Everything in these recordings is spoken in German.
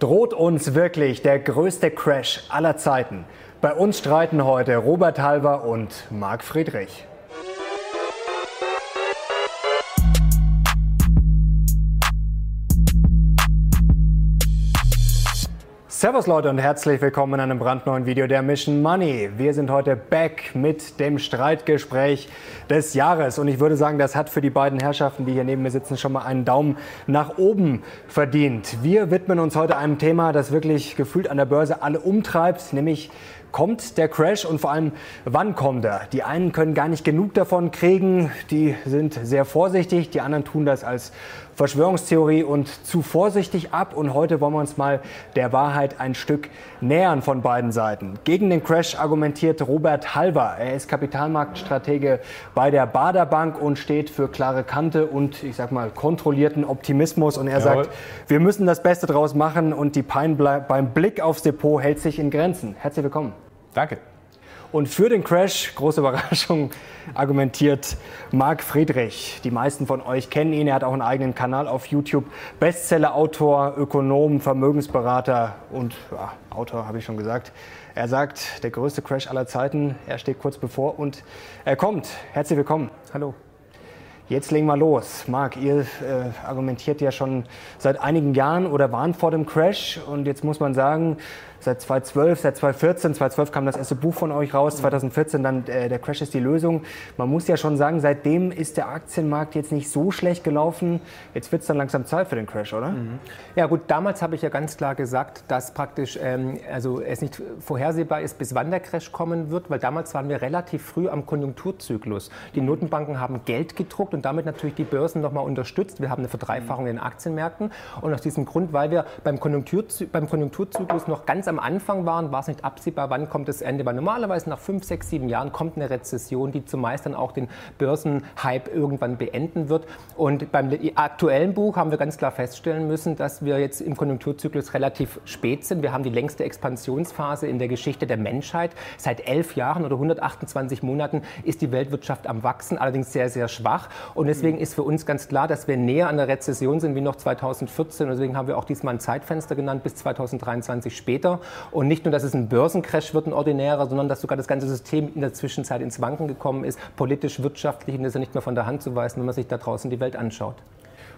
Droht uns wirklich der größte Crash aller Zeiten? Bei uns streiten heute Robert Halver und Marc Friedrich. Servus Leute und herzlich willkommen in einem brandneuen Video der Mission Money. Wir sind heute back mit dem Streitgespräch des Jahres und ich würde sagen, das hat für die beiden Herrschaften, die hier neben mir sitzen, schon mal einen Daumen nach oben verdient. Wir widmen uns heute einem Thema, das wirklich gefühlt an der Börse alle umtreibt, nämlich kommt der Crash und vor allem, wann kommt er? Die einen können gar nicht genug davon kriegen, die sind sehr vorsichtig, die anderen tun das als Verschwörungstheorie und zu vorsichtig ab. Und heute wollen wir uns mal der Wahrheit ein Stück nähern von beiden Seiten. Gegen den Crash argumentiert Robert Halver. Er ist Kapitalmarktstratege bei der Bader Bank und steht für klare Kante und ich sag mal kontrollierten Optimismus. Und er Jawohl. sagt, wir müssen das Beste draus machen und die Pein beim Blick aufs Depot hält sich in Grenzen. Herzlich willkommen. Danke. Und für den Crash, große Überraschung, argumentiert Marc Friedrich. Die meisten von euch kennen ihn. Er hat auch einen eigenen Kanal auf YouTube. Bestseller-Autor, Ökonom, Vermögensberater und ja, Autor, habe ich schon gesagt. Er sagt, der größte Crash aller Zeiten. Er steht kurz bevor und er kommt. Herzlich willkommen. Hallo. Jetzt legen wir los. Marc, ihr äh, argumentiert ja schon seit einigen Jahren oder waren vor dem Crash und jetzt muss man sagen, seit 2012, seit 2014, 2012 kam das erste Buch von euch raus, 2014 dann äh, der Crash ist die Lösung. Man muss ja schon sagen, seitdem ist der Aktienmarkt jetzt nicht so schlecht gelaufen. Jetzt wird es dann langsam Zeit für den Crash, oder? Mhm. Ja gut, damals habe ich ja ganz klar gesagt, dass praktisch ähm, also es nicht vorhersehbar ist, bis wann der Crash kommen wird, weil damals waren wir relativ früh am Konjunkturzyklus. Die Notenbanken haben Geld gedruckt und damit natürlich die Börsen nochmal unterstützt. Wir haben eine Verdreifachung in den Aktienmärkten und aus diesem Grund, weil wir beim, Konjunkturzy beim Konjunkturzyklus noch ganz am am Anfang waren, war es nicht absehbar, wann kommt das Ende. Weil normalerweise nach fünf, sechs, sieben Jahren kommt eine Rezession, die zumeist dann auch den Börsenhype irgendwann beenden wird. Und beim aktuellen Buch haben wir ganz klar feststellen müssen, dass wir jetzt im Konjunkturzyklus relativ spät sind. Wir haben die längste Expansionsphase in der Geschichte der Menschheit. Seit elf Jahren oder 128 Monaten ist die Weltwirtschaft am Wachsen, allerdings sehr, sehr schwach. Und deswegen ist für uns ganz klar, dass wir näher an der Rezession sind wie noch 2014. Und deswegen haben wir auch diesmal ein Zeitfenster genannt bis 2023 später. Und nicht nur, dass es ein Börsencrash wird, ein ordinärer, sondern dass sogar das ganze System in der Zwischenzeit ins Wanken gekommen ist, politisch, wirtschaftlich, und das ist ja nicht mehr von der Hand zu weisen, wenn man sich da draußen die Welt anschaut.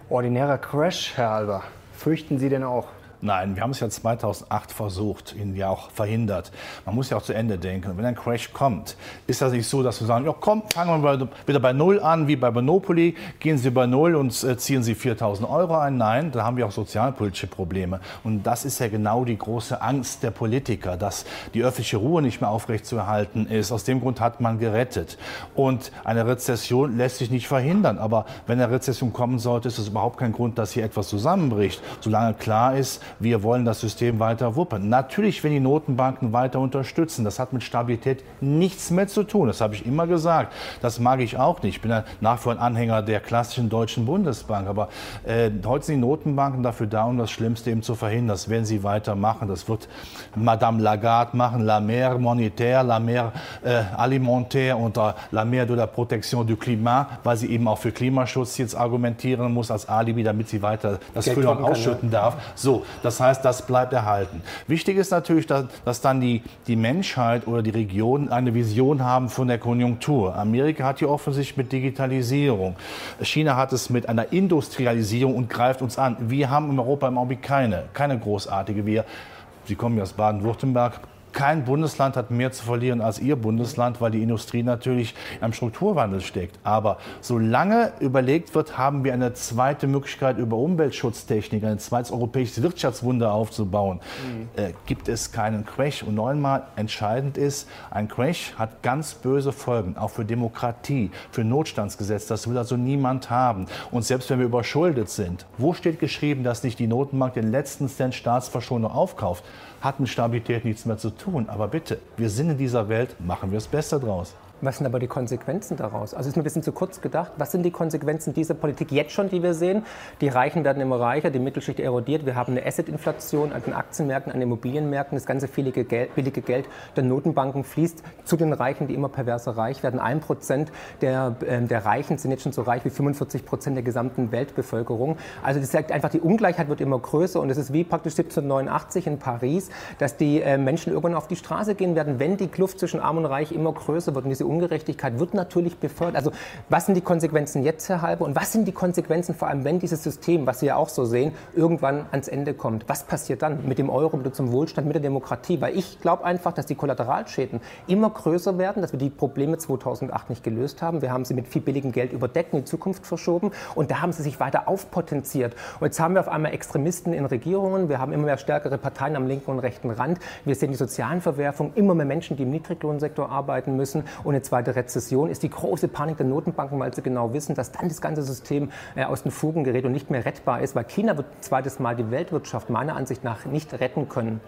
Ordinärer Crash, Herr Alber, fürchten Sie denn auch? Nein, wir haben es ja 2008 versucht, ihn ja auch verhindert. Man muss ja auch zu Ende denken. wenn ein Crash kommt, ist das nicht so, dass wir sagen, ja komm, fangen wir wieder bei Null an, wie bei Monopoly, gehen Sie bei Null und äh, ziehen Sie 4.000 Euro ein. Nein, da haben wir auch sozialpolitische Probleme. Und das ist ja genau die große Angst der Politiker, dass die öffentliche Ruhe nicht mehr aufrechtzuerhalten ist. Aus dem Grund hat man gerettet. Und eine Rezession lässt sich nicht verhindern. Aber wenn eine Rezession kommen sollte, ist es überhaupt kein Grund, dass hier etwas zusammenbricht. Solange klar ist, wir wollen das System weiter wuppern. Natürlich, wenn die Notenbanken weiter unterstützen, das hat mit Stabilität nichts mehr zu tun. Das habe ich immer gesagt. Das mag ich auch nicht. Ich bin nach wie vor ein Anhänger der klassischen deutschen Bundesbank. Aber äh, heute sind die Notenbanken dafür da, um das Schlimmste eben zu verhindern. Das werden sie weitermachen. Das wird Madame Lagarde machen, la mer monétaire, la mer äh, alimentaire und äh, la mer de la protection du climat, weil sie eben auch für Klimaschutz jetzt argumentieren muss als Alibi, damit sie weiter das Füllhorn ausschütten ja. darf. So, das heißt, das bleibt erhalten. Wichtig ist natürlich, dass, dass dann die, die Menschheit oder die Region eine Vision haben von der Konjunktur. Amerika hat hier offensichtlich mit Digitalisierung. China hat es mit einer Industrialisierung und greift uns an. Wir haben in Europa im Augenblick keine, keine großartige. Wir, Sie kommen ja aus Baden-Württemberg, kein Bundesland hat mehr zu verlieren als Ihr Bundesland, weil die Industrie natürlich am Strukturwandel steckt. Aber solange überlegt wird, haben wir eine zweite Möglichkeit, über Umweltschutztechnik ein zweites europäisches Wirtschaftswunder aufzubauen, mhm. äh, gibt es keinen Crash. Und neunmal entscheidend ist, ein Crash hat ganz böse Folgen, auch für Demokratie, für Notstandsgesetz. Das will also niemand haben. Und selbst wenn wir überschuldet sind, wo steht geschrieben, dass nicht die Notenbank den letzten Cent Staatsverschonung aufkauft? Hat mit Stabilität nichts mehr zu tun. Aber bitte, wir sind in dieser Welt, machen wir das Beste draus. Was sind aber die Konsequenzen daraus? Also ist mir ein bisschen zu kurz gedacht. Was sind die Konsequenzen dieser Politik jetzt schon, die wir sehen? Die Reichen werden immer reicher, die Mittelschicht erodiert. Wir haben eine Asset-Inflation an den Aktienmärkten, an den Immobilienmärkten. Das ganze billige Geld, billige Geld der Notenbanken fließt zu den Reichen, die immer perverser reich werden. Ein Prozent der, äh, der Reichen sind jetzt schon so reich wie 45 Prozent der gesamten Weltbevölkerung. Also das sagt einfach, die Ungleichheit wird immer größer und es ist wie praktisch 1789 in Paris, dass die äh, Menschen irgendwann auf die Straße gehen werden, wenn die Kluft zwischen Arm und Reich immer größer wird. Und diese Ungerechtigkeit wird natürlich befördert. Also was sind die Konsequenzen jetzt, Herr Halbe? Und was sind die Konsequenzen vor allem, wenn dieses System, was Sie ja auch so sehen, irgendwann ans Ende kommt? Was passiert dann mit dem Euro, mit zum Wohlstand, mit der Demokratie? Weil ich glaube einfach, dass die Kollateralschäden immer größer werden, dass wir die Probleme 2008 nicht gelöst haben. Wir haben sie mit viel billigem Geld überdeckt, in die Zukunft verschoben und da haben sie sich weiter aufpotenziert. Und jetzt haben wir auf einmal Extremisten in Regierungen, wir haben immer mehr stärkere Parteien am linken und rechten Rand, wir sehen die sozialen Verwerfungen, immer mehr Menschen, die im Niedriglohnsektor arbeiten müssen und eine zweite Rezession ist die große Panik der Notenbanken, weil sie genau wissen, dass dann das ganze System äh, aus den Fugen gerät und nicht mehr rettbar ist, weil China wird ein zweites Mal die Weltwirtschaft meiner Ansicht nach nicht retten können.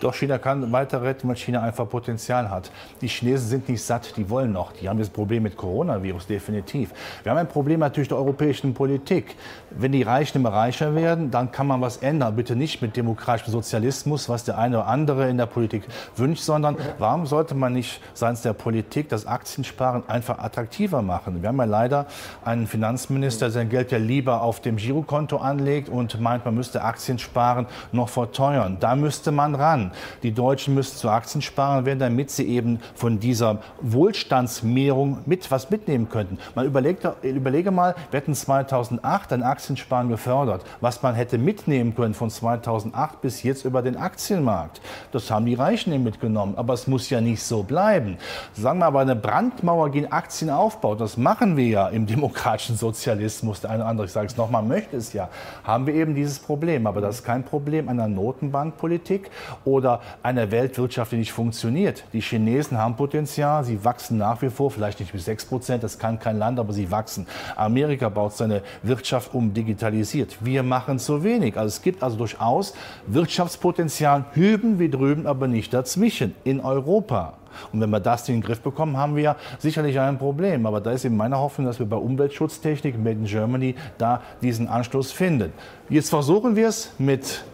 Doch China kann weiter retten, weil China einfach Potenzial hat. Die Chinesen sind nicht satt, die wollen noch. Die haben das Problem mit Coronavirus definitiv. Wir haben ein Problem natürlich der europäischen Politik. Wenn die Reichen immer reicher werden, dann kann man was ändern. Bitte nicht mit demokratischem Sozialismus, was der eine oder andere in der Politik wünscht, sondern warum sollte man nicht seitens der Politik das Aktiensparen einfach attraktiver machen? Wir haben ja leider einen Finanzminister, der sein Geld ja lieber auf dem Girokonto anlegt und meint, man müsste Aktiensparen noch verteuern. Da müsste man ran. Die Deutschen müssen zu Aktien sparen werden, damit sie eben von dieser Wohlstandsmehrung mit was mitnehmen könnten. Man überlegt, überlege mal, wir hätten 2008 ein Aktiensparen gefördert, was man hätte mitnehmen können von 2008 bis jetzt über den Aktienmarkt. Das haben die Reichen eben mitgenommen. Aber es muss ja nicht so bleiben. Sagen wir aber, eine Brandmauer gegen Aktien aufbaut, das machen wir ja im demokratischen Sozialismus. Der eine oder andere, ich sage es nochmal, möchte es ja. Haben wir eben dieses Problem. Aber das ist kein Problem einer Notenbankpolitik oder einer Weltwirtschaft, die nicht funktioniert. Die Chinesen haben Potenzial, sie wachsen nach wie vor, vielleicht nicht bis 6 Prozent, das kann kein Land, aber sie wachsen. Amerika baut seine Wirtschaft um, digitalisiert. Wir machen zu wenig. Also es gibt also durchaus Wirtschaftspotenzial hüben wie drüben, aber nicht dazwischen in Europa. Und wenn wir das in den Griff bekommen, haben wir sicherlich ein Problem. Aber da ist eben meine Hoffnung, dass wir bei Umweltschutztechnik Made in Germany da diesen Anschluss finden. Jetzt versuchen wir es mit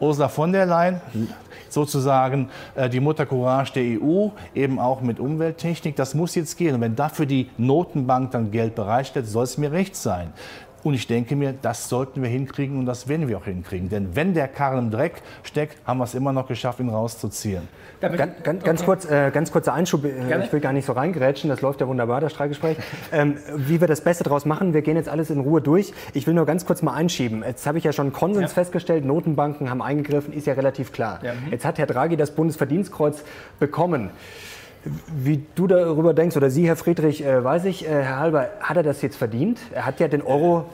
Ursula von der Leyen, sozusagen äh, die Mutter Courage der EU, eben auch mit Umwelttechnik. Das muss jetzt gehen. Und wenn dafür die Notenbank dann Geld bereitstellt, soll es mir recht sein. Und ich denke mir, das sollten wir hinkriegen und das werden wir auch hinkriegen. Denn wenn der Karren im Dreck steckt, haben wir es immer noch geschafft, ihn rauszuziehen. Ganz, ganz, ganz, kurz, äh, ganz kurzer Einschub. Äh, ich will gar nicht so reingrätschen. Das läuft ja wunderbar, das Streitgespräch. ähm, wie wir das Beste daraus machen, wir gehen jetzt alles in Ruhe durch. Ich will nur ganz kurz mal einschieben. Jetzt habe ich ja schon Konsens ja. festgestellt. Notenbanken haben eingegriffen, ist ja relativ klar. Ja. Mhm. Jetzt hat Herr Draghi das Bundesverdienstkreuz bekommen. Wie du darüber denkst, oder Sie, Herr Friedrich, äh, weiß ich, äh, Herr Halber, hat er das jetzt verdient? Er hat ja den Euro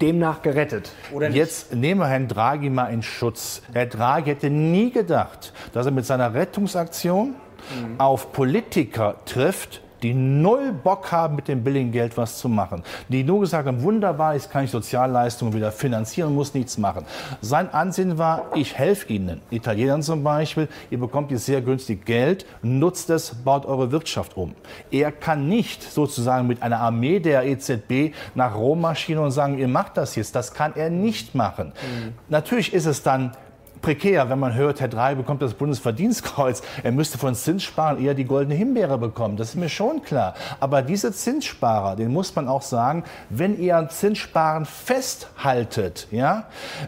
demnach gerettet. Oder Jetzt nehmen wir Herrn Draghi mal in Schutz. Herr Draghi hätte nie gedacht, dass er mit seiner Rettungsaktion mhm. auf Politiker trifft, die null Bock haben, mit dem billigen Geld was zu machen. Die nur gesagt haben, wunderbar, jetzt kann ich Sozialleistungen wieder finanzieren, muss nichts machen. Sein Ansinn war, ich helfe Ihnen. Italienern zum Beispiel, ihr bekommt jetzt sehr günstig Geld, nutzt es, baut eure Wirtschaft um. Er kann nicht sozusagen mit einer Armee der EZB nach Rom marschieren und sagen, ihr macht das jetzt. Das kann er nicht machen. Mhm. Natürlich ist es dann prekär, wenn man hört, Herr Drei bekommt das Bundesverdienstkreuz. Er müsste von Zinssparern eher die goldene Himbeere bekommen. Das ist mir schon klar. Aber diese Zinssparer, den muss man auch sagen, wenn ihr an Zinssparen festhaltet, ja,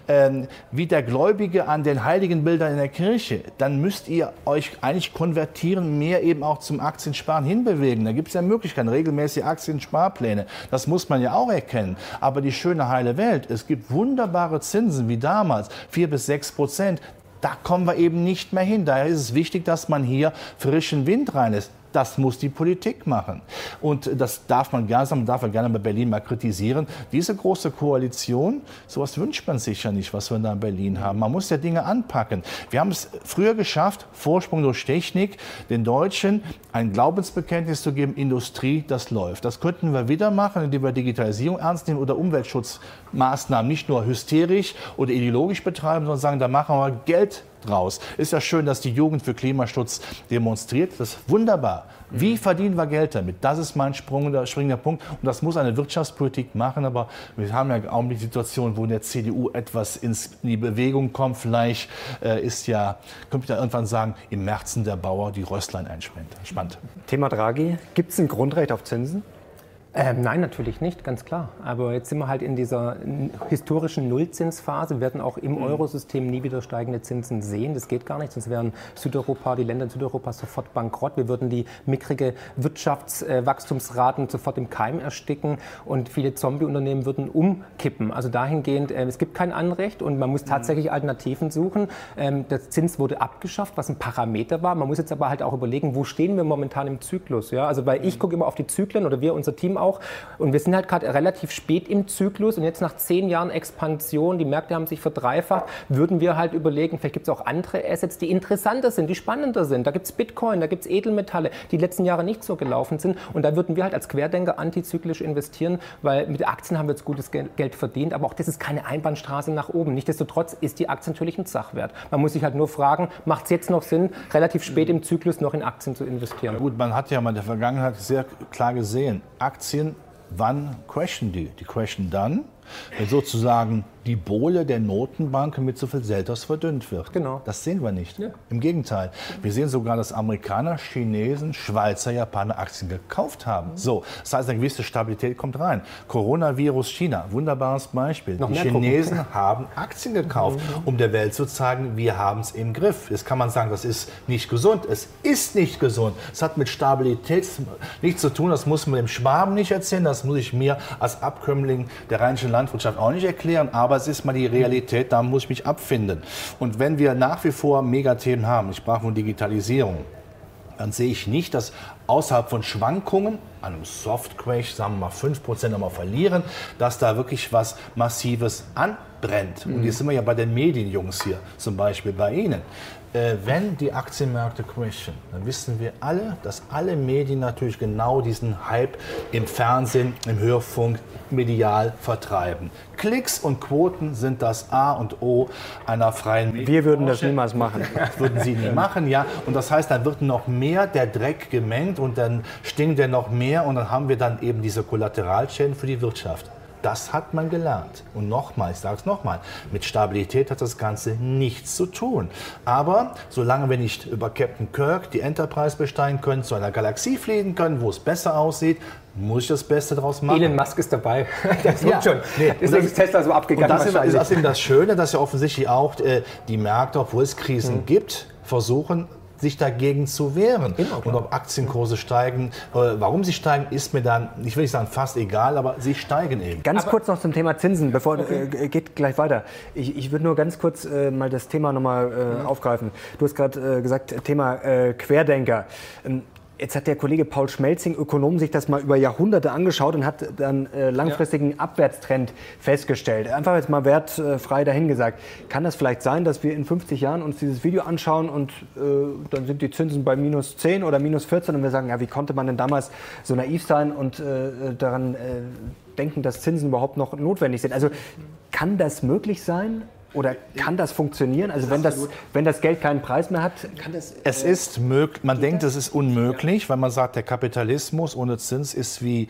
ähm, wie der Gläubige an den heiligen Bildern in der Kirche, dann müsst ihr euch eigentlich konvertieren, mehr eben auch zum Aktiensparen hinbewegen. Da gibt es ja Möglichkeiten, regelmäßige Aktiensparpläne. Das muss man ja auch erkennen. Aber die schöne heile Welt, es gibt wunderbare Zinsen wie damals, vier bis sechs Prozent Prozent. Da kommen wir eben nicht mehr hin. Daher ist es wichtig, dass man hier frischen Wind rein ist. Das muss die Politik machen. Und das darf man gerne, darf man gerne bei Berlin mal kritisieren. Diese große Koalition, sowas wünscht man sich ja nicht, was wir da in Berlin haben. Man muss ja Dinge anpacken. Wir haben es früher geschafft, Vorsprung durch Technik, den Deutschen ein Glaubensbekenntnis zu geben, Industrie, das läuft. Das könnten wir wieder machen, indem wir Digitalisierung ernst nehmen oder Umweltschutzmaßnahmen nicht nur hysterisch oder ideologisch betreiben, sondern sagen, da machen wir Geld draus. Ist ja schön, dass die Jugend für Klimaschutz demonstriert. Das ist wunderbar. Wie verdienen wir Geld damit? Das ist mein springender Punkt. Und das muss eine Wirtschaftspolitik machen. Aber wir haben ja auch die Situation, wo in der CDU etwas in die Bewegung kommt. Vielleicht äh, ist ja, könnte ich da irgendwann sagen, im Märzen der Bauer die Röstlein einspannt. Spannend. Thema Draghi. Gibt es ein Grundrecht auf Zinsen? Ähm, nein, natürlich nicht, ganz klar. Aber jetzt sind wir halt in dieser historischen Nullzinsphase. Wir werden auch im mhm. Eurosystem nie wieder steigende Zinsen sehen. Das geht gar nicht, sonst wären Südeuropa, die Länder in Südeuropa sofort bankrott. Wir würden die mickrige Wirtschaftswachstumsraten sofort im Keim ersticken und viele Zombie-Unternehmen würden umkippen. Also dahingehend, äh, es gibt kein Anrecht und man muss mhm. tatsächlich Alternativen suchen. Ähm, der Zins wurde abgeschafft, was ein Parameter war. Man muss jetzt aber halt auch überlegen, wo stehen wir momentan im Zyklus. Ja? Also weil ich mhm. gucke immer auf die Zyklen oder wir, unser Team auch. Und wir sind halt gerade relativ spät im Zyklus und jetzt nach zehn Jahren Expansion, die Märkte haben sich verdreifacht, würden wir halt überlegen, vielleicht gibt es auch andere Assets, die interessanter sind, die spannender sind. Da gibt es Bitcoin, da gibt es Edelmetalle, die letzten Jahre nicht so gelaufen sind. Und da würden wir halt als Querdenker antizyklisch investieren, weil mit Aktien haben wir jetzt gutes Geld verdient, aber auch das ist keine Einbahnstraße nach oben. Nichtsdestotrotz ist die Aktie natürlich ein Sachwert. Man muss sich halt nur fragen, macht es jetzt noch Sinn, relativ spät im Zyklus noch in Aktien zu investieren? Ja, gut, man hat ja mal in der Vergangenheit sehr klar gesehen, Aktien, wann crashen die? Die crashen dann, wenn sozusagen die Bohle der Notenbanken mit so viel Selters verdünnt wird. Genau. Das sehen wir nicht. Ja. Im Gegenteil. Wir sehen sogar, dass Amerikaner, Chinesen, Schweizer, Japaner Aktien gekauft haben. Mhm. So, das heißt, eine gewisse Stabilität kommt rein. Coronavirus China, wunderbares Beispiel. Noch die Chinesen gucken. haben Aktien gekauft, mhm. um der Welt zu zeigen, wir haben es im Griff. Jetzt kann man sagen, das ist nicht gesund. Es ist nicht gesund. Es hat mit Stabilität nichts zu tun. Das muss man dem Schwaben nicht erzählen. Das muss ich mir als Abkömmling der rheinischen Landwirtschaft auch nicht erklären. Aber es ist mal die Realität, da muss ich mich abfinden. Und wenn wir nach wie vor Megathemen haben, ich sprach von Digitalisierung, dann sehe ich nicht, dass außerhalb von Schwankungen, einem Soft Crash, sagen wir mal 5% nochmal verlieren, dass da wirklich was Massives anbrennt. Mhm. Und jetzt sind wir ja bei den Medienjungs hier, zum Beispiel bei Ihnen. Äh, wenn die Aktienmärkte crashen, dann wissen wir alle, dass alle Medien natürlich genau diesen Hype im Fernsehen, im Hörfunk, medial vertreiben. Klicks und Quoten sind das A und O einer freien Medien. Wir würden das niemals machen. Das würden Sie nie machen, ja. Und das heißt, dann wird noch mehr der Dreck gemengt und dann stinkt er noch mehr und dann haben wir dann eben diese Kollateralschäden für die Wirtschaft. Das hat man gelernt. Und nochmal, ich sage es nochmal, mit Stabilität hat das Ganze nichts zu tun. Aber solange wir nicht über Captain Kirk die Enterprise besteigen können, zu einer Galaxie fliegen können, wo es besser aussieht, muss ich das Beste daraus machen. Elon Musk ist dabei. Das ja. schon. Nee. Deswegen ist Tesla so abgegangen. Und das ist, das eben das Schöne, dass ja offensichtlich auch äh, die Märkte, obwohl es Krisen mhm. gibt, versuchen, sich dagegen zu wehren. und ob Aktienkurse steigen, äh, warum sie steigen, ist mir dann, ich will nicht sagen fast egal, aber sie steigen eben. Ganz aber kurz noch zum Thema Zinsen, bevor okay. äh, geht gleich weiter. Ich, ich würde nur ganz kurz äh, mal das Thema nochmal äh, mhm. aufgreifen. Du hast gerade äh, gesagt, Thema äh, Querdenker. Ähm, Jetzt hat der Kollege Paul Schmelzing, Ökonom, sich das mal über Jahrhunderte angeschaut und hat dann äh, langfristigen ja. Abwärtstrend festgestellt. Einfach jetzt mal wertfrei dahingesagt. Kann das vielleicht sein, dass wir in 50 Jahren uns dieses Video anschauen und äh, dann sind die Zinsen bei minus 10 oder minus 14 und wir sagen, ja, wie konnte man denn damals so naiv sein und äh, daran äh, denken, dass Zinsen überhaupt noch notwendig sind? Also kann das möglich sein? Oder kann das funktionieren? Also wenn das, wenn das Geld keinen Preis mehr hat, kann das. Es ist möglich. Man denkt, es ist unmöglich, weil man sagt, der Kapitalismus ohne Zins ist wie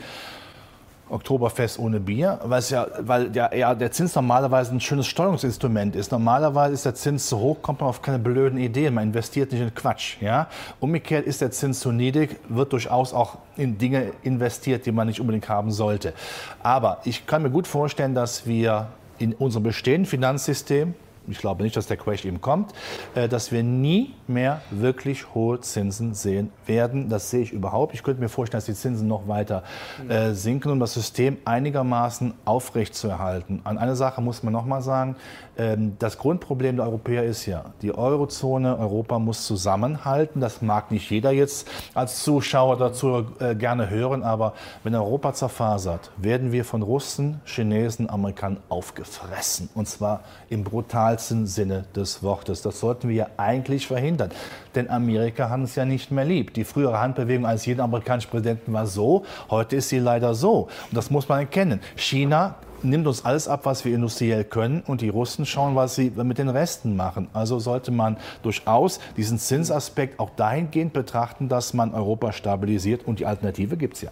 Oktoberfest ohne Bier, weil, ja, weil ja, ja, der Zins normalerweise ein schönes Steuerungsinstrument ist. Normalerweise ist der Zins zu hoch, kommt man auf keine blöden Ideen, man investiert nicht in Quatsch. Ja? Umgekehrt ist der Zins zu niedrig, wird durchaus auch in Dinge investiert, die man nicht unbedingt haben sollte. Aber ich kann mir gut vorstellen, dass wir in unserem bestehenden Finanzsystem ich glaube nicht, dass der Crash eben kommt, äh, dass wir nie mehr wirklich hohe Zinsen sehen werden. Das sehe ich überhaupt. Ich könnte mir vorstellen, dass die Zinsen noch weiter äh, sinken, um das System einigermaßen aufrechtzuerhalten. An eine Sache muss man noch mal sagen. Ähm, das Grundproblem der Europäer ist ja, die Eurozone, Europa muss zusammenhalten. Das mag nicht jeder jetzt als Zuschauer dazu äh, gerne hören, aber wenn Europa zerfasert, werden wir von Russen, Chinesen, Amerikanern aufgefressen. Und zwar im brutalsten Sinne des Wortes. Das sollten wir eigentlich verhindern. Denn Amerika hat es ja nicht mehr lieb. Die frühere Handbewegung eines jeden amerikanischen Präsidenten war so, heute ist sie leider so. Und das muss man erkennen. China nimmt uns alles ab, was wir industriell können und die Russen schauen, was sie mit den Resten machen. Also sollte man durchaus diesen Zinsaspekt auch dahingehend betrachten, dass man Europa stabilisiert und die Alternative gibt es ja.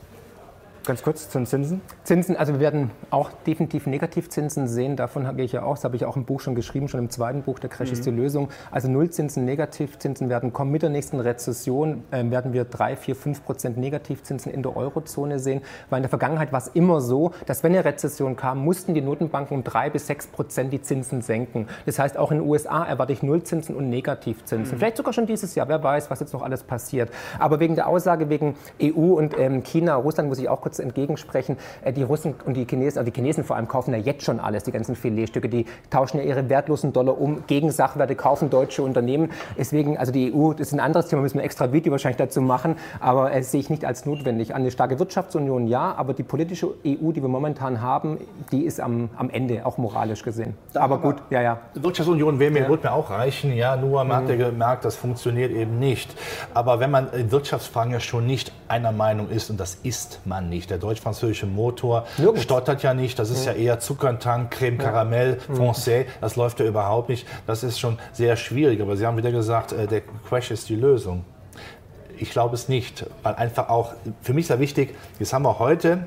Ganz kurz zu den Zinsen. Zinsen, also wir werden auch definitiv Negativzinsen sehen. Davon gehe ich ja auch. Das habe ich auch im Buch schon geschrieben, schon im zweiten Buch, der Crash mhm. ist die Lösung. Also Nullzinsen, Negativzinsen werden kommen. Mit der nächsten Rezession äh, werden wir drei, vier, fünf Prozent Negativzinsen in der Eurozone sehen. Weil in der Vergangenheit war es immer so, dass wenn eine Rezession kam, mussten die Notenbanken um drei bis sechs Prozent die Zinsen senken. Das heißt, auch in den USA erwarte ich Nullzinsen und Negativzinsen. Mhm. Vielleicht sogar schon dieses Jahr. Wer weiß, was jetzt noch alles passiert. Aber wegen der Aussage wegen EU und ähm, China, Russland muss ich auch kurz kurz entgegensprechen. Äh, die Russen und die Chinesen, also die Chinesen vor allem, kaufen ja jetzt schon alles, die ganzen Filetstücke. Die tauschen ja ihre wertlosen Dollar um gegen Sachwerte, kaufen deutsche Unternehmen. Deswegen, also die EU, das ist ein anderes Thema, müssen wir extra Video wahrscheinlich dazu machen, aber äh, sehe ich nicht als notwendig. Eine starke Wirtschaftsunion ja, aber die politische EU, die wir momentan haben, die ist am, am Ende, auch moralisch gesehen. Da aber gut, ja, ja. Wirtschaftsunion wäre mir, ja. wird mir auch reichen, ja, nur man mhm. hat ja gemerkt, das funktioniert eben nicht. Aber wenn man in Wirtschaftsfragen ja schon nicht einer Meinung ist, und das ist man nicht, nicht. Der deutsch-französische Motor Nirgends. stottert ja nicht. Das ist ja, eher Zuckertank, Creme Caramel, ja. Francais. Das läuft ja überhaupt nicht. Das ist schon sehr schwierig. Aber Sie haben wieder gesagt, äh, der Crash ist die Lösung. Ich glaube es nicht, weil einfach auch, für mich ist ja wichtig, jetzt haben wir heute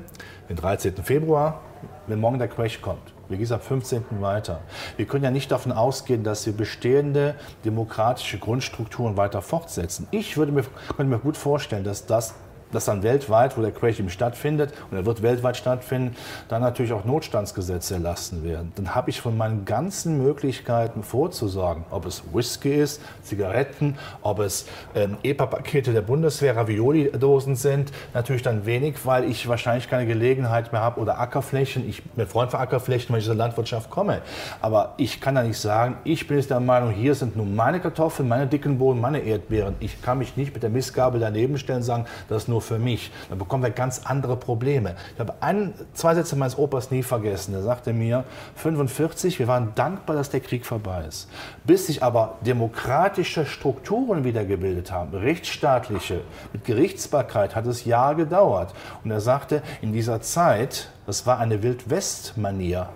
den 13. Februar, wenn morgen der Crash kommt. Wie gesagt, am 15. weiter. Wir können ja nicht davon ausgehen, dass wir bestehende demokratische Grundstrukturen weiter fortsetzen. Ich würde mir, könnte mir gut vorstellen, dass das dass dann weltweit, wo der Crash eben stattfindet, und er wird weltweit stattfinden, dann natürlich auch Notstandsgesetze erlassen werden. Dann habe ich von meinen ganzen Möglichkeiten vorzusorgen, ob es Whisky ist, Zigaretten, ob es ähm, EPA-Pakete der Bundeswehr, Ravioli-Dosen sind, natürlich dann wenig, weil ich wahrscheinlich keine Gelegenheit mehr habe oder Ackerflächen. Ich bin Freund von Ackerflächen, wenn ich aus der Landwirtschaft komme. Aber ich kann da nicht sagen, ich bin jetzt der Meinung, hier sind nur meine Kartoffeln, meine dicken Bohnen, meine Erdbeeren. Ich kann mich nicht mit der Mistgabel daneben stellen und sagen, das ist nur für mich. Dann bekommen wir ganz andere Probleme. Ich habe ein, zwei Sätze meines Opas nie vergessen. Der sagte mir, 45, wir waren dankbar, dass der Krieg vorbei ist. Bis sich aber demokratische Strukturen wiedergebildet haben, rechtsstaatliche, mit Gerichtsbarkeit, hat es Jahre gedauert. Und er sagte, in dieser Zeit, das war eine Wildwest-Manier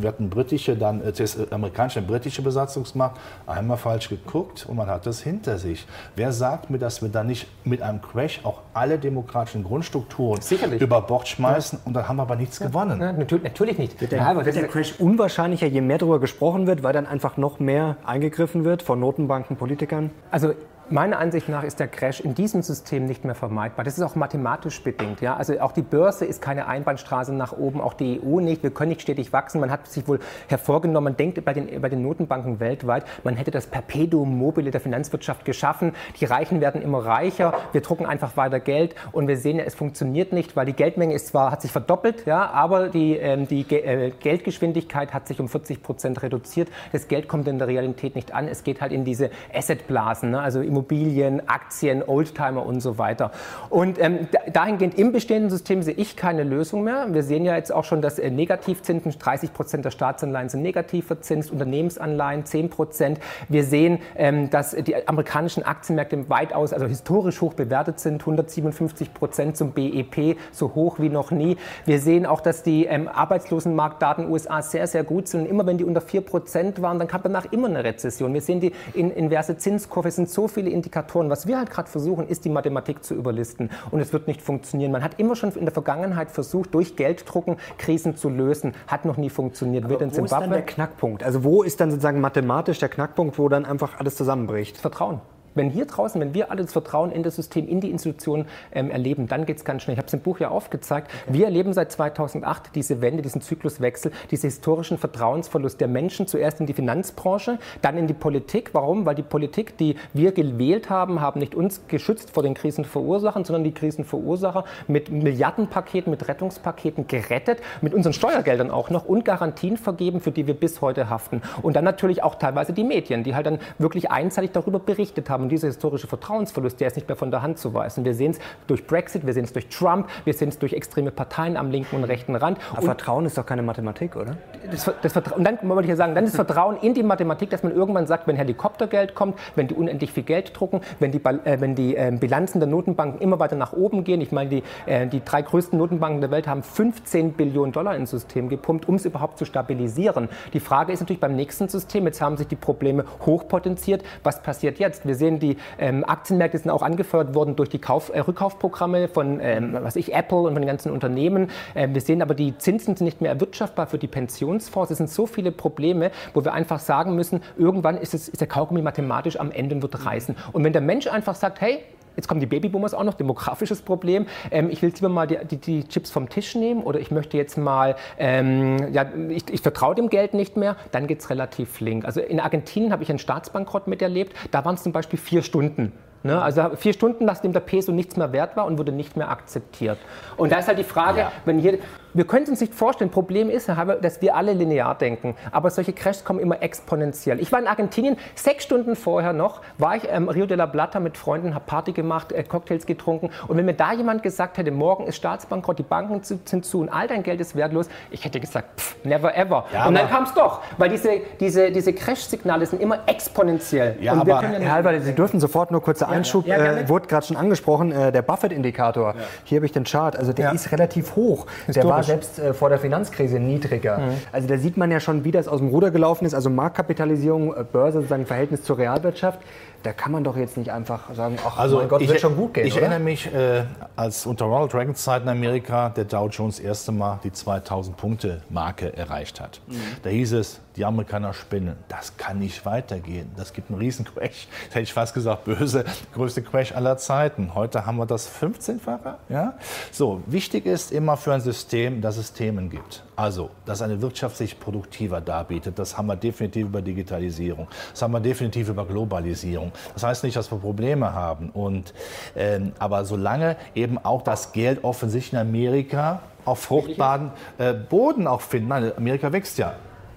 wir hatten britische, dann äh, amerikanische, britische Besatzungsmacht, einmal falsch geguckt und man hat das hinter sich. Wer sagt mir, dass wir dann nicht mit einem Crash auch alle demokratischen Grundstrukturen Sicherlich. über Bord schmeißen ja. und dann haben wir aber nichts ja. gewonnen? Ja, natürlich, natürlich, nicht. Wird der, ja, wird der Crash unwahrscheinlicher, je mehr darüber gesprochen wird, weil dann einfach noch mehr eingegriffen wird von Notenbanken, Politikern? Also Meiner Ansicht nach ist der Crash in diesem System nicht mehr vermeidbar. Das ist auch mathematisch bedingt. Ja? Also auch die Börse ist keine Einbahnstraße nach oben, auch die EU nicht. Wir können nicht stetig wachsen. Man hat sich wohl hervorgenommen, man denkt bei den, bei den Notenbanken weltweit, man hätte das Perpetuum mobile der Finanzwirtschaft geschaffen. Die Reichen werden immer reicher. Wir drucken einfach weiter Geld und wir sehen, es funktioniert nicht, weil die Geldmenge ist zwar, hat sich verdoppelt, ja, aber die, ähm, die äh, Geldgeschwindigkeit hat sich um 40 Prozent reduziert. Das Geld kommt in der Realität nicht an. Es geht halt in diese Assetblasen. Ne? Also Immobilien, Aktien, Oldtimer und so weiter. Und ähm, dahingehend im bestehenden System sehe ich keine Lösung mehr. Wir sehen ja jetzt auch schon, dass äh, Negativzinsen, 30 Prozent der Staatsanleihen sind negativ verzinst, Unternehmensanleihen 10 Prozent. Wir sehen, ähm, dass die amerikanischen Aktienmärkte weitaus, also historisch hoch bewertet sind, 157 Prozent zum BEP, so hoch wie noch nie. Wir sehen auch, dass die ähm, Arbeitslosenmarktdaten USA sehr, sehr gut sind. Immer wenn die unter 4 Prozent waren, dann kam danach immer eine Rezession. Wir sehen, die in, inverse Zinskurve sind so viele viele Indikatoren. Was wir halt gerade versuchen, ist die Mathematik zu überlisten. Und es wird nicht funktionieren. Man hat immer schon in der Vergangenheit versucht, durch Gelddrucken Krisen zu lösen. Hat noch nie funktioniert. Aber wird in wo Zimbabwe ist dann der Knackpunkt? Also wo ist dann sozusagen mathematisch der Knackpunkt, wo dann einfach alles zusammenbricht? Vertrauen. Wenn hier draußen, wenn wir alle das Vertrauen in das System, in die Institutionen ähm, erleben, dann geht es ganz schnell. Ich habe es im Buch ja aufgezeigt. Okay. Wir erleben seit 2008 diese Wende, diesen Zykluswechsel, diesen historischen Vertrauensverlust der Menschen zuerst in die Finanzbranche, dann in die Politik. Warum? Weil die Politik, die wir gewählt haben, haben nicht uns geschützt vor den Krisenverursachern, sondern die Krisenverursacher mit Milliardenpaketen, mit Rettungspaketen gerettet, mit unseren Steuergeldern auch noch und Garantien vergeben, für die wir bis heute haften. Und dann natürlich auch teilweise die Medien, die halt dann wirklich einseitig darüber berichtet haben Und dieser historische Vertrauensverlust, der ist nicht mehr von der Hand zu weisen. Wir sehen es durch Brexit, wir sehen es durch Trump, wir sehen es durch extreme Parteien am linken und rechten Rand. Aber und Vertrauen ist doch keine Mathematik, oder? Das, das und dann wollte ich ja sagen, dann ist Vertrauen in die Mathematik, dass man irgendwann sagt, wenn Helikoptergeld kommt, wenn die unendlich viel Geld drucken, wenn die, äh, wenn die äh, Bilanzen der Notenbanken immer weiter nach oben gehen. Ich meine, die, äh, die drei größten Notenbanken der Welt haben 15 Billionen Dollar ins System gepumpt, um es überhaupt zu stabilisieren. Die Frage ist natürlich beim nächsten System, jetzt haben sich die Probleme hochpotenziert. Was passiert jetzt? Wir sehen, die ähm, Aktienmärkte sind auch angefeuert worden durch die Kauf, äh, Rückkaufprogramme von ähm, was ich, Apple und von den ganzen Unternehmen. Ähm, wir sehen aber, die Zinsen sind nicht mehr erwirtschaftbar für die Pensionsfonds. Es sind so viele Probleme, wo wir einfach sagen müssen, irgendwann ist, es, ist der Kaugummi mathematisch am Ende und wird reißen. Und wenn der Mensch einfach sagt, hey, Jetzt kommen die Babyboomers auch noch, demografisches Problem. Ähm, ich will lieber mal die, die, die, Chips vom Tisch nehmen oder ich möchte jetzt mal, ähm, ja, ich, ich vertraue dem Geld nicht mehr, dann geht es relativ flink. Also in Argentinien habe ich einen Staatsbankrott miterlebt, da waren es zum Beispiel vier Stunden. Ne? Also vier Stunden, nachdem der Peso nichts mehr wert war und wurde nicht mehr akzeptiert. Und da ist halt die Frage, ja. wenn hier, wir können es uns nicht vorstellen. Problem ist, dass wir alle linear denken. Aber solche Crashs kommen immer exponentiell. Ich war in Argentinien, sechs Stunden vorher noch, war ich ähm, Rio de la Plata mit Freunden, habe Party gemacht, äh, Cocktails getrunken. Und wenn mir da jemand gesagt hätte, morgen ist Staatsbankrott, die Banken sind zu und all dein Geld ist wertlos, ich hätte gesagt, pff, never ever. Ja, und dann kam es doch, weil diese, diese, diese Crash-Signale sind immer exponentiell. Ja, aber Herr Halber, Sie dürfen sofort nur kurzer Einschub, ja, äh, wurde gerade schon angesprochen, äh, der Buffett-Indikator. Hier habe ich den Chart, also der ist relativ hoch. Der war selbst äh, vor der Finanzkrise niedriger. Mhm. Also da sieht man ja schon, wie das aus dem Ruder gelaufen ist. Also Marktkapitalisierung, äh, Börse, sozusagen Verhältnis zur Realwirtschaft. Da kann man doch jetzt nicht einfach sagen, ach also mein Gott, ich, wird schon gut gehen. Ich oder? erinnere mich, äh, als unter Ronald Reagans Zeit in Amerika der Dow Jones das erste Mal die 2000 Punkte Marke erreicht hat. Mhm. Da hieß es, die Amerikaner spinnen. Das kann nicht weitergehen. Das gibt einen riesen Crash. Das hätte ich fast gesagt, böse, größte Crash aller Zeiten. Heute haben wir das 15-fache. Ja? So, wichtig ist immer für ein System, dass es Themen gibt. Also, dass eine Wirtschaft sich produktiver darbietet. Das haben wir definitiv über Digitalisierung. Das haben wir definitiv über Globalisierung. Das heißt nicht, dass wir Probleme haben. Und, ähm, aber solange eben auch das Geld offensichtlich in Amerika auf fruchtbaren äh, Boden auch findet. Nein, Amerika wächst ja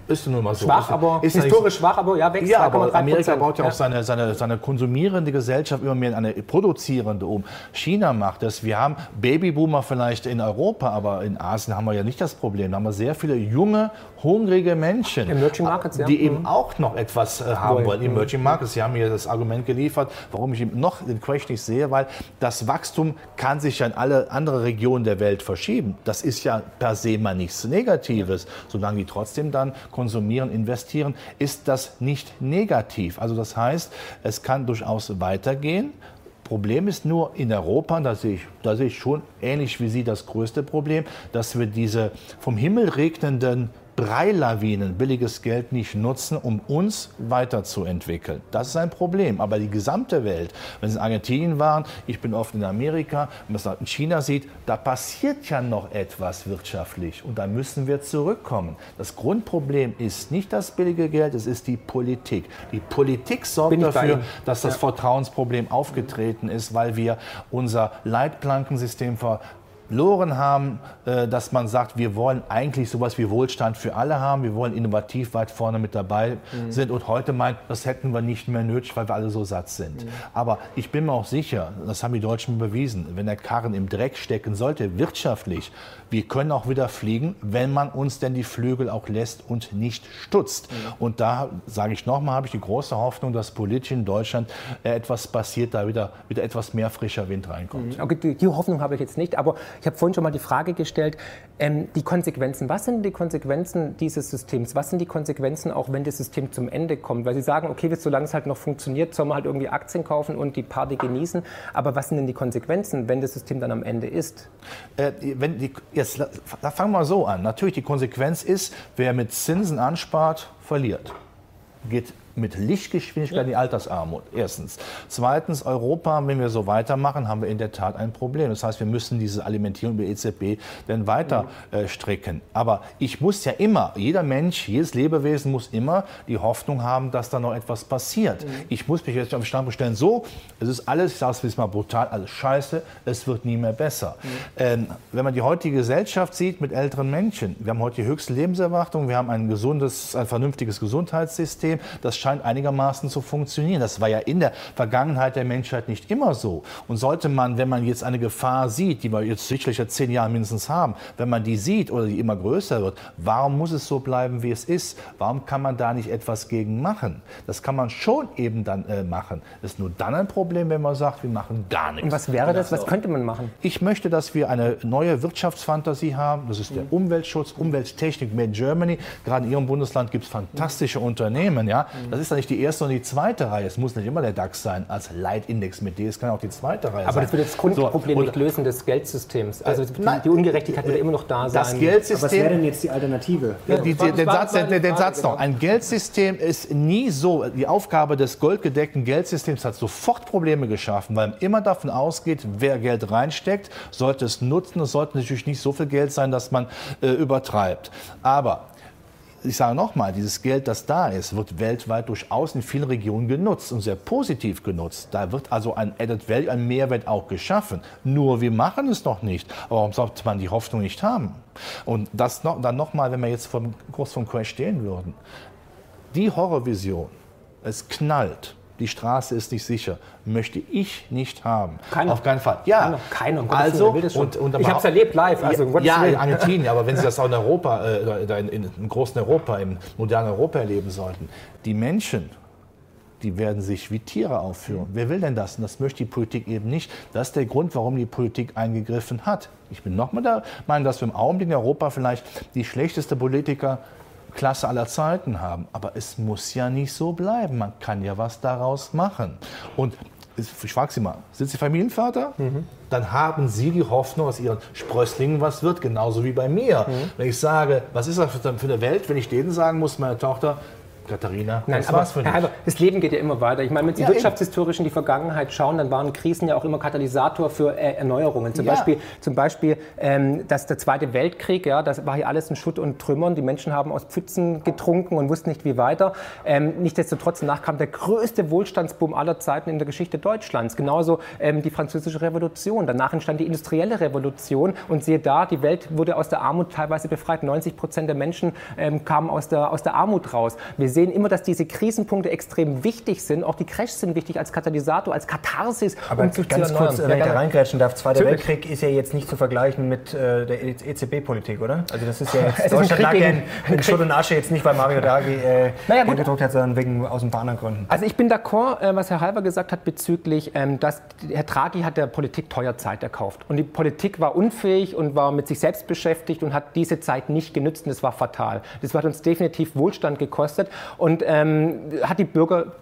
ist nun mal so. Schwach, aber ist historisch schwach, aber ja, wächst. Ja, aber Amerika baut ja, ja, auch seine, seine, seine konsumierende Gesellschaft immer mehr in eine produzierende um. China macht das. Wir haben Babyboomer vielleicht in Europa, aber in Asien haben wir ja nicht das Problem. Da haben wir sehr viele junge, hungrige Menschen, Markets, ja. die eben mhm. auch noch etwas äh, haben wollen. Emerging Markets, Sie haben mir das Argument geliefert, warum ich noch den Crash nicht sehe, weil das Wachstum kann sich ja in alle andere Regionen der Welt verschieben. Das ist ja per se mal nichts Negatives, solange die trotzdem dann konsumieren, investieren, ist das nicht negativ. Also das heißt, es kann durchaus weitergehen. Problem ist nur in Europa, da sehe, ich, da sehe ich schon ähnlich wie Sie das größte Problem, dass wir diese vom Himmel regnenden Breilawinen billiges Geld nicht nutzen, um uns weiterzuentwickeln. Das ist ein Problem. Aber die gesamte Welt, wenn Sie in Argentinien waren, ich bin oft in Amerika, wenn man es in China sieht, da passiert ja noch etwas wirtschaftlich. Und da müssen wir zurückkommen. Das Grundproblem ist nicht das billige Geld, es ist die Politik. Die Politik sorgt dafür, dass das ja. Vertrauensproblem aufgetreten ist, weil wir unser Leitplankensystem ver verloren haben, äh, dass man sagt, wir wollen eigentlich sowas wie Wohlstand für alle haben, wir wollen innovativ weit vorne mit dabei mhm. sind und heute meint, das hätten wir nicht mehr nötig, weil wir alle so satt sind. Mhm. Aber ich bin mir auch sicher, das haben die Deutschen bewiesen, wenn der Karren im Dreck stecken sollte, wirtschaftlich, wir können auch wieder fliegen, wenn man uns denn die Flügel auch lässt und nicht stutzt. Mhm. Und da sage ich nochmal, habe ich die große Hoffnung, dass politisch in Deutschland äh, etwas passiert, da wieder, wieder etwas mehr frischer Wind reinkommt. Mhm. Okay, die, die Hoffnung habe ich jetzt nicht, aber ich habe vorhin schon mal die Frage gestellt, ähm, die Konsequenzen, was sind die Konsequenzen dieses Systems? Was sind die Konsequenzen auch, wenn das System zum Ende kommt? Weil Sie sagen, okay, solange es halt noch funktioniert, soll man halt irgendwie Aktien kaufen und die Party genießen. Aber was sind denn die Konsequenzen, wenn das System dann am Ende ist? Äh, wenn die, jetzt fangen wir so an. Natürlich, die Konsequenz ist, wer mit Zinsen anspart, verliert. Geht mit Lichtgeschwindigkeit in die Altersarmut. Erstens. Zweitens, Europa, wenn wir so weitermachen, haben wir in der Tat ein Problem. Das heißt, wir müssen diese Alimentierung über EZB dann weiter äh, strecken. Aber ich muss ja immer, jeder Mensch, jedes Lebewesen muss immer die Hoffnung haben, dass da noch etwas passiert. Mhm. Ich muss mich jetzt auf den Standpunkt stellen, so, es ist alles, ich sage es mal brutal, alles scheiße, es wird nie mehr besser. Mhm. Ähm, wenn man die heutige Gesellschaft sieht mit älteren Menschen, wir haben heute die höchste Lebenserwartung, wir haben ein gesundes, ein vernünftiges Gesundheitssystem, das scheint einigermaßen zu funktionieren. Das war ja in der Vergangenheit der Menschheit nicht immer so. Und sollte man, wenn man jetzt eine Gefahr sieht, die wir jetzt sicherlich seit zehn Jahren mindestens haben, wenn man die sieht oder die immer größer wird, warum muss es so bleiben, wie es ist? Warum kann man da nicht etwas gegen machen? Das kann man schon eben dann äh, machen. Das ist nur dann ein Problem, wenn man sagt, wir machen gar nichts. Und was wäre das? Was könnte man machen? Ich möchte, dass wir eine neue Wirtschaftsfantasie haben. Das ist der mhm. Umweltschutz, Umwelttechnik Made in Germany. Gerade in Ihrem Bundesland gibt es fantastische mhm. Unternehmen. Ja? Mhm. Das ist ja nicht die erste und die zweite Reihe. Es muss nicht immer der DAX sein als Leitindex mit D. Es kann auch die zweite Reihe Aber sein. Aber das wird das Grundproblem so, nicht lösen des Geldsystems. Also die, die Ungerechtigkeit wird immer noch da sein. Das Geldsystem, Aber was wäre denn jetzt die Alternative? Ja, die, die, den, Satz, den, den Satz noch. Genau. Ein Geldsystem ist nie so. Die Aufgabe des goldgedeckten Geldsystems hat sofort Probleme geschaffen, weil man immer davon ausgeht, wer Geld reinsteckt, sollte es nutzen. Es sollte natürlich nicht so viel Geld sein, dass man äh, übertreibt. Aber ich sage nochmal, dieses Geld, das da ist, wird weltweit durchaus in vielen Regionen genutzt und sehr positiv genutzt. Da wird also ein Added Value, ein Mehrwert auch geschaffen. Nur wir machen es noch nicht. Warum sollte man die Hoffnung nicht haben? Und das noch, dann nochmal, wenn wir jetzt vom, kurz vom Crash stehen würden. Die Horrorvision, es knallt, die Straße ist nicht sicher, möchte ich nicht haben. Keiner. Auf keinen Fall. Ja, keiner. keiner um also, und, und ich habe es erlebt live. Also, ja, in Argentinien, aber wenn Sie das auch in Europa, äh, in, in, in großen Europa, im modernen Europa erleben sollten, die Menschen, die werden sich wie Tiere aufführen. Mhm. Wer will denn das? Und das möchte die Politik eben nicht. Das ist der Grund, warum die Politik eingegriffen hat. Ich bin nochmal der Meinung, dass wir im Augenblick in Europa vielleicht die schlechteste Politiker Klasse aller Zeiten haben. Aber es muss ja nicht so bleiben. Man kann ja was daraus machen. Und ich frage Sie mal, sind Sie Familienvater? Mhm. Dann haben Sie die Hoffnung, dass Ihren Sprösslingen was wird, genauso wie bei mir. Mhm. Wenn ich sage, was ist das für eine Welt, wenn ich denen sagen muss, meine Tochter, Katharina, Nein, aber Herr Halber, das Leben geht ja immer weiter. Ich meine, wenn Sie ja, wirtschaftshistorisch in die Vergangenheit schauen, dann waren Krisen ja auch immer Katalysator für äh, Erneuerungen. Zum ja. Beispiel, zum Beispiel ähm, dass der Zweite Weltkrieg, ja, das war hier alles in Schutt und Trümmern. Die Menschen haben aus Pfützen getrunken und wussten nicht, wie weiter. Ähm, nichtsdestotrotz, kam der größte Wohlstandsboom aller Zeiten in der Geschichte Deutschlands. Genauso ähm, die Französische Revolution. Danach entstand die industrielle Revolution. Und siehe da, die Welt wurde aus der Armut teilweise befreit. 90 Prozent der Menschen ähm, kamen aus der, aus der Armut raus. Wir sehen immer, dass diese Krisenpunkte extrem wichtig sind. Auch die Crashs sind wichtig als Katalysator, als Katharsis. Aber um ganz kurz, wenn ich da reingrätschen darf, Zweiter Natürlich. Weltkrieg ist ja jetzt nicht zu vergleichen mit äh, der EZB-Politik, oder? Also das ist ja jetzt, Deutschland lag ja in, in Schutt und Asche jetzt nicht, weil Mario Draghi äh, naja, gedruckt hat, sondern wegen, aus ein paar anderen Gründen. Also ich bin d'accord, äh, was Herr Halber gesagt hat bezüglich, ähm, dass Herr Draghi hat der Politik teuer Zeit erkauft. Und die Politik war unfähig und war mit sich selbst beschäftigt und hat diese Zeit nicht genützt und das war fatal. Das hat uns definitiv Wohlstand gekostet. Und ähm, hat die Bürger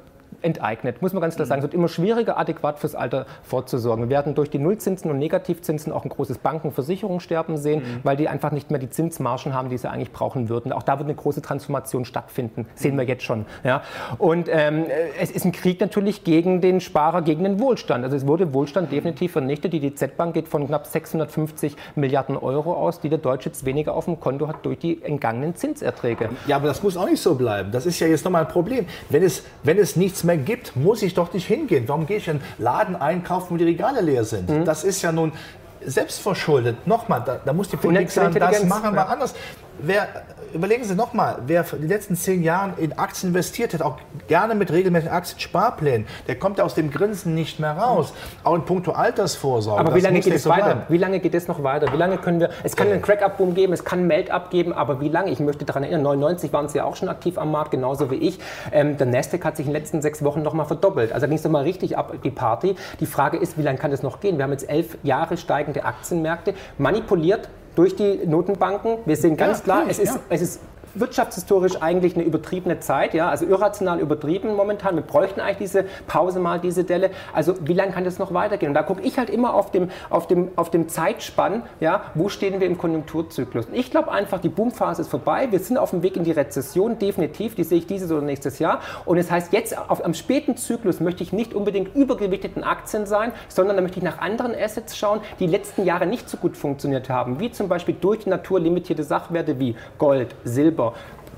enteignet, muss man ganz klar sagen. Es wird immer schwieriger, adäquat fürs Alter vorzusorgen. Wir werden durch die Nullzinsen und Negativzinsen auch ein großes Banken- und Versicherungssterben sehen, mhm. weil die einfach nicht mehr die Zinsmargen haben, die sie eigentlich brauchen würden. Auch da wird eine große Transformation stattfinden, sehen wir jetzt schon. Ja. Und ähm, es ist ein Krieg natürlich gegen den Sparer, gegen den Wohlstand. Also es wurde Wohlstand definitiv vernichtet. Die DZ-Bank geht von knapp 650 Milliarden Euro aus, die der Deutsche jetzt weniger auf dem Konto hat durch die entgangenen Zinserträge. Ja, aber das muss auch nicht so bleiben. Das ist ja jetzt nochmal ein Problem. Wenn es, wenn es nichts mehr gibt, muss ich doch nicht hingehen. Warum gehe ich in einen Laden einkaufen, wo die Regale leer sind? Mhm. Das ist ja nun selbstverschuldet. Nochmal, da, da muss die Politik sagen, das machen wir ja. anders. Wer überlegen Sie nochmal, wer in den letzten zehn Jahren in Aktien investiert hat, auch gerne mit regelmäßigen Aktiensparplänen, der kommt ja aus dem Grinsen nicht mehr raus. Auch in puncto Altersvorsorge. Aber wie lange geht es so weiter? Bleiben. Wie lange geht es noch weiter? Wie lange können wir, es kann einen Crack-Up-Boom geben, es kann einen Melt-Up geben, aber wie lange? Ich möchte daran erinnern, 99 waren Sie ja auch schon aktiv am Markt, genauso wie ich. Ähm, der Nasdaq hat sich in den letzten sechs Wochen nochmal verdoppelt. Also da ging es nochmal richtig ab, die Party. Die Frage ist, wie lange kann das noch gehen? Wir haben jetzt elf Jahre steigende Aktienmärkte, manipuliert durch die Notenbanken. Wir sehen ganz ja, klar, es ist, es ist wirtschaftshistorisch eigentlich eine übertriebene Zeit, ja, also irrational übertrieben momentan. Wir bräuchten eigentlich diese Pause mal, diese Delle. Also wie lange kann das noch weitergehen? Und da gucke ich halt immer auf dem, auf dem, auf dem Zeitspann, ja, wo stehen wir im Konjunkturzyklus? Und ich glaube einfach, die Boomphase ist vorbei. Wir sind auf dem Weg in die Rezession, definitiv. Die sehe ich dieses oder nächstes Jahr. Und das heißt, jetzt auf, am späten Zyklus möchte ich nicht unbedingt übergewichteten Aktien sein, sondern da möchte ich nach anderen Assets schauen, die letzten Jahre nicht so gut funktioniert haben, wie zum Beispiel durch die Natur limitierte Sachwerte wie Gold, Silber,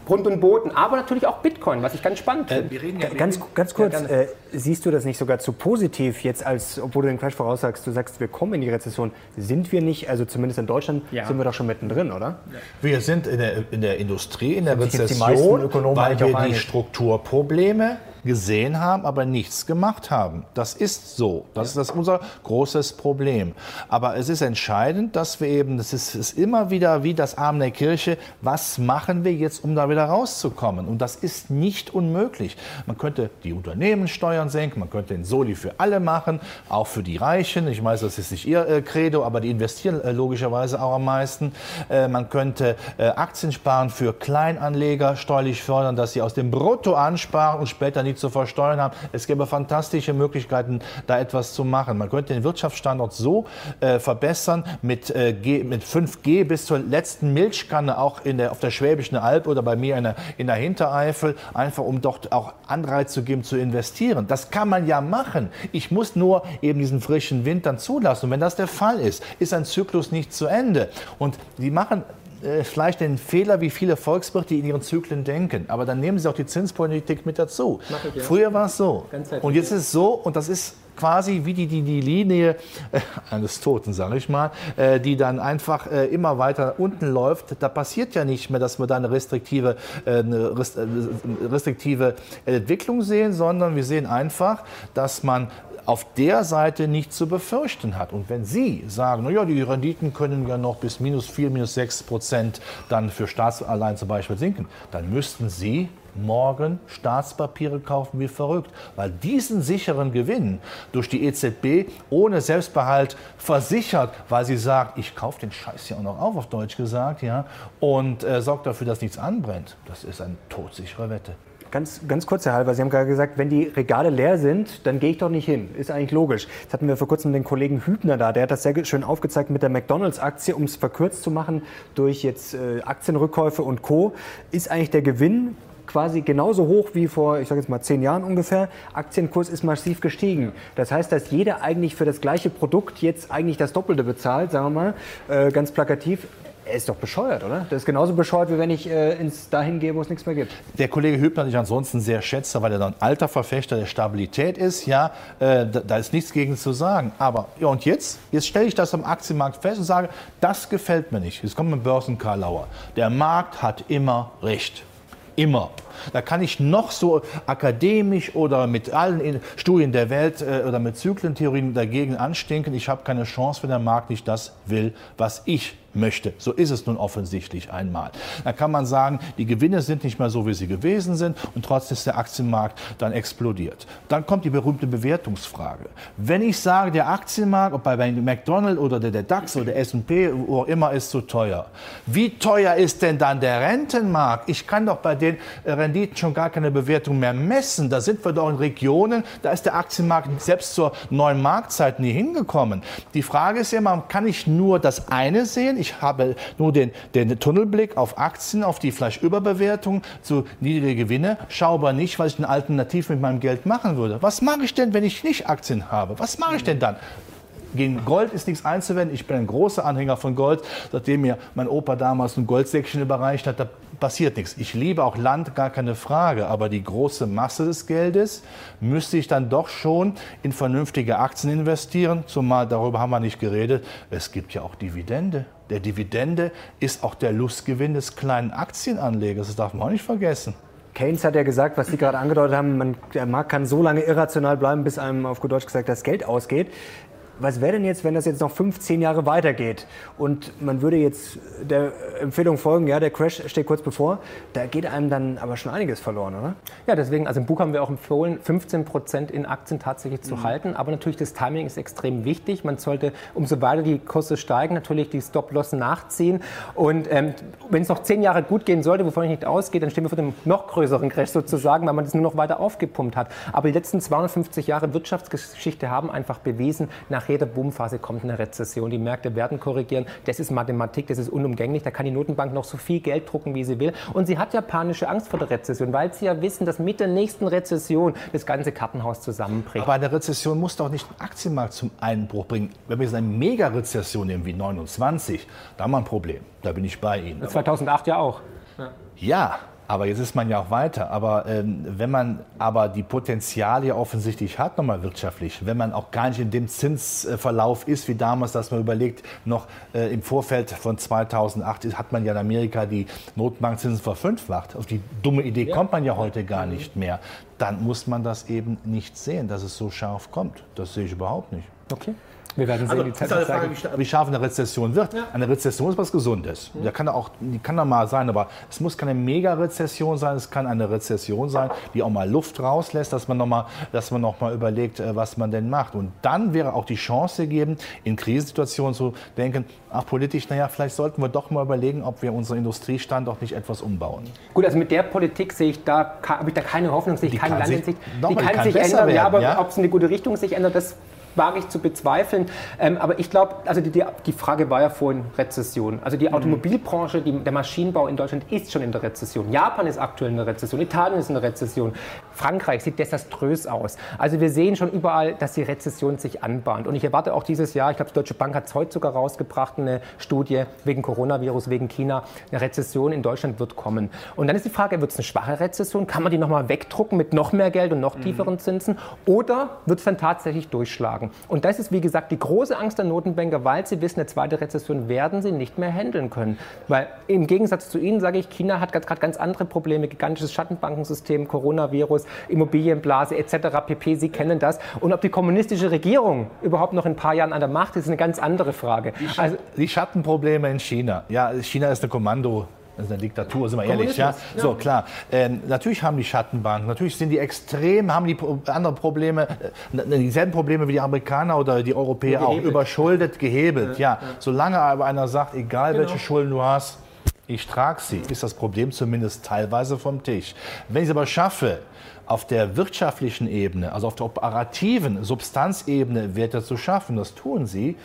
Grund und Boden, aber natürlich auch Bitcoin, was ich ganz spannend äh, finde. Ja, ganz, ganz kurz, ja, äh, siehst du das nicht sogar zu positiv jetzt, als obwohl du den Crash voraussagst, du sagst, wir kommen in die Rezession. Sind wir nicht, also zumindest in Deutschland, ja. sind wir doch schon mittendrin, oder? Wir sind in der, in der Industrie, in der Rezession, weil wir die Strukturprobleme gesehen haben, aber nichts gemacht haben. Das ist so. Das ja. ist das unser großes Problem. Aber es ist entscheidend, dass wir eben, das ist, ist immer wieder wie das Arm der Kirche, was machen wir jetzt, um da wieder rauszukommen? Und das ist nicht unmöglich. Man könnte die Unternehmenssteuern senken, man könnte den Soli für alle machen, auch für die Reichen. Ich weiß, das ist nicht ihr äh, Credo, aber die investieren äh, logischerweise auch am meisten. Äh, man könnte äh, Aktien sparen für Kleinanleger, steuerlich fördern, dass sie aus dem Brutto ansparen und später nicht zu versteuern haben. Es gäbe fantastische Möglichkeiten, da etwas zu machen. Man könnte den Wirtschaftsstandort so äh, verbessern mit, äh, G, mit 5G bis zur letzten Milchkanne, auch in der, auf der Schwäbischen Alb oder bei mir in der, in der Hintereifel, einfach um dort auch Anreiz zu geben, zu investieren. Das kann man ja machen. Ich muss nur eben diesen frischen Wind dann zulassen. Und wenn das der Fall ist, ist ein Zyklus nicht zu Ende. Und die machen äh, vielleicht den Fehler, wie viele Volkswirte in ihren Zyklen denken. Aber dann nehmen sie auch die Zinspolitik mit dazu. Ja. Früher war es so. Und jetzt ist es so, und das ist quasi wie die, die, die Linie äh, eines Toten, sage ich mal, äh, die dann einfach äh, immer weiter unten läuft. Da passiert ja nicht mehr, dass wir da eine restriktive, äh, eine äh, restriktive Entwicklung sehen, sondern wir sehen einfach, dass man auf der Seite nichts zu befürchten hat. Und wenn Sie sagen, naja, die Renditen können ja noch bis minus 4, minus 6 Prozent dann für Staatsanleihen zum Beispiel sinken, dann müssten Sie morgen Staatspapiere kaufen wie verrückt, weil diesen sicheren Gewinn durch die EZB ohne Selbstbehalt versichert, weil sie sagt, ich kaufe den Scheiß ja auch noch auf, auf Deutsch gesagt, ja, und äh, sorgt dafür, dass nichts anbrennt. Das ist eine todsichere Wette. Ganz, ganz kurz, Herr Halber, Sie haben gerade gesagt, wenn die Regale leer sind, dann gehe ich doch nicht hin. Ist eigentlich logisch. Jetzt hatten wir vor kurzem den Kollegen Hübner da, der hat das sehr schön aufgezeigt mit der McDonalds-Aktie, um es verkürzt zu machen durch jetzt äh, Aktienrückkäufe und Co. Ist eigentlich der Gewinn quasi genauso hoch wie vor, ich sage jetzt mal zehn Jahren ungefähr. Aktienkurs ist massiv gestiegen. Das heißt, dass jeder eigentlich für das gleiche Produkt jetzt eigentlich das Doppelte bezahlt, sagen wir mal, äh, ganz plakativ. Er ist doch bescheuert, oder? Das ist genauso bescheuert, wie wenn ich äh, ins dahin gehe, wo es nichts mehr gibt. Der Kollege Hübner, den ich ansonsten sehr schätze, weil er dann alter Verfechter der Stabilität ist, ja, äh, da, da, ist nichts gegen zu sagen. Aber, ja, und jetzt? Jetzt stelle ich das am Aktienmarkt fest und sage, das gefällt mir nicht. Jetzt kommt ein Börsenkarlauer. Der Markt hat immer recht. Immer. Da kann ich noch so akademisch oder mit allen Studien der Welt äh, oder mit Zyklentheorien dagegen anstinken. Ich habe keine Chance, wenn der Markt nicht das will, was ich möchte. So ist es nun offensichtlich einmal. Da kann man sagen, die Gewinne sind nicht mehr so, wie sie gewesen sind und trotzdem ist der Aktienmarkt dann explodiert. Dann kommt die berühmte Bewertungsfrage. Wenn ich sage, der Aktienmarkt, ob bei McDonald's oder der, DAX oder der S&P, wo auch immer, ist zu teuer. Wie teuer ist denn dann der Rentenmarkt? Ich kann doch bei den Renditen schon gar keine Bewertung mehr messen. Da sind wir doch in Regionen, da ist der Aktienmarkt selbst zur neuen Marktzeit nie hingekommen. Die Frage ist ja immer, kann ich nur das eine sehen? Ich habe nur den, den Tunnelblick auf Aktien, auf die Fleischüberbewertung, zu niedrige Gewinne, schaue aber nicht, was ich eine Alternative mit meinem Geld machen würde. Was mache ich denn, wenn ich nicht Aktien habe? Was mache ich denn dann? Gegen Gold ist nichts einzuwenden. Ich bin ein großer Anhänger von Gold. Seitdem mir mein Opa damals ein Goldsäckchen überreicht hat, da passiert nichts. Ich liebe auch Land, gar keine Frage. Aber die große Masse des Geldes müsste ich dann doch schon in vernünftige Aktien investieren. Zumal darüber haben wir nicht geredet. Es gibt ja auch Dividende. Der Dividende ist auch der Lustgewinn des kleinen Aktienanlegers. Das darf man auch nicht vergessen. Keynes hat ja gesagt, was Sie gerade angedeutet haben, man, der Markt kann so lange irrational bleiben, bis einem auf gut Deutsch gesagt das Geld ausgeht was wäre denn jetzt, wenn das jetzt noch 15 Jahre weitergeht und man würde jetzt der Empfehlung folgen, ja, der Crash steht kurz bevor, da geht einem dann aber schon einiges verloren, oder? Ja, deswegen, also im Buch haben wir auch empfohlen, 15 Prozent in Aktien tatsächlich zu mhm. halten, aber natürlich das Timing ist extrem wichtig. Man sollte, umso weiter die Kurse steigen, natürlich die Stop-Loss nachziehen und ähm, wenn es noch 10 Jahre gut gehen sollte, wovon ich nicht ausgehe, dann stehen wir vor dem noch größeren Crash sozusagen, weil man das nur noch weiter aufgepumpt hat. Aber die letzten 250 Jahre Wirtschaftsgeschichte haben einfach bewiesen, nach jeder Boomphase kommt eine Rezession. Die Märkte werden korrigieren. Das ist Mathematik, das ist unumgänglich. Da kann die Notenbank noch so viel Geld drucken, wie sie will. Und sie hat ja panische Angst vor der Rezession, weil sie ja wissen, dass mit der nächsten Rezession das ganze Kartenhaus zusammenbricht. Aber eine Rezession muss doch nicht den Aktienmarkt zum Einbruch bringen. Wenn wir jetzt eine Mega-Rezession nehmen wie 29, da haben wir ein Problem. Da bin ich bei Ihnen. 2008 ja auch. Ja. ja Aber jetzt ist man ja auch weiter. Aber ähm, wenn man aber die Potenziale offensichtlich hat, nochmal wirtschaftlich, wenn man auch gar nicht in dem Zinsverlauf ist wie damals, dass man überlegt, noch äh, im Vorfeld von 2008 hat man ja in Amerika die Notenbankzinsen verfünffacht. Auf die dumme Idee ja. kommt man ja heute gar mhm. nicht mehr. Dann muss man das eben nicht sehen, dass es so scharf kommt. Das sehe ich überhaupt nicht. Okay. Wir werden sehen, also, die Zeit ist Frage, wie scharf eine Rezession wird. Ja. Eine Rezession ist was Gesundes. Mhm. Da kann auch, die kann da mal sein, aber es muss keine Mega-Rezession sein. Es kann eine Rezession sein, die auch mal Luft rauslässt, dass man nochmal noch mal überlegt, äh, was man denn macht. Und dann wäre auch die Chance gegeben, in Krisensituationen zu denken, ach politisch, naja, vielleicht sollten wir doch mal überlegen, ob wir unseren Industriestandort nicht etwas umbauen. Gut, also mit der Politik sehe ich da, habe ich da keine Hoffnung, sehe ich keine Landessicht. Die kann, kann sich ändern, werden, ja, aber ja? ob es in eine gute Richtung sich ändert, das wage ich zu bezweifeln. Ähm, aber ich glaube, also die, die, Frage war ja vorhin Rezession. Also die mhm. Automobilbranche, die, der Maschinenbau in Deutschland ist schon in der Rezession. Japan ist aktuell in der Rezession, Italien ist in der Rezession, Frankreich sieht desaströs aus. Also wir sehen schon überall, dass die Rezession sich anbahnt. Und ich erwarte auch dieses Jahr, ich glaube, die Deutsche Bank hat es heute sogar rausgebracht, eine Studie wegen Coronavirus, wegen China, eine Rezession in Deutschland wird kommen. Und dann ist die Frage, wird es eine schwache Rezession? Kann man die nochmal wegdrucken mit noch mehr Geld und noch mhm. tieferen Zinsen? Oder wird es dann tatsächlich durchschlagen? Notenbanken. Und das ist, wie gesagt, die große Angst der Notenbanker, weil sie wissen, eine zweite Rezession werden sie nicht mehr handeln können. Weil im Gegensatz zu Ihnen, sage ich, China hat gerade ganz andere Probleme, gigantisches Schattenbankensystem, Coronavirus, Immobilienblase etc. pp. Sie kennen das. Und ob die kommunistische Regierung überhaupt noch in ein paar Jahren an der Macht ist, ist eine ganz andere Frage. Die, Sch also, die Schattenprobleme in China. Ja, China ist eine Kommando das ist eine Diktatur, sind wir ehrlich. Ja? ja? So, klar. Ähm, natürlich haben die Schattenbanken, natürlich sind die extrem, haben die andere Probleme, äh, dieselben Probleme wie die Amerikaner oder die Europäer auch, überschuldet, gehebelt. Ja, ja. Solange aber einer sagt, egal genau. welche Schulden du hast, ich trage sie, ist das Problem zumindest teilweise vom Tisch. Wenn ich es aber schaffe, auf der wirtschaftlichen Ebene, also auf der operativen Substanzebene Werte zu schaffen, das tun sie,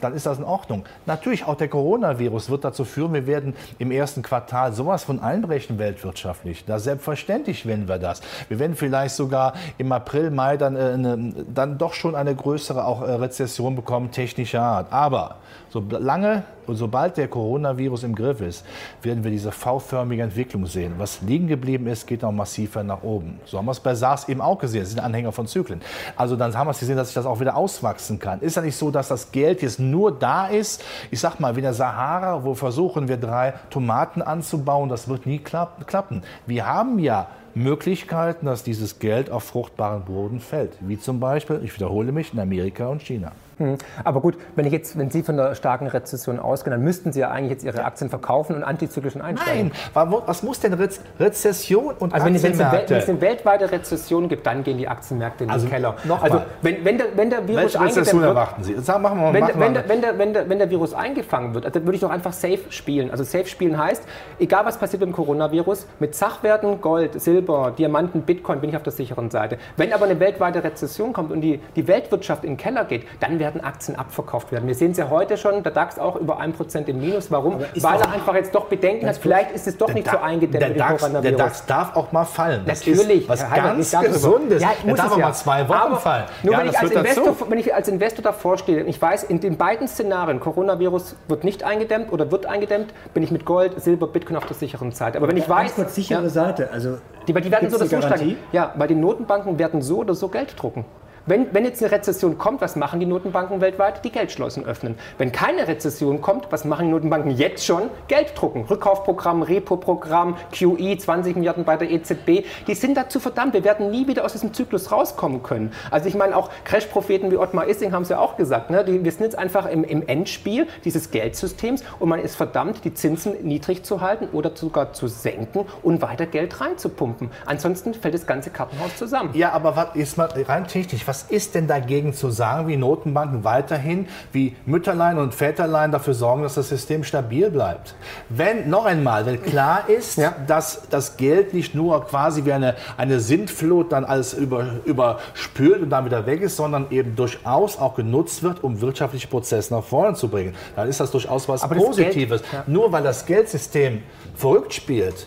dann ist das in Ordnung. Natürlich, auch der Coronavirus wird dazu führen, wir werden im ersten Quartal sowas von einbrechen weltwirtschaftlich. Da selbstverständlich werden wir das. Wir werden vielleicht sogar im April, Mai dann, äh, eine, dann doch schon eine größere auch äh, Rezession bekommen, technischer Art. Aber solange und sobald der Coronavirus im Griff ist, werden wir diese V-förmige Entwicklung sehen. Was liegen geblieben ist, geht noch massiver nach oben. So haben wir es bei SARS eben auch gesehen. Das sind Anhänger von Zyklen. Also dann haben wir es gesehen, dass sich das auch wieder auswachsen kann. Ist ja nicht so, dass das Geld jetzt nur da ist. Ich sag mal, wie der Sahara, wo versuchen wir drei Tomaten anzubauen, das wird nie klappen. Wir haben ja Möglichkeiten, dass dieses Geld auf fruchtbaren Boden fällt. Wie zum Beispiel, ich wiederhole mich, in Amerika und China. Hm. Aber gut, wenn, ich jetzt, wenn Sie von der starken Rezession ausgehen, dann müssten Sie ja eigentlich jetzt Ihre Aktien verkaufen und antizyklischen einsteigen. Nein, was muss denn Rez Rezession und also Aktienmärkte? Wenn es eine weltweite Rezession gibt, dann gehen die Aktienmärkte in den also Keller. Also wenn, wenn, der, wenn der Virus Rezession wird, erwarten Sie? Sag, machen wir, wenn, machen wenn, der, wenn, der, wenn, der, wenn der Virus eingefangen wird, dann würde ich doch einfach safe spielen. Also safe spielen heißt, egal was passiert mit dem Coronavirus, mit Sachwerten, Gold, Silber, Diamanten, Bitcoin bin ich auf der sicheren Seite. Wenn aber eine weltweite Rezession kommt und die, die Weltwirtschaft in den Keller geht, dann werden Aktien abverkauft werden. Wir sehen es ja heute schon, der DAX auch über 1% im Minus. Warum? Weil er einfach jetzt doch Bedenken hat, vielleicht ist es doch nicht so eingedämmt der DAX, der DAX darf auch mal fallen. Das Natürlich. was Herr ganz Gesundes. Ja, der darf auch mal zwei Wochen aber fallen. Nur ja, wenn, ich als Investor, wenn ich als Investor davor stehe und ich weiß, in den beiden Szenarien, Coronavirus wird nicht eingedämmt oder wird eingedämmt, bin ich mit Gold, Silber, Bitcoin auf der sicheren Seite. Aber wenn ich weiß... sichere Seite. Also die, die werden so oder so steigen. Ja, weil die Notenbanken werden so oder so Geld drucken. Wenn, wenn jetzt eine Rezession kommt, was machen die Notenbanken weltweit? Die Geldschlossen öffnen. Wenn keine Rezession kommt, was machen die Notenbanken jetzt schon? Geld drucken. Rückkaufprogramm, Repo-Programm, QE, 20 Milliarden bei der EZB. Die sind dazu verdammt. Wir werden nie wieder aus diesem Zyklus rauskommen können. Also ich meine, auch Crash-Propheten wie Ottmar Issing haben es ja auch gesagt. Ne? Die, wir sind jetzt einfach im, im Endspiel dieses Geldsystems und man ist verdammt, die Zinsen niedrig zu halten oder sogar zu senken und weiter Geld reinzupumpen. Ansonsten fällt das ganze Kartenhaus zusammen. Ja, aber was ist mal rein technisch? Was was ist denn dagegen zu sagen, wie Notenbanken weiterhin, wie Mütterlein und Väterlein dafür sorgen, dass das System stabil bleibt? Wenn, noch einmal, wenn klar ist, ja. dass das Geld nicht nur quasi wie eine, eine Sintflut dann alles über, überspült und dann wieder weg ist, sondern eben durchaus auch genutzt wird, um wirtschaftliche Prozesse nach vorne zu bringen, dann ist das durchaus was Aber Positives. Geld, ja. Nur weil das Geldsystem verrückt spielt,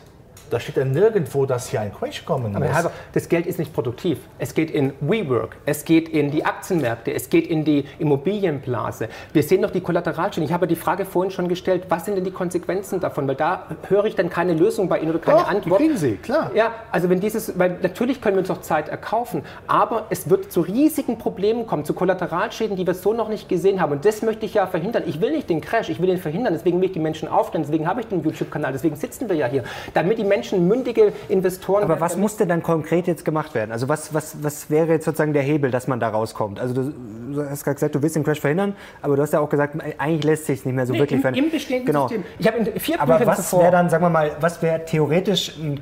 Da steht ja nirgendwo, dass hier ein Crash kommen muss. Aber das Geld ist nicht produktiv. Es geht in WeWork, es geht in die Aktienmärkte, es geht in die Immobilienblase. Wir sehen noch die Kollateralschäden. Ich habe die Frage vorhin schon gestellt, was sind denn die Konsequenzen davon? Weil da höre ich dann keine Lösung bei Ihnen oder keine Doch, Antwort. Kriegen Sie, klar. Ja, also wenn dieses, weil natürlich können wir uns auch Zeit erkaufen, aber es wird zu riesigen Problemen kommen, zu Kollateralschäden, die wir so noch nicht gesehen haben. Und das möchte ich ja verhindern. Ich will nicht den Crash, ich will ihn verhindern. Deswegen will ich die Menschen aufklären, deswegen habe ich den YouTube-Kanal, deswegen sitzen wir ja hier, damit die Menschen mündige Investoren. Aber was muss denn dann konkret jetzt gemacht werden? Also was, was, was wäre jetzt sozusagen der Hebel, dass man da rauskommt? Also du, du hast gerade gesagt, du willst den Crash verhindern, aber du hast ja auch gesagt, eigentlich lässt sich nicht mehr so nee, wirklich im, verhindern. Im bestehenden genau. System. Ich habe in vier aber was wäre dann, sagen wir mal, was wäre theoretisch ein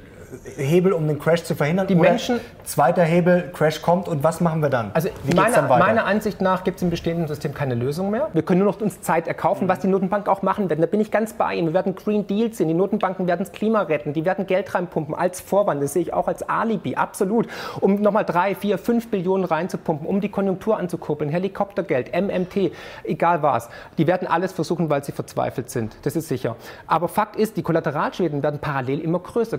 Hebel, um den Crash zu verhindern? Die Oder Menschen- zweiter Hebel, Crash kommt und was machen wir dann? Also Wie geht's meiner, dann weiter? meiner Ansicht nach gibt es im bestehenden System keine Lösung mehr. Wir können nur noch uns Zeit erkaufen, was die Notenbank auch machen werden. Da bin ich ganz bei Ihnen. Wir werden Green Deals sehen. Die Notenbanken werden das Klima retten. Die werden Geld reinpumpen als Vorwand. Das sehe ich auch als Alibi, absolut. Um nochmal drei, vier, fünf Billionen reinzupumpen, um die Konjunktur anzukurbeln. Helikoptergeld, MMT, egal was. Die werden alles versuchen, weil sie verzweifelt sind. Das ist sicher. Aber Fakt ist, die Kollateralschäden werden parallel immer größer.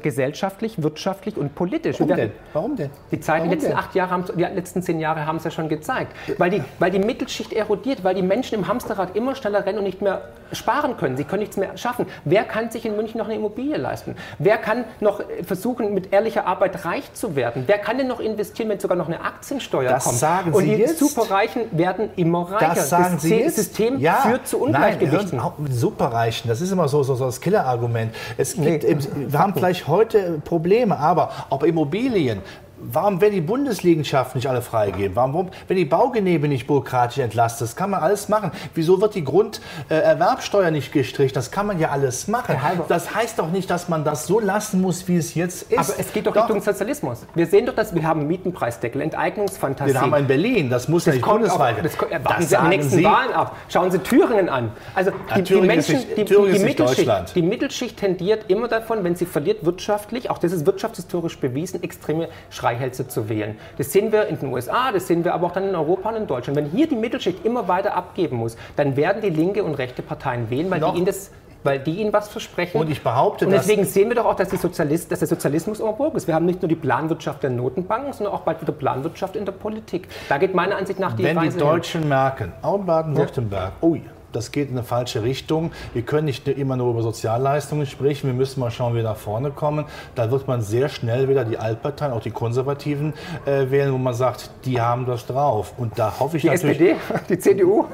Gesellschaftlich, wirtschaftlich und politisch. Warum werden- denn? Warum denn? die Zeit, die Warum letzten denn? acht Jahre, haben, die letzten zehn Jahre haben es ja schon gezeigt. Weil die, weil die Mittelschicht erodiert, weil die Menschen im Hamsterrad immer schneller rennen und nicht mehr sparen können. Sie können nichts mehr schaffen. Wer kann sich in München noch eine Immobilie leisten? Wer kann noch äh, versuchen, mit ehrlicher Arbeit reich zu werden? Wer kann denn noch investieren, wenn sogar noch eine Aktiensteuer Das kommt? sagen und Sie die jetzt? Superreichen werden immer reicher. Das sagen das Sie Sy- jetzt? System ja. führt zu Nein, Ungleichgewichten. mit Superreichen, das ist immer so, so, so das Killerargument. Es gibt, Nee. wir haben vielleicht heute Probleme, aber ob Immobilien, Warum werden die Bundesliegenschaften nicht alle freigegeben? Warum, werden die Baugenehme nicht bürokratisch entlastet? Das kann man alles machen. Wieso wird die Grunderwerbsteuer nicht gestrichen? Das kann man ja alles machen. Das heißt doch nicht, dass man das so lassen muss, wie es jetzt ist. Aber es geht doch Richtung Sozialismus. Wir sehen doch, dass wir haben Mietenpreisdeckel, Enteignungsfantasie. Den haben wir in Berlin. Das muss ja nicht bundesweit. Auch, das, warten Das Sie die nächsten Sie. Wahlen ab. Schauen Sie Thüringen an. Also die, die Menschen, nicht- die, die, Mittelschicht, die Mittelschicht tendiert immer davon, wenn sie verliert wirtschaftlich, auch das ist wirtschaftshistorisch bewiesen, extreme Schreihälse zu wählen. Das sehen wir in den USA, das sehen wir aber auch dann in Europa und in Deutschland. Wenn hier die Mittelschicht immer weiter abgeben muss, dann werden die linke und rechte Parteien wählen, weil Noch- die ihnen das weil die ihnen was versprechen. Und ich behaupte, Und deswegen sehen wir doch auch, dass, die Sozialist, dass der Sozialismus en vogue ist. Wir haben nicht nur die Planwirtschaft der Notenbanken, sondern auch bald wieder Planwirtschaft in der Politik. Da geht meiner Ansicht nach die Wenn die Reise hin. Deutschen merken, auch in Baden-Württemberg, ui, das geht in eine falsche Richtung. Wir können nicht immer nur über Sozialleistungen sprechen. Wir müssen mal schauen, wie wir nach vorne kommen. Da wird man sehr schnell wieder die Altparteien, auch die Konservativen äh, wählen, wo man sagt, die haben das drauf. Und da hoffe ich Die natürlich. SPD, die CDU.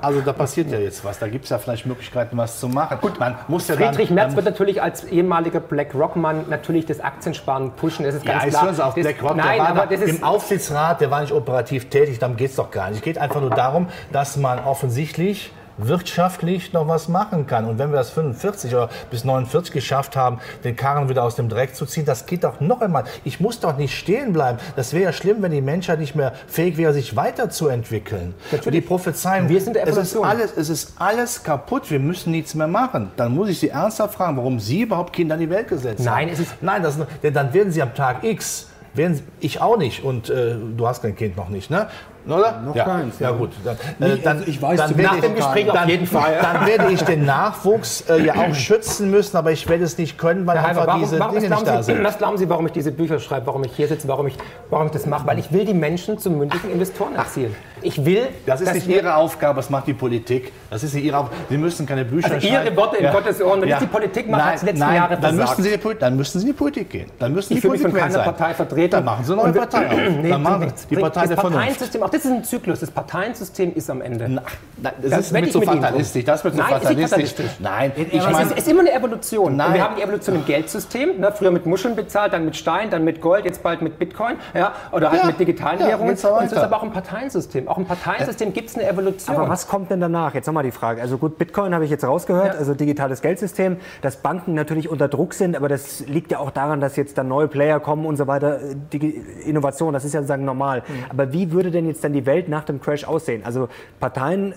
Also da passiert ja jetzt was. Da gibt es ja vielleicht Möglichkeiten, was zu machen. Gut, man muss ja Friedrich dann, Merz wird natürlich als ehemaliger BlackRock-Mann natürlich das Aktiensparen pushen. Das ist Ja, ganz jetzt klar. hören Sie auf BlackRock, nein, der war aber da das ist im Aufsichtsrat, der war nicht operativ tätig, darum geht es doch gar nicht. Es geht einfach nur darum, dass man offensichtlich wirtschaftlich noch was machen kann. Und wenn wir das 45 oder bis 49 geschafft haben, den Karren wieder aus dem Dreck zu ziehen, das geht doch noch einmal. Ich muss doch nicht stehen bleiben. Das wäre ja schlimm, wenn die Menschheit nicht mehr fähig wäre, sich weiterzuentwickeln. Und die prophezeien, Wir sind der es ist, alles, es ist alles kaputt, wir müssen nichts mehr machen. Dann muss ich Sie ernsthaft fragen, warum Sie überhaupt Kinder in die Welt gesetzt Nein, haben. es ist- Nein, das, denn dann werden Sie am Tag X, werden ich auch nicht und äh, du hast kein Kind noch nicht, ne? Oder? Noch ja. keins, Ja ja. gut, dann, Nee, äh, dann, also ich weiß dann werde nach dem Gespräch auf jeden Fall. Dann werde ich den Nachwuchs äh, ja auch schützen müssen, aber ich werde es nicht können, weil Herr einfach warum, diese warum, was, Dinge nicht da glauben Sie, sind. was glauben Sie, warum ich diese Bücher schreibe, warum ich hier sitze, warum ich, warum ich das mache? Weil ich will die Menschen zu mündigen Investoren erzielen. Ich will, Das ist nicht Ihre Aufgabe, das macht die Politik. Das ist nicht Ihre Aufgabe. Sie müssen keine Bücher Also schreiben. Ihre Worte in Gottes Ohren, wenn das die Politik macht, hat es die letzten nein, Jahre dann müssen, Sie die, dann müssen Sie in die Politik gehen. Dann müssen Ich die fühle mich von keiner sein. Partei vertreten. Dann machen Sie eine neue Partei auf. Dann machen. Sie die Partei der Vernunft. Auch das ist ein Zyklus. Das Parteiensystem ist am Ende. Na, na, das, Das ist mit so fatalistisch. Das wird so Nein, fatalistisch. fatalistisch. Nein, ich es, meine, ist, es ist immer eine Evolution. Nein. Wir haben die Evolution im Geldsystem. Ne? Früher mit Muscheln bezahlt, dann mit Stein, dann mit Gold, jetzt bald mit Bitcoin. Ja? Oder halt Ja, mit digitalen ja, Währungen. so Und es ist aber auch ein Parteiensystem. Auch im Parteiensystem gibt es eine Evolution. Aber was kommt denn danach? Jetzt nochmal die Frage. Also gut, Bitcoin habe ich jetzt rausgehört, Ja. also digitales Geldsystem, dass Banken natürlich unter Druck sind, aber das liegt ja auch daran, dass jetzt dann neue Player kommen und so weiter. Die Innovation, das ist ja sozusagen normal. Mhm. Aber wie würde denn jetzt dann die Welt nach dem Crash aussehen? Also Parteien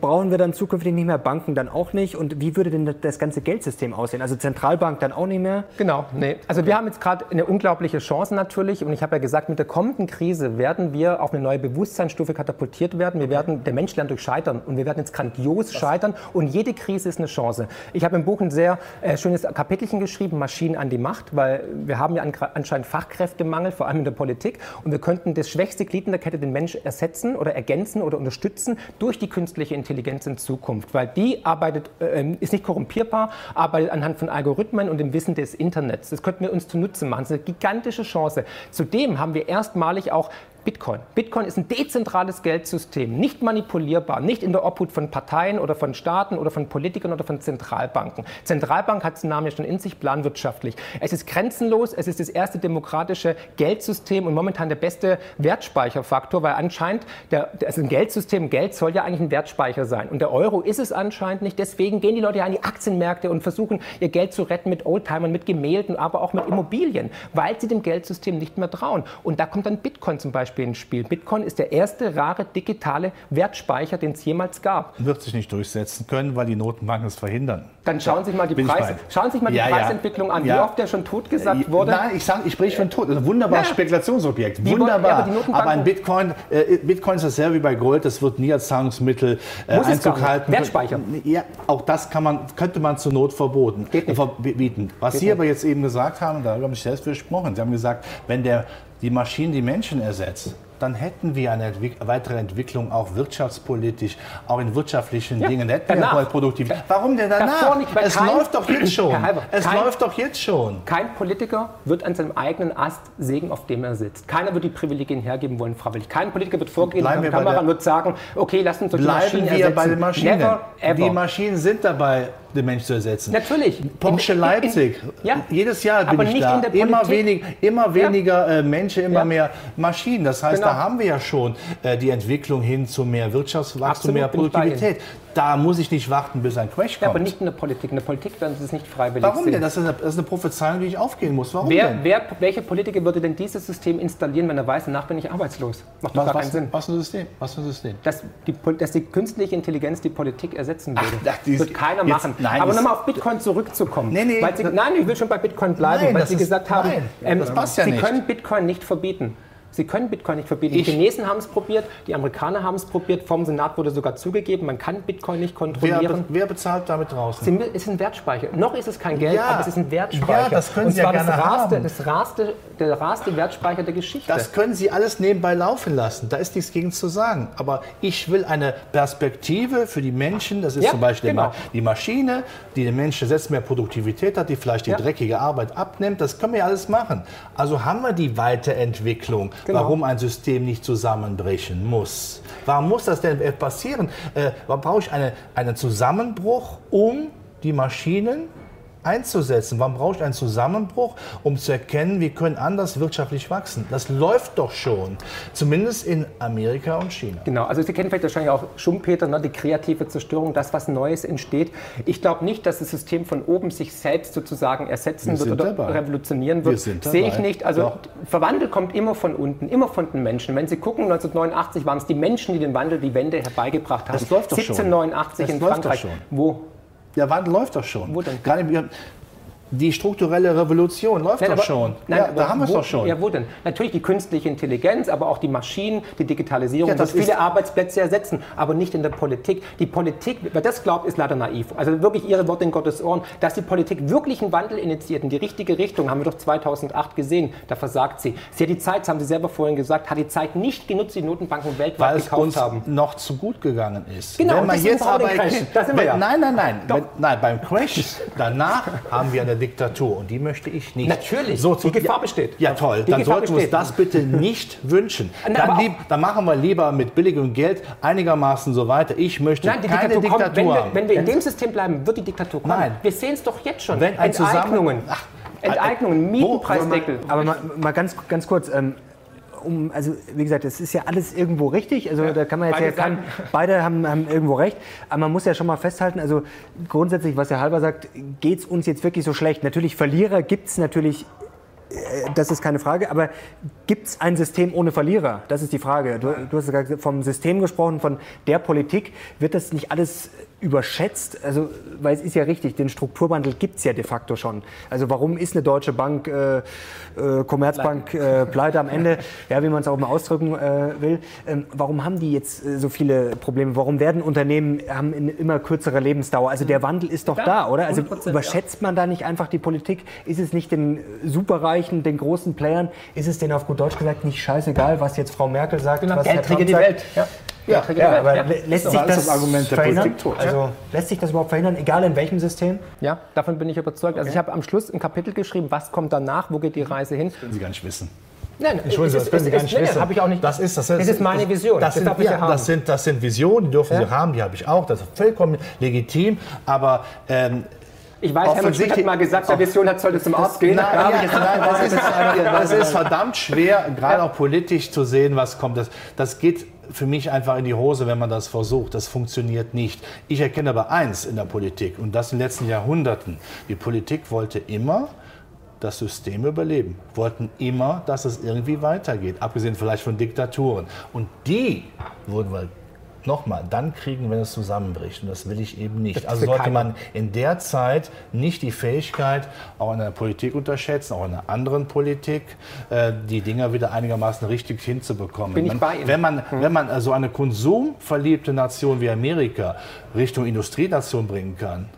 brauchen wir dann zukünftig nicht mehr Banken, dann auch nicht? Und wie würde denn das ganze Geldsystem aussehen? Also Zentralbank dann auch nicht mehr? Genau, nee. Also wir haben jetzt gerade eine unglaubliche Chance natürlich. Und ich habe ja gesagt, mit der kommenden Krise werden wir auf eine neue Bewusstseinsstufe katapultiert werden. Wir werden, der Mensch lernt durch Scheitern. Und wir werden jetzt grandios scheitern. Und jede Krise ist eine Chance. Ich habe im Buch ein sehr äh, schönes Kapitelchen geschrieben, Maschinen an die Macht, weil wir haben ja anscheinend Fachkräftemangel, vor allem in der Politik. Und wir könnten das schwächste Glied in der Kette, den Mensch, ersetzen oder ergänzen oder unterstützen durch die künstliche Intelligenz in Zukunft. Weil die arbeitet, äh, ist nicht korrumpierbar, arbeitet anhand von Algorithmen und dem Wissen des Internets. Das könnten wir uns zunutze machen. Das ist eine gigantische Chance. Zudem haben wir erstmalig auch Bitcoin. Bitcoin ist ein dezentrales Geldsystem, nicht manipulierbar, nicht in der Obhut von Parteien oder von Staaten oder von Politikern oder von Zentralbanken. Zentralbank hat den Namen ja schon in sich, planwirtschaftlich. Es ist grenzenlos, es ist das erste demokratische Geldsystem und momentan der beste Wertspeicherfaktor, weil anscheinend der, also ein Geldsystem, Geld soll ja eigentlich ein Wertspeicher sein. Und der Euro ist es anscheinend nicht. Deswegen gehen die Leute ja an die Aktienmärkte und versuchen, ihr Geld zu retten mit Oldtimern, mit Gemälden, aber auch mit Immobilien, weil sie dem Geldsystem nicht mehr trauen. Und da kommt dann Bitcoin zum Beispiel Beispiel ins Spiel. Bitcoin ist der erste rare digitale Wertspeicher, den es jemals gab. Wird sich nicht durchsetzen können, weil die Notenbanken es verhindern. Dann schauen Sie sich mal die, Preis, schauen sich mal die ja, Preisentwicklung ja. an, wie oft der schon totgesagt äh, wurde. Nein, ich, sag, ich spreche von tot. Ein wunderbares ja. Spekulationsobjekt. Wunderbar. aber, aber, ein Bitcoin, äh, Bitcoin ist dasselbe wie bei Gold. Das wird nie als Zahlungsmittel äh, Muss Einzug halten. Wertspeicher. Ja, auch das kann man, könnte man zur Not verboten, verbieten. Was Geht Sie nicht. aber jetzt eben gesagt haben, da haben Sie selbst gesprochen. Sie haben gesagt, wenn der die Maschinen die Menschen ersetzt, dann hätten wir eine Entwick weitere Entwicklung auch wirtschaftspolitisch, auch in wirtschaftlichen ja, Dingen. Hätten danach. wir Produktivität. Warum denn danach? Nicht, es kein, läuft doch jetzt schon. Halber, es kein, läuft doch jetzt schon. Kein Politiker wird an seinem eigenen Ast sägen, auf dem er sitzt. Keiner wird die Privilegien hergeben wollen, freiwillig. Kein Politiker wird vorgehen vor der Kamera und wird sagen, okay, lass uns doch die Maschinen wir ersetzen. bei den Maschinen. Never, die Maschinen sind dabei den Mensch zu ersetzen. Natürlich. Porsche in, Leipzig. In, ja. Jedes Jahr bin Aber ich da. immer, wenig, immer weniger ja. äh, Menschen, immer ja. mehr Maschinen. Das heißt, genau. da haben wir ja schon äh, die Entwicklung hin zu mehr Wirtschaftswachstum, mehr Produktivität. Da muss ich nicht warten, bis ein Crash kommt. Ja, aber nicht in der Politik. In der Politik werden Sie es nicht freiwillig Warum sehen. denn? Das ist, eine, das ist eine Prophezeiung, die ich aufgehen muss. Warum wer, denn? Wer, welche Politiker würde denn dieses System installieren, wenn er weiß, danach bin ich arbeitslos? Macht doch gar was, keinen Sinn. Was für ein System? Was für ein System? Dass die, dass die künstliche Intelligenz die Politik ersetzen würde. Ach, das wird keiner jetzt, machen. Nein, aber nochmal auf Bitcoin zurückzukommen. Nee, nee, Sie, nein, ich will schon bei Bitcoin bleiben, nein, weil Sie ist, gesagt haben, nein, ähm, Sie nicht. können Bitcoin nicht verbieten. Sie können Bitcoin nicht verbieten. Ich die Chinesen haben es probiert, die Amerikaner haben es probiert, vom Senat wurde sogar zugegeben, man kann Bitcoin nicht kontrollieren. Wer, be wer bezahlt damit draußen? Es ist ein Wertspeicher. Noch ist es kein Geld, ja. aber es ist ein Wertspeicher. Ja, das können Und Sie ja gerne das raste, haben. Das raste, der raste Wertspeicher der Geschichte. Das können Sie alles nebenbei laufen lassen. Da ist nichts gegen zu sagen. Aber ich will eine Perspektive für die Menschen. Das ist ja, zum Beispiel genau. die Maschine, die den Menschen selbst mehr Produktivität hat, die vielleicht die ja. dreckige Arbeit abnimmt. Das können wir alles machen. Also haben wir die Weiterentwicklung. Genau. Warum ein System nicht zusammenbrechen muss. Warum muss das denn passieren? Äh, warum brauche ich eine, einen Zusammenbruch, um die Maschinen einzusetzen. Warum brauche ich einen Zusammenbruch, um zu erkennen, wir können anders wirtschaftlich wachsen? Das läuft doch schon, zumindest in Amerika und China. Genau, also Sie kennen vielleicht wahrscheinlich auch Schumpeter, ne, die kreative Zerstörung, das, was Neues entsteht. Ich glaube nicht, dass das System von oben sich selbst sozusagen ersetzen wir wird oder dabei. revolutionieren wird. Sehe ich nicht. Also doch. Verwandel kommt immer von unten, immer von den Menschen. Wenn Sie gucken, 1989 waren es die Menschen, die den Wandel, die Wende herbeigebracht haben. Das läuft doch 1789 schon. in Frankreich. Wo? Der Wandel läuft doch schon. Wo denn? Gerade, die strukturelle Revolution läuft nein, doch aber, schon. Nein, ja, da haben wir es doch schon. Ja, wo denn? Natürlich die künstliche Intelligenz, aber auch die Maschinen, die Digitalisierung, ja, das wird viele Arbeitsplätze ersetzen, aber nicht in der Politik. Die Politik, wer das glaubt, ist leider naiv. Also wirklich Ihre Worte in Gottes Ohren, dass die Politik wirklich einen Wandel initiiert in die richtige Richtung, haben wir doch 2008 gesehen. Da versagt sie. Sie hat die Zeit, das haben Sie selber vorhin gesagt, hat die Zeit nicht genutzt, die Notenbanken weltweit Weil gekauft es uns haben. noch zu gut gegangen ist. Genau, wenn man jetzt aber, wenn, ja. nein, nein, nein, wenn, nein, beim Crash danach haben wir eine Diktatur und die möchte ich nicht. Natürlich, so, die Gefahr ja, besteht. Ja toll, die dann Gefahr sollten wir uns das bitte nicht wünschen. Dann, lieb, dann, machen wir lieber mit billigem Geld einigermaßen so weiter. Ich möchte Nein, keine Diktatur, Diktatur kommt, wenn, wir, wenn wir, in dem System bleiben, wird die Diktatur kommen. Nein. Wir sehen es doch jetzt schon. Wenn ein Enteignungen. Ach, Enteignungen, Mietenpreisdeckel. Aber mal, mal ganz, ganz kurz, ähm, um, also wie gesagt, es ist ja alles irgendwo richtig. Also ja, da kann man jetzt beide, ja kann, beide haben, haben, irgendwo recht. Aber man muss ja schon mal festhalten, also grundsätzlich, was Herr Halber sagt, geht es uns jetzt wirklich so schlecht? Natürlich Verlierer gibt es natürlich das ist keine Frage. Aber gibt es ein System ohne Verlierer? Das ist die Frage. Du, du hast vom System gesprochen, von der Politik. Wird das nicht alles überschätzt? Also, weil es ist ja richtig, den Strukturwandel gibt es ja de facto schon. Also warum ist eine Deutsche Bank, äh, äh, Commerzbank äh, pleite am Ende, ja, wie man es auch mal ausdrücken äh, will? Ähm, warum haben die jetzt äh, so viele Probleme? Warum werden Unternehmen haben eine immer kürzere Lebensdauer? Also der Wandel ist doch ja, da, oder? Also überschätzt man da nicht einfach die Politik? Ist es nicht den Superreichen, den großen Playern, ist es denen auf gut Deutsch gesagt nicht scheißeldreckig, was jetzt Frau Merkel sagt? Genau, was Geld Herr die Welt. Ja. Ja, ja, aber ja. lässt sich das, das verhindern? Also lässt sich das überhaupt verhindern, egal in welchem System? Ja, davon bin ich überzeugt. Also okay. Also ich habe am Schluss ein Kapitel geschrieben, was kommt danach, wo geht die Reise hin? Das können Sie gar nicht wissen. Nein, Entschuldigung, das können Sie gar nicht wissen. Habe ich auch nicht. Das ist, das ist, das ist meine Vision. Das, das, sind, ja, das, sind, das sind Visionen, die dürfen ja. Sie haben, die habe ich auch. Das ist vollkommen legitim. Aber ähm, ich weiß, Helmut Schmidt hat mal gesagt, wer Vision hat, sollte zum Arzt gehen. Nein, ja, nein, das, ist, das, ist, verdammt schwer, gerade auch politisch zu sehen, was kommt. Das, das geht für mich einfach in die Hose, wenn man das versucht. Das funktioniert nicht. Ich erkenne aber eins in der Politik und das in den letzten Jahrhunderten. Die Politik wollte immer das System überleben, wollten immer, dass es irgendwie weitergeht, abgesehen vielleicht von Diktaturen. Und die wurden wir nochmal, dann kriegen, wenn es zusammenbricht. Und das will ich eben nicht. Also sollte man in der Zeit nicht die Fähigkeit, auch in der Politik unterschätzen, auch in einer anderen Politik, äh, die Dinger wieder einigermaßen richtig hinzubekommen. Bin ich bei Ihnen. Wenn man, mhm. wenn man so also eine konsumverliebte Nation wie Amerika Richtung Industrienation bringen kann,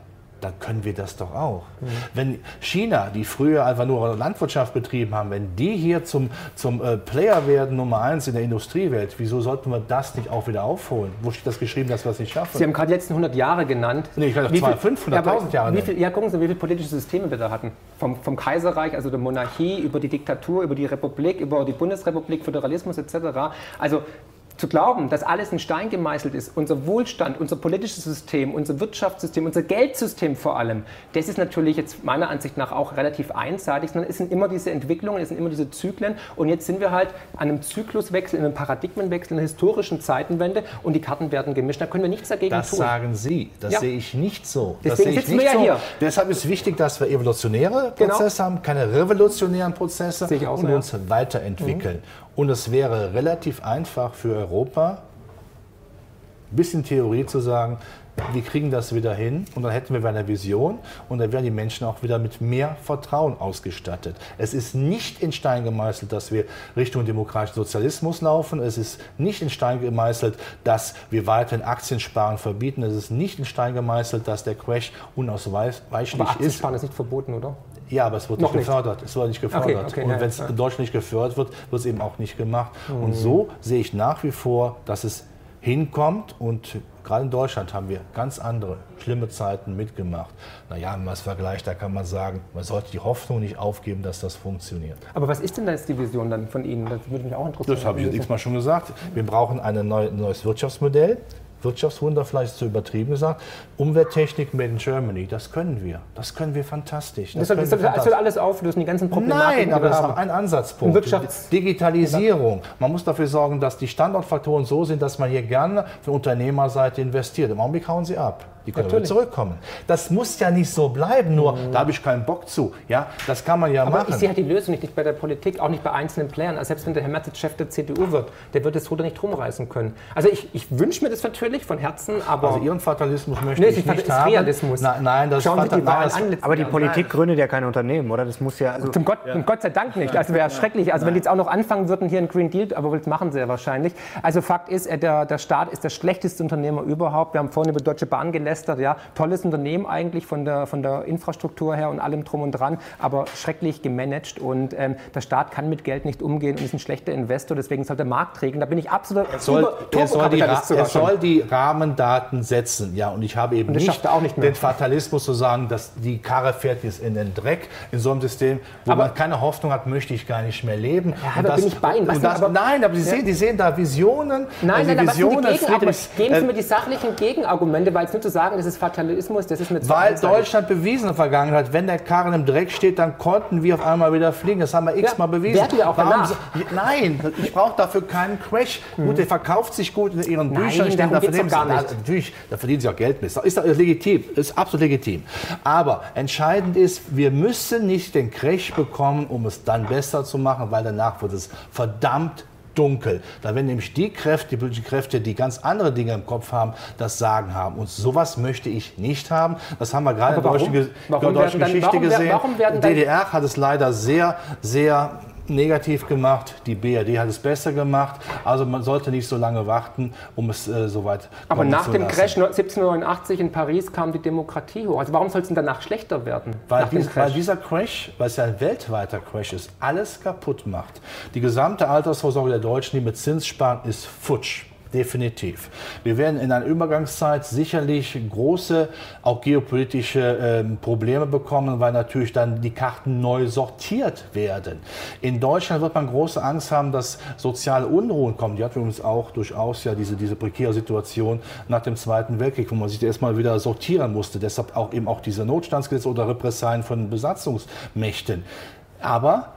dann können wir das doch auch. Mhm. Wenn China, die früher einfach nur Landwirtschaft betrieben haben, wenn die hier zum, zum äh, Player werden, Nummer eins in der Industriewelt, wieso sollten wir das nicht auch wieder aufholen? Wo steht das geschrieben, dass wir es nicht schaffen? Sie haben gerade die letzten 100 Jahre genannt. Nee, ich hatte 500.000 ja, Jahre. Wie viel, ja, gucken Sie, wie viele politische Systeme wir da hatten. Vom, vom Kaiserreich, also der Monarchie, über die Diktatur, über die Republik, über die Bundesrepublik, Föderalismus etc. Also zu glauben, dass alles in Stein gemeißelt ist, unser Wohlstand, unser politisches System, unser Wirtschaftssystem, unser Geldsystem vor allem, das ist natürlich jetzt meiner Ansicht nach auch relativ einseitig, sondern es sind immer diese Entwicklungen, es sind immer diese Zyklen und jetzt sind wir halt an einem Zykluswechsel, in einem Paradigmenwechsel, in einer historischen Zeitenwende und die Karten werden gemischt. Da können wir nichts dagegen das tun. Das sagen Sie, das ja. sehe ich nicht so. Das Deswegen sitzen wir ja so. hier. Deshalb ist wichtig, dass wir evolutionäre genau. Prozesse genau. haben, keine revolutionären Prozesse und so, uns weiterentwickeln. Mhm. Und es wäre relativ einfach für Europa, ein bisschen Theorie zu sagen, wir kriegen das wieder hin und dann hätten wir eine Vision und dann wären die Menschen auch wieder mit mehr Vertrauen ausgestattet. Es ist nicht in Stein gemeißelt, dass wir Richtung demokratischen Sozialismus laufen. Es ist nicht in Stein gemeißelt, dass wir weiterhin Aktiensparen verbieten. Es ist nicht in Stein gemeißelt, dass der Crash unausweichlich Aber Aktiensparen ist. ist nicht verboten, oder? Ja, aber es wird nicht gefördert. Nicht. Es wird nicht gefördert. Okay, okay, und wenn es ja. in Deutschland nicht gefördert wird, wird es eben auch nicht gemacht. Mhm. Und so sehe ich nach wie vor, dass es hinkommt und gerade in Deutschland haben wir ganz andere schlimme Zeiten mitgemacht. Naja, wenn man es vergleicht, da kann man sagen, man sollte die Hoffnung nicht aufgeben, dass das funktioniert. Aber was ist denn da jetzt die Vision dann von Ihnen? Das würde mich auch interessieren. Das habe ich jetzt x-mal schon gesagt. Wir brauchen ein neues Wirtschaftsmodell. Wirtschaftswunder vielleicht zu übertrieben gesagt. Umwelttechnik made in Germany, das können wir. Das können wir fantastisch. Das, das, das, das soll alles auflösen, die ganzen Problematiken. Nein, aber das ist auch ein Ansatzpunkt. Wirtschafts Digitalisierung. Man muss dafür sorgen, dass die Standortfaktoren so sind, dass man hier gerne von Unternehmerseite investiert. Im Augenblick hauen sie ab. Die können Natürlich. zurückkommen. Das muss ja nicht so bleiben, nur mhm. da habe ich keinen Bock zu. Ja, das kann man ja aber machen. Ich sehe halt die Lösung nicht, nicht bei der Politik, auch nicht bei einzelnen Playern. Also selbst wenn der Herr Merz Chef der CDU wird, der wird das Ruder nicht rumreißen können. Also ich, ich wünsche mir das natürlich von Herzen, aber... Also Ihren Fatalismus möchte nee, ich nicht haben. Realismus. Na, nein, das Schauen Sie die Wahlen an. Aber die Politik gründet ja kein Unternehmen, oder? Das muss ja... Also zum Gott, ja. Gott sei Dank nicht. Also wäre schrecklich. Also wenn die jetzt auch noch anfangen würden, hier einen Green Deal, aber das machen sie ja wahrscheinlich. Also Fakt ist, äh, der, der Staat ist der schlechteste Unternehmer überhaupt. Wir haben vorhin über Deutsche Bahn gelästert, ja. Tolle tolles Unternehmen eigentlich von der, von der Infrastruktur her und allem drum und dran, aber schrecklich gemanagt und ähm, der Staat kann mit Geld nicht umgehen und ist ein schlechter Investor, deswegen soll der Markt regeln. Da bin ich absolut er soll, er soll, die, er soll die Rahmendaten setzen, ja, und ich habe eben nicht, nicht den Fatalismus zu sagen, dass die Karre fährt jetzt in den Dreck in so einem System, wo aber, man keine Hoffnung hat, möchte ich gar nicht mehr leben. Ja, da bin ich bei Ihnen. Das, aber, nein, aber Sie ja. sehen, die sehen da Visionen. Nein, also nein, Visionen, was sind die Friedrichs, Geben Sie äh, mir die sachlichen Gegenargumente, weil es nur zu sagen, das ist Fatalismus das ist mit Weil Deutschland bewiesen in der Vergangenheit, wenn der Karren im Dreck steht, dann konnten wir auf einmal wieder fliegen. Das haben wir x-mal ja, bewiesen. Werden wir auch danach. Nein, ich brauche dafür keinen Crash. Mhm. Gut, der verkauft sich gut in Ihren Nein, Büchern. Ich geht geht es gar nicht. Da, natürlich, da verdienen sie auch Geld mit. Ist, ist legitim, ist absolut legitim. Aber entscheidend ist, wir müssen nicht den Crash bekommen, um es dann besser zu machen, weil danach wird es verdammt dunkel. Da werden nämlich die Kräfte, die politischen Kräfte, die ganz andere Dinge im Kopf haben, das Sagen haben. Und sowas möchte ich nicht haben. Das haben wir gerade in der deutschen, Geschichte warum, gesehen. Warum DDR hat es leider sehr, sehr negativ gemacht, die BRD hat es besser gemacht. Also man sollte nicht so lange warten, um es äh, so weit Aber nach dem Crash 1789 in Paris kam die Demokratie hoch. Also warum soll es denn danach schlechter werden? Weil, dies, weil, dieser Crash, weil es ja ein weltweiter Crash ist, alles kaputt macht. Die gesamte Altersvorsorge der Deutschen, die mit Zins sparen, ist futsch. Definitiv. Wir werden in einer Übergangszeit sicherlich große, auch geopolitische äh, Probleme bekommen, weil natürlich dann die Karten neu sortiert werden. In Deutschland wird man große Angst haben, dass soziale Unruhen kommen. Die hat übrigens auch durchaus ja diese, diese prekäre Situation nach dem Zweiten Weltkrieg, wo man sich erstmal wieder sortieren musste. Deshalb auch eben auch diese Notstandsgesetze oder Repressalien von Besatzungsmächten. Aber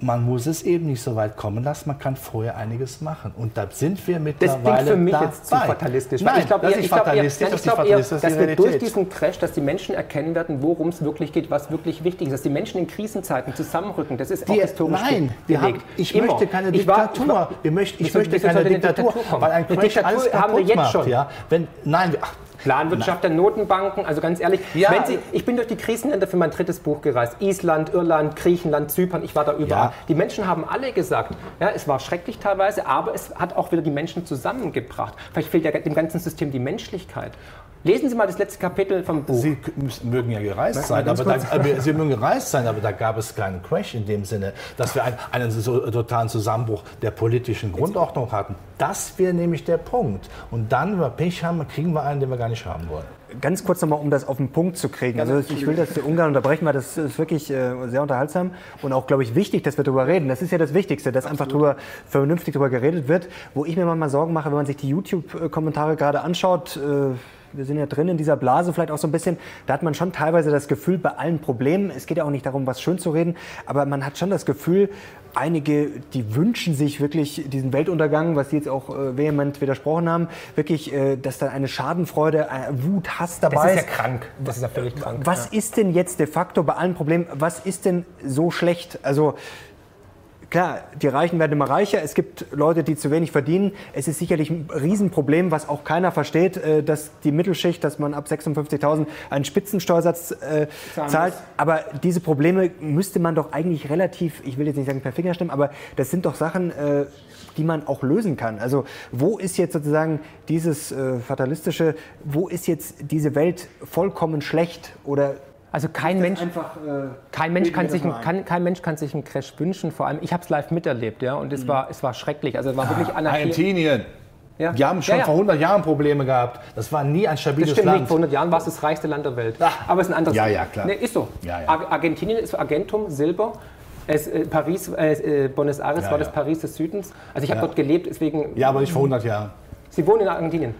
man muss es eben nicht so weit kommen lassen, man kann vorher einiges machen. Und da sind wir mittlerweile Das klingt für mich dabei. jetzt zu fatalistisch. Nein, ich glaube, das ist fatalistisch, das, glaub, eher, dass wir durch diesen Crash, dass die Menschen erkennen werden, worum es wirklich geht, was wirklich wichtig ist, dass die Menschen in Krisenzeiten zusammenrücken. Das ist die, auch historisch Nein, wir haben, ich Immer. möchte keine Diktatur. Ich, war, ich, möchte, ich möchte keine Diktatur, Diktatur weil ein Crash Diktatur alles haben wir jetzt macht, schon. Ja? Wenn, nein, ach, Planwirtschaft der Notenbanken. Also ganz ehrlich, ja. Sie, ich bin durch die Krisenländer für mein drittes Buch gereist. Island, Irland, Griechenland, Zypern, ich war da überall. Ja. Die Menschen haben alle gesagt, ja, es war schrecklich teilweise, aber es hat auch wieder die Menschen zusammengebracht. Vielleicht fehlt ja dem ganzen System die Menschlichkeit. Lesen Sie mal das letzte Kapitel vom Buch. Sie mögen ja gereist sein, aber da, äh, Sie mögen gereist sein, aber da gab es keinen Crash in dem Sinne, dass wir einen, einen so totalen Zusammenbruch der politischen Grundordnung hatten. Das wäre nämlich der Punkt. Und dann, wenn wir Pech haben, kriegen wir einen, den wir gar nicht haben wollen. Ganz kurz nochmal, um das auf den Punkt zu kriegen. Also ich will das Ungarn unterbrechen, weil das ist wirklich äh, sehr unterhaltsam und auch, glaube ich, wichtig, dass wir darüber reden. Das ist ja das Wichtigste, dass Absolut. einfach drüber, vernünftig darüber geredet wird. Wo ich mir manchmal Sorgen mache, wenn man sich die YouTube-Kommentare gerade anschaut, äh, wir sind ja drin in dieser Blase vielleicht auch so ein bisschen, da hat man schon teilweise das Gefühl, bei allen Problemen, es geht ja auch nicht darum, was schön zu reden, aber man hat schon das Gefühl, einige, die wünschen sich wirklich diesen Weltuntergang, was Sie jetzt auch äh, vehement widersprochen haben, wirklich, äh, dass da eine Schadenfreude, äh, Wut, Hass dabei ist. Das ist ja krank. Das ist ja völlig krank. Was ja. ist denn jetzt de facto bei allen Problemen, was ist denn so schlecht? Also Klar, die Reichen werden immer reicher. Es gibt Leute, die zu wenig verdienen. Es ist sicherlich ein Riesenproblem, was auch keiner versteht, äh, dass die Mittelschicht, dass man ab 56.000 einen Spitzensteuersatz äh, zahlt. Aber diese Probleme müsste man doch eigentlich relativ, ich will jetzt nicht sagen per Finger stimmen, aber das sind doch Sachen, äh, die man auch lösen kann. Also wo ist jetzt sozusagen dieses äh, fatalistische, wo ist jetzt diese Welt vollkommen schlecht oder also kein Mensch, einfach, äh, kein, Mensch kann sich, kann, kein Mensch kann sich einen Crash wünschen. Vor allem, ich habe es live miterlebt, ja, und es, mhm. war, es war schrecklich. Also es war wirklich Anarchie. Argentinien. Ja. Die haben schon ja, ja. vor 100 Jahren Probleme gehabt. Das war nie ein stabiles das stimmt Land. Nicht. Vor 100 Jahren war es das reichste Land der Welt. Ach. Aber es ist ein anderes Ja, ja, klar. Nee, ist so. Ja, ja. Argentinien ist Argentum, Silber. Es, äh, Paris, äh, äh Buenos Aires war das Paris des Südens. Also ich habe dort gelebt, deswegen... Ja, aber nicht vor 100 Jahren. Sie wohnen in Argentinien?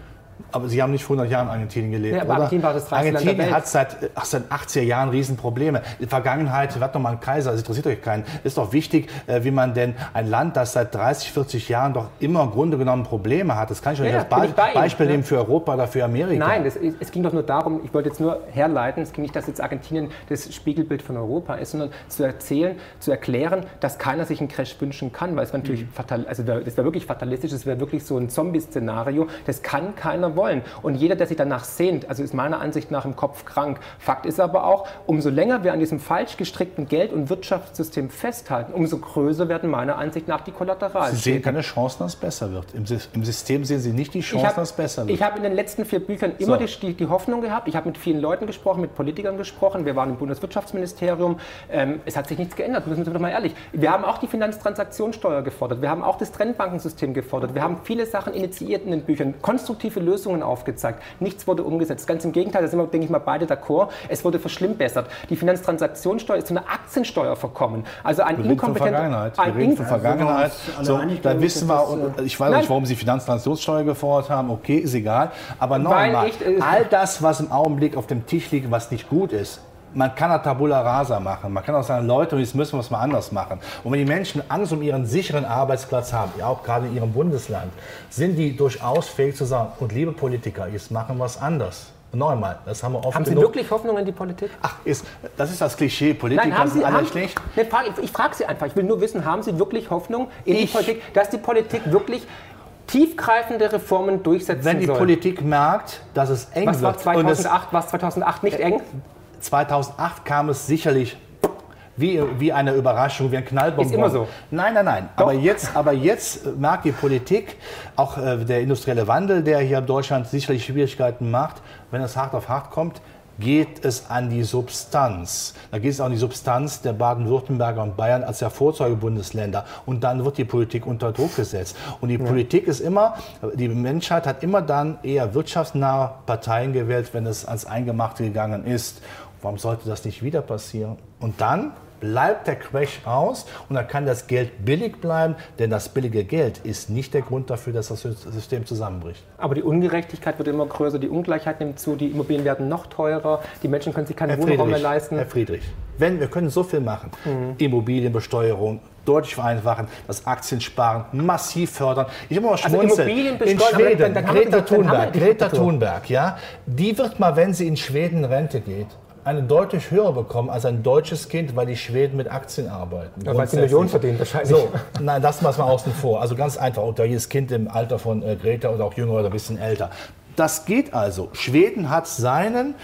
Aber Sie haben nicht vor 100 Jahren in Argentinien gelebt, ja, aber oder? Argentinien war das Argentinien hat seit, ach, seit 80er Jahren Riesenprobleme. In der Vergangenheit, wird doch mal ein Kaiser, das interessiert euch keinen. Ist doch wichtig, äh, wie man denn ein Land, das seit 30, 40 Jahren doch immer im Grunde genommen Probleme hat, das kann ich euch ja, als Be Beispiel nehmen für Europa oder für Amerika. Nein, das, es ging doch nur darum, ich wollte jetzt nur herleiten, es ging nicht, dass jetzt Argentinien das Spiegelbild von Europa ist, sondern zu erzählen, zu erklären, dass keiner sich einen Crash wünschen kann, weil es war natürlich mhm. fatal, also das wäre wirklich fatalistisch, es wäre wirklich so ein Zombie-Szenario, das kann keiner wollen. Und jeder, der sich danach sehnt, also ist meiner Ansicht nach im Kopf krank. Fakt ist aber auch, umso länger wir an diesem falsch gestrickten Geld- und Wirtschaftssystem festhalten, umso größer werden meiner Ansicht nach die Kollateralen. Sie sehen keine Chancen, dass es besser wird. Im, Im, System sehen Sie nicht die Chance, hab, dass es besser wird. Ich habe in den letzten vier Büchern immer so. die, die, Hoffnung gehabt. Ich habe mit vielen Leuten gesprochen, mit Politikern gesprochen. Wir waren im Bundeswirtschaftsministerium. Ähm, es hat sich nichts geändert, müssen wir doch mal ehrlich. Wir haben auch die Finanztransaktionssteuer gefordert. Wir haben auch das Trennbankensystem gefordert. Wir haben viele Sachen initiiert in den Büchern, konstruktive Lösungen aufgezeigt. Nichts wurde umgesetzt. Ganz im Gegenteil, da sind wir, denke ich mal, beide d'accord. Es wurde verschlimmbessert. Die Finanztransaktionssteuer ist zu einer Aktiensteuer verkommen. Also ein inkompetenter... Vergangenheit. Wir reden von Vergangenheit. So, da wissen wir, und ich weiß nicht, warum Sie Finanztransaktionssteuer gefordert haben. Okay, ist egal. Aber nochmal, äh, all das, was im Augenblick auf dem Tisch liegt, was nicht gut ist, Man kann auch Tabula Rasa machen. Man kann auch sagen, Leute, jetzt müssen wir es mal anders machen. Und wenn die Menschen Angst um ihren sicheren Arbeitsplatz haben, ja auch gerade in ihrem Bundesland, sind die durchaus fähig zu sagen, und liebe Politiker, jetzt machen wir es anders. Neunmal, das haben wir oft Haben Sie genug. wirklich Hoffnung in die Politik? Ach, ist, das ist das Klischee. Politiker Nein, haben sind Sie, alle haben, schlecht. Nee, frag, ich ich frage Sie einfach. Ich will nur wissen, haben Sie wirklich Hoffnung in die Ich- Politik, dass die Politik wirklich tiefgreifende Reformen durchsetzen Wenn die soll? Politik merkt, dass es eng Was war wird, und es 2008? War es 2008 nicht eng? 2008 kam es sicherlich wie, wie eine Überraschung, wie ein Knallbonbon. Ist immer so. Nein, nein, nein. Aber jetzt, aber jetzt merkt die Politik, auch äh, der industrielle Wandel, der hier in Deutschland sicherlich Schwierigkeiten macht, wenn es hart auf hart kommt, geht es an die Substanz. Da geht es auch an die Substanz der Baden-Württemberger und Bayern als der Vorzeigebundesländer. Und dann wird die Politik unter Druck gesetzt. Und die Politik ist immer, die Menschheit hat immer dann eher wirtschaftsnahe Parteien gewählt, wenn es ans Eingemachte gegangen ist. Warum sollte das nicht wieder passieren? Und dann bleibt der Crash aus und dann kann das Geld billig bleiben, denn das billige Geld ist nicht der Grund dafür, dass das System zusammenbricht. Aber die Ungerechtigkeit wird immer größer, die Ungleichheit nimmt zu, die Immobilien werden noch teurer, die Menschen können sich keinen Herr Wohnraum mehr leisten. Herr Friedrich, wenn wir können so viel machen, Immobilienbesteuerung deutlich vereinfachen, das Aktiensparen massiv fördern. Ich habe mal Also schmunzeln. Immobilienbesteuerung, in Schweden, Greta Thunberg, Greta. Thunberg, ja, die wird mal, wenn sie in Schweden Rente geht, eine deutlich höher bekommen als ein deutsches Kind, weil die Schweden mit Aktien arbeiten. Ja, weil sie Millionen verdienen wahrscheinlich. So, nein, das lassen wir außen vor. Also ganz einfach, unter jedes Kind im Alter von äh, Greta oder auch jünger oder ein bisschen älter. Das geht also. Schweden hat seinen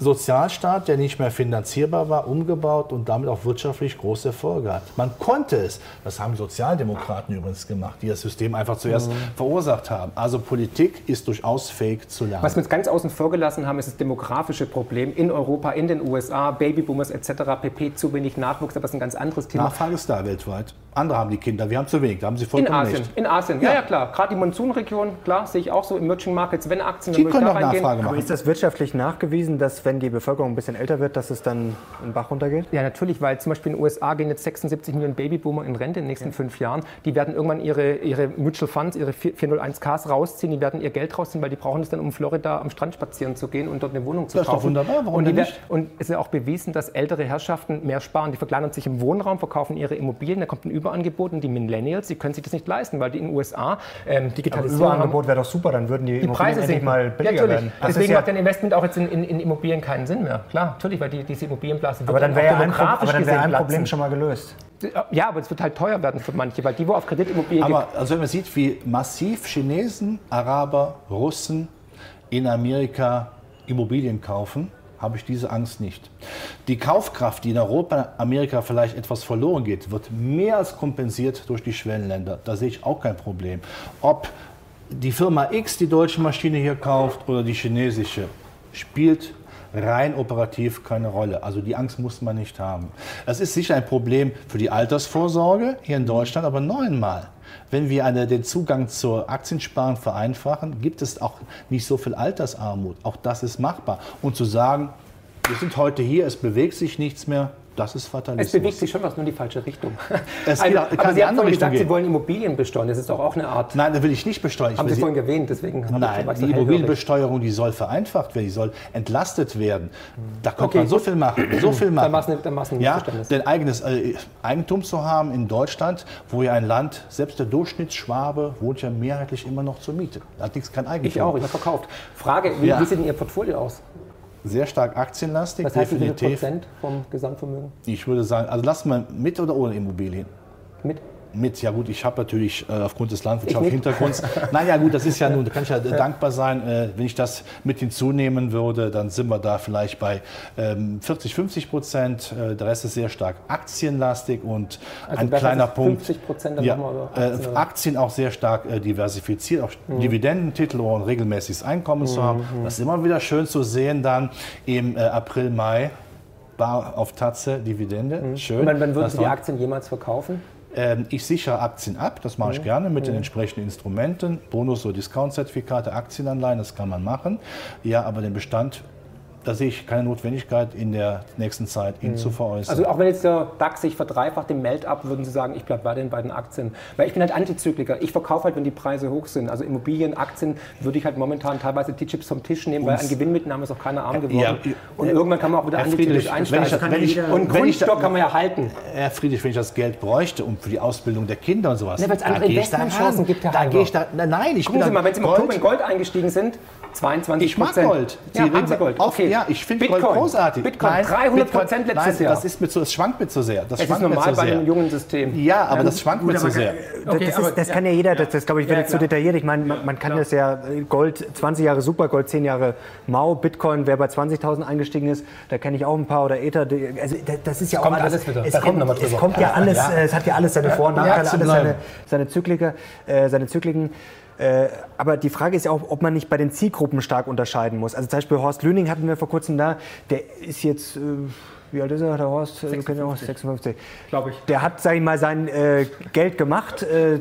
Sozialstaat, der nicht mehr finanzierbar war, umgebaut und damit auch wirtschaftlich große Erfolge hat. Man konnte es, das haben Sozialdemokraten übrigens gemacht, die das System einfach zuerst verursacht haben. Also Politik ist durchaus fähig zu lernen. Was wir uns ganz außen vor gelassen haben, ist das demografische Problem in Europa, in den USA, Babyboomers etc. pp. Zu wenig Nachwuchs, aber das ist ein ganz anderes Thema. Nachfrage ist da weltweit. Andere haben die Kinder, wir haben zu wenig, da haben sie In vollkommen Asien, recht. in Asien, ja, Ja. ja klar. Gerade die Monsunregion, klar, sehe ich auch so. Emerging Markets, wenn Aktien, Die dann können reingehen. Nachfrage Aber machen. ist das wirtschaftlich nachgewiesen, dass wenn die Bevölkerung ein bisschen älter wird, dass es dann in Bach runtergeht? Ja, natürlich, weil zum Beispiel in den USA gehen jetzt 76 Millionen Babyboomer in Rente in den nächsten fünf Jahren. Die werden irgendwann ihre, ihre Mutual Funds, ihre 401ks rausziehen, die werden ihr Geld rausziehen, weil die brauchen es dann, um Florida am Strand spazieren zu gehen und dort eine Wohnung zu Das ist doch kaufen. wunderbar, warum und, die nicht? und es ist ja auch bewiesen, dass ältere Herrschaften mehr sparen. Die verkleinern sich im Wohnraum, verkaufen ihre Immobilien, da kommt ein Überangebot und die Millennials, die können sich das nicht leisten, weil die in den USA ähm, Aber Digitalisierung haben. Überangebot wäre doch super, dann würden die, Die Immobilien Preise endlich mal billiger ja, werden. Das Deswegen ja- macht ein Investment auch jetzt in, in, in Immobilien keinen Sinn mehr. Klar, natürlich, weil die, diese Immobilienblase wird aber dann auch wäre ja ein, aber dann gesehen ein Problem schon mal gelöst. Ja, aber es wird halt teuer werden für manche, weil die, wo auf Kredit Immobilien Aber also wenn man sieht, wie massiv Chinesen, Araber, Russen in Amerika Immobilien kaufen, habe ich diese Angst nicht. Die Kaufkraft, die in Europa, Amerika vielleicht etwas verloren geht, wird mehr als kompensiert durch die Schwellenländer. Da sehe ich auch kein Problem. Ob die Firma X die deutsche Maschine hier kauft oder die chinesische, spielt rein operativ keine Rolle. Also die Angst muss man nicht haben. Es ist sicher ein Problem für die Altersvorsorge hier in Deutschland, aber neunmal. Wenn wir eine, den Zugang zur Aktiensparen vereinfachen, gibt es auch nicht so viel Altersarmut. Auch das ist machbar. Und zu sagen, wir sind heute hier, es bewegt sich nichts mehr, das ist Fatalismus. Es bewegt sich schon was, nur in die falsche Richtung. Es also, geht- aber kann Sie die haben vorhin gesagt, Sie gehen. wollen Immobilien besteuern. Das ist doch auch eine Art. Nein, da will ich nicht besteuern. Ich haben Sie sie- vorhin erwähnt, deswegen Nein, die so. Immobilienbesteuerung, die soll vereinfacht werden, die soll entlastet werden. Da könnte Okay, man so gut. viel machen, so viel machen. war's eine- dann ein ja, denn eigenes äh, Eigentum zu haben in Deutschland, wo ja ein Land, selbst der Durchschnittsschwabe wohnt ja mehrheitlich immer noch zur Miete. Da hat nichts kein Eigentum. Ich auch, ich habe verkauft. Frage, wie, Ja. wie sieht denn Ihr Portfolio aus? Sehr stark aktienlastig, Was heißt, definitiv. Prozent vom Gesamtvermögen? Ich würde sagen, also lassen wir mit oder ohne Immobilien? Mit? Mit, ja gut, ich habe natürlich äh, aufgrund des Ich landwirtschaftlichen. Hintergrunds. Naja gut, das ist ja nun, da kann ich ja dankbar sein. Äh, wenn ich das mit hinzunehmen würde, dann sind wir da vielleicht bei ähm, 40, 50 Prozent. Äh, der Rest ist sehr stark aktienlastig und Also ein kleiner Punkt. 50%, dann ja, äh, Aktien? Aktien auch sehr stark äh, diversifiziert, auch Mhm. Dividendentitel, ein regelmäßiges Einkommen zu haben. Das ist immer wieder schön zu sehen dann im äh, April, Mai. Bar auf Tatze, Dividende. Schön. Und wann, würden Sie die Aktien jemals verkaufen? Ähm, ich sichere Aktien ab, das mache ich gerne mit den entsprechenden Instrumenten, Bonus- oder Discount-Zertifikate, Aktienanleihen, das kann man machen. Ja, aber den Bestand da sehe ich keine Notwendigkeit in der nächsten Zeit, ihn mhm. zu veräußern. Also auch wenn jetzt der DAX sich verdreifacht im Melt-up, würden Sie sagen, ich bleibe bei den Aktien. Weil ich bin halt Antizykliker. Ich verkaufe halt, wenn die Preise hoch sind. Also Immobilien, Aktien würde ich halt momentan teilweise die Chips vom Tisch nehmen, weil an Gewinnmitnahme ist auch keiner arm geworden. Ja, und äh, irgendwann kann man auch wieder antizyklisch einsteigen. Ich, ich, und Grundstock kann man ja halten. Herr Friedrich, wenn ich das Geld bräuchte, um für die Ausbildung der Kinder und sowas, ne, weil es andere Investmentchancen gibt, Herr da gehe ich da, nein, ich Gucken Sie mal, wenn Sie im Oktober in Gold eingestiegen sind, 22 Ich mag Gold. Sie ja, haben Sie Gold. Okay. Ja, ich finde Gold großartig. Bitcoin, nein, 300 Prozent letztes nein, Jahr. Das, ist mir zu, das schwankt mir zu sehr. Das es ist normal bei einem jungen System. Ja, aber ja, das schwankt mir zu sehr. Okay, das, ist, das kann ja jeder, das, das glaube ich, wird jetzt zu detailliert. Ich meine, man, man kann das ja, Gold, 20 Jahre Supergold, 10 Jahre Mau, Bitcoin, wer bei 20.000 eingestiegen ist, da kenne ich auch ein paar oder Ether. Also das ist ja auch kommt alles, wieder. Es, kommt, es kommt ja alles, es hat ja alles seine Vor- und Nachteile, alles seine, seine Zykliker, äh, seine Zykliken. Äh, aber die Frage ist ja auch, ob man nicht bei den Zielgruppen stark unterscheiden muss. Also zum Beispiel Horst Lüning hatten wir vor kurzem da, der ist jetzt, äh, wie alt ist er, der Horst? 56. 56. Glaube ich. Der hat, sage ich mal, sein äh, Geld gemacht. Äh,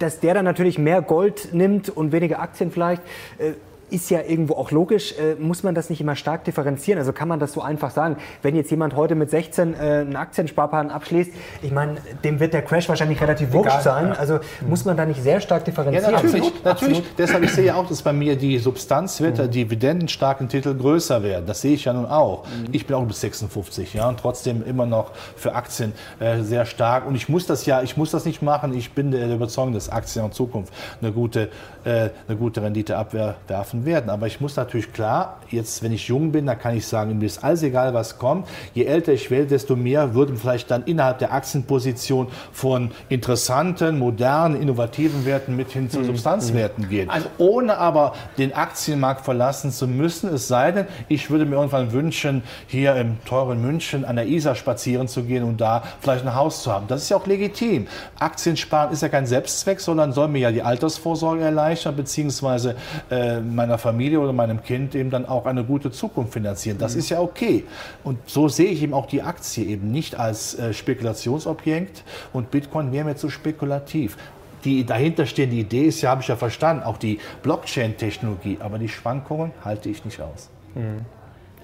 dass der dann natürlich mehr Gold nimmt und weniger Aktien vielleicht, äh, ist ja irgendwo auch logisch. Äh, muss man das nicht immer stark differenzieren? Also kann man das so einfach sagen? Wenn jetzt jemand heute mit 16 äh, einen Aktiensparplan abschließt, ich meine, dem wird der Crash wahrscheinlich relativ wurscht sein. Also mhm. muss man da nicht sehr stark differenzieren? Ja, natürlich. Absolut. natürlich. Absolut. Deshalb ich sehe ja auch, dass bei mir die Substanzwerte, mhm. dividendenstarken Titel größer werden. Das sehe ich ja nun auch. Mhm. Ich bin auch bis 56 ja, und trotzdem immer noch für Aktien äh, sehr stark. Und ich muss das ja, ich muss das nicht machen. Ich bin der Überzeugung, dass Aktien in Zukunft eine gute, äh, eine gute Rendite abwerfen geschaffen werden. Aber ich muss natürlich klar, jetzt, wenn ich jung bin, dann kann ich sagen, mir ist alles egal, was kommt. Je älter ich werde, desto mehr würden vielleicht dann innerhalb der Aktienposition von interessanten, modernen, innovativen Werten mit hin zu mhm. Substanzwerten gehen. Also ohne aber den Aktienmarkt verlassen zu müssen, es sei denn, ich würde mir irgendwann wünschen, hier im teuren München an der Isar spazieren zu gehen und da vielleicht ein Haus zu haben. Das ist ja auch legitim. Aktiensparen ist ja kein Selbstzweck, sondern soll mir ja die Altersvorsorge erleichtern, beziehungsweise äh, mein meiner Familie oder meinem Kind eben dann auch eine gute Zukunft finanzieren. Das mhm. ist ja okay. Und so sehe ich eben auch die Aktie eben nicht als äh, Spekulationsobjekt und Bitcoin mehr mehr zu spekulativ. Die dahinterstehende Idee ist ja, habe ich ja verstanden, auch die Blockchain-Technologie, aber die Schwankungen halte ich nicht aus. Mhm.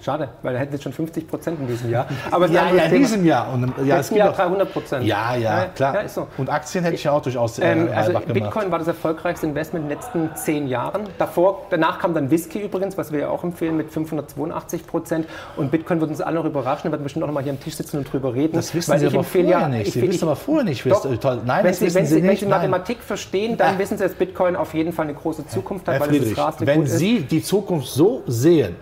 Schade, weil er hätte jetzt schon 50 Prozent in diesem Jahr. Aber ja, ja, in diesem Jahr. Und, ja, es Jahr 300 Prozent. Ja, ja, klar. Ja, ist so. Und Aktien hätte ich ja auch durchaus äh, ähm, Also Bitcoin war das erfolgreichste Investment in den letzten zehn Jahren. Davor, danach kam dann Whisky übrigens, was wir ja auch empfehlen, mit 582 Prozent. Und Bitcoin wird uns alle noch überraschen. Da werden wir bestimmt auch noch mal hier am Tisch sitzen und drüber reden. Das wissen Sie aber vorher ja, nicht. Sie wissen aber vorher nicht. Doch, toll. Nein, wenn Sie, wenn Sie, wenn Sie Mathematik verstehen, dann wissen Sie, dass Bitcoin auf jeden Fall eine große Zukunft hat, weil es das Raste Wenn Sie die Zukunft so sehen,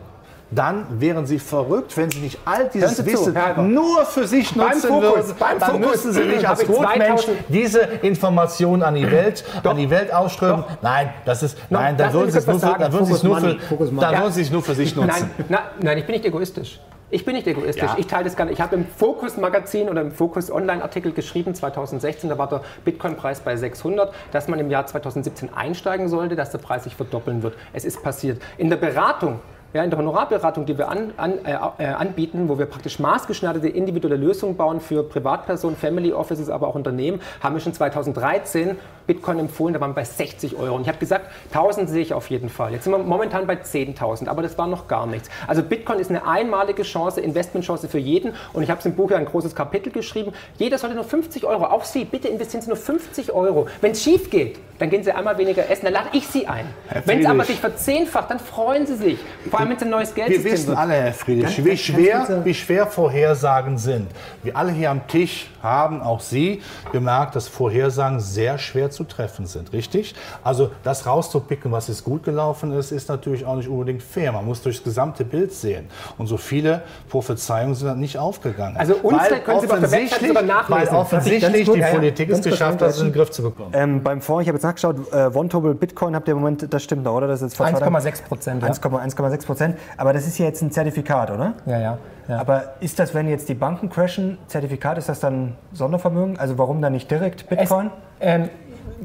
dann wären Sie verrückt, wenn Sie nicht all dieses Wissen zu, nur für sich nutzen Fokus, würden. Dann Fokus. müssen Sie nicht als Gutmensch diese Informationen an die Welt, an die Welt ausströmen. Doch. Nein, das ist, no, nein, dann würden Sie es nur, für, dann würden Sie es nur, für, dann würden Sie es nur für sich nutzen. Nein, na, nein, ich bin nicht egoistisch. Ich bin nicht egoistisch. Ja. Ich teile das gar nicht. Ich habe im Focus Magazin oder im Focus Online Artikel geschrieben, 2016, da war der Bitcoin-Preis bei 600, dass man im Jahr 2017 einsteigen sollte, dass der Preis sich verdoppeln wird. Es ist passiert. In der Beratung ja, in der Honorarberatung, die wir an, an, äh, äh, anbieten, wo wir praktisch maßgeschneiderte individuelle Lösungen bauen für Privatpersonen, Family Offices, aber auch Unternehmen, haben wir schon 2013 Bitcoin empfohlen, da waren wir bei 60 Euro. Und ich habe gesagt, 1000 sehe ich auf jeden Fall. Jetzt sind wir momentan bei 10.000, aber das war noch gar nichts. Also Bitcoin ist eine einmalige Chance, Investmentchance für jeden. Und ich habe es im Buch ja ein großes Kapitel geschrieben. Jeder sollte nur 50 Euro, auch Sie, bitte investieren Sie nur 50 Euro. Wenn es schief geht, dann gehen Sie einmal weniger essen, dann lade ich Sie ein. Wenn es aber sich verzehnfacht, dann freuen Sie sich. Vor allem, wenn es ein neues Geldsystem Wir wissen wird. alle, Herr Friedrich, ganz, wie, schwer, wie schwer Vorhersagen sind. Wir alle hier am Tisch haben, auch Sie, gemerkt, dass Vorhersagen sehr schwer zu treffen sind, richtig? Also das rauszupicken, was jetzt gut gelaufen ist, ist natürlich auch nicht unbedingt fair. Man muss durchs gesamte Bild sehen. Und so viele Prophezeiungen sind nicht aufgegangen. Also uns können Sie auf der Website sogar nachlesen. Weil offensichtlich die Politik es geschafft hat, es in den Griff zu bekommen. Ähm, beim Fonds, ich habe jetzt nachgeschaut, äh, One Bitcoin habt ihr im Moment, das stimmt doch, oder? Das ist 1,6 Prozent. 1,6 Prozent. Aber das ist ja jetzt ein Zertifikat, oder? Ja, ja. Ja. Aber ist das, wenn jetzt die Banken crashen, Zertifikat, ist das dann Sondervermögen? Also warum dann nicht direkt Bitcoin? Es, ähm,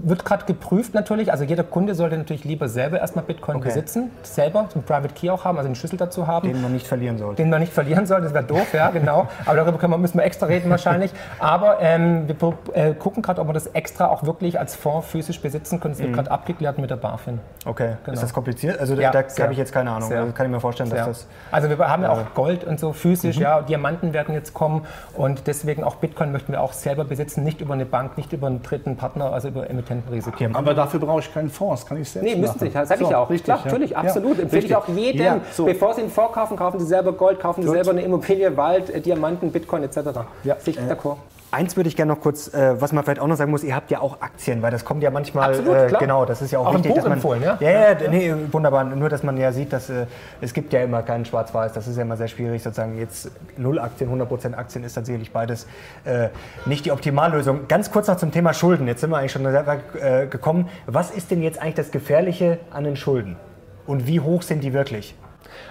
wird gerade geprüft natürlich. Also jeder Kunde sollte natürlich lieber selber erstmal Bitcoin okay. besitzen, selber so einen Private Key auch haben, also einen Schlüssel dazu haben. Den man nicht verlieren sollte. Den man nicht verlieren sollte, das wäre doof, ja, genau. Aber darüber können wir, müssen wir extra reden wahrscheinlich. Aber ähm, wir äh, gucken gerade, ob wir das extra auch wirklich als Fonds physisch besitzen können. Das wird mhm. gerade abgeklärt mit der BaFin. Okay, genau. ist das kompliziert? Also ja, da habe ich jetzt keine Ahnung. Also kann ich mir vorstellen, dass sehr. das... Also wir haben ja auch Gold und so physisch, mhm. ja, Diamanten werden jetzt kommen und deswegen auch Bitcoin möchten wir auch selber besitzen, nicht über eine Bank, nicht über einen dritten Partner, also über Emittentenrisiken. Aber dafür brauche ich keinen Fonds, kann ich selbst Nee, müssen Sie, das sage so, ich auch. Richtig, Klar, ja. natürlich, absolut. Empfehle ich auch jedem, ja, so. bevor Sie einen Fonds kaufen, kaufen Sie selber Gold, kaufen Sie Gut. selber eine Immobilie, Wald, äh, Diamanten, Bitcoin etc. Ja. Sicher äh, d'accord. Eins würde ich gerne noch kurz, äh, was man vielleicht auch noch sagen muss, ihr habt ja auch Aktien, weil das kommt ja manchmal, Absolut, äh, genau, das ist ja auch, auch wichtig, dass man, empfohlen, ja? Ja, ja, ja, nee, wunderbar, nur dass man ja sieht, dass äh, es gibt ja immer keinen Schwarz-Weiß, das ist ja immer sehr schwierig, sozusagen jetzt null Aktien, 100% Aktien ist tatsächlich beides äh, nicht die Optimallösung. Ganz kurz noch zum Thema Schulden, jetzt sind wir eigentlich schon sehr weit äh, gekommen. Was ist denn jetzt eigentlich das Gefährliche an den Schulden und wie hoch sind die wirklich?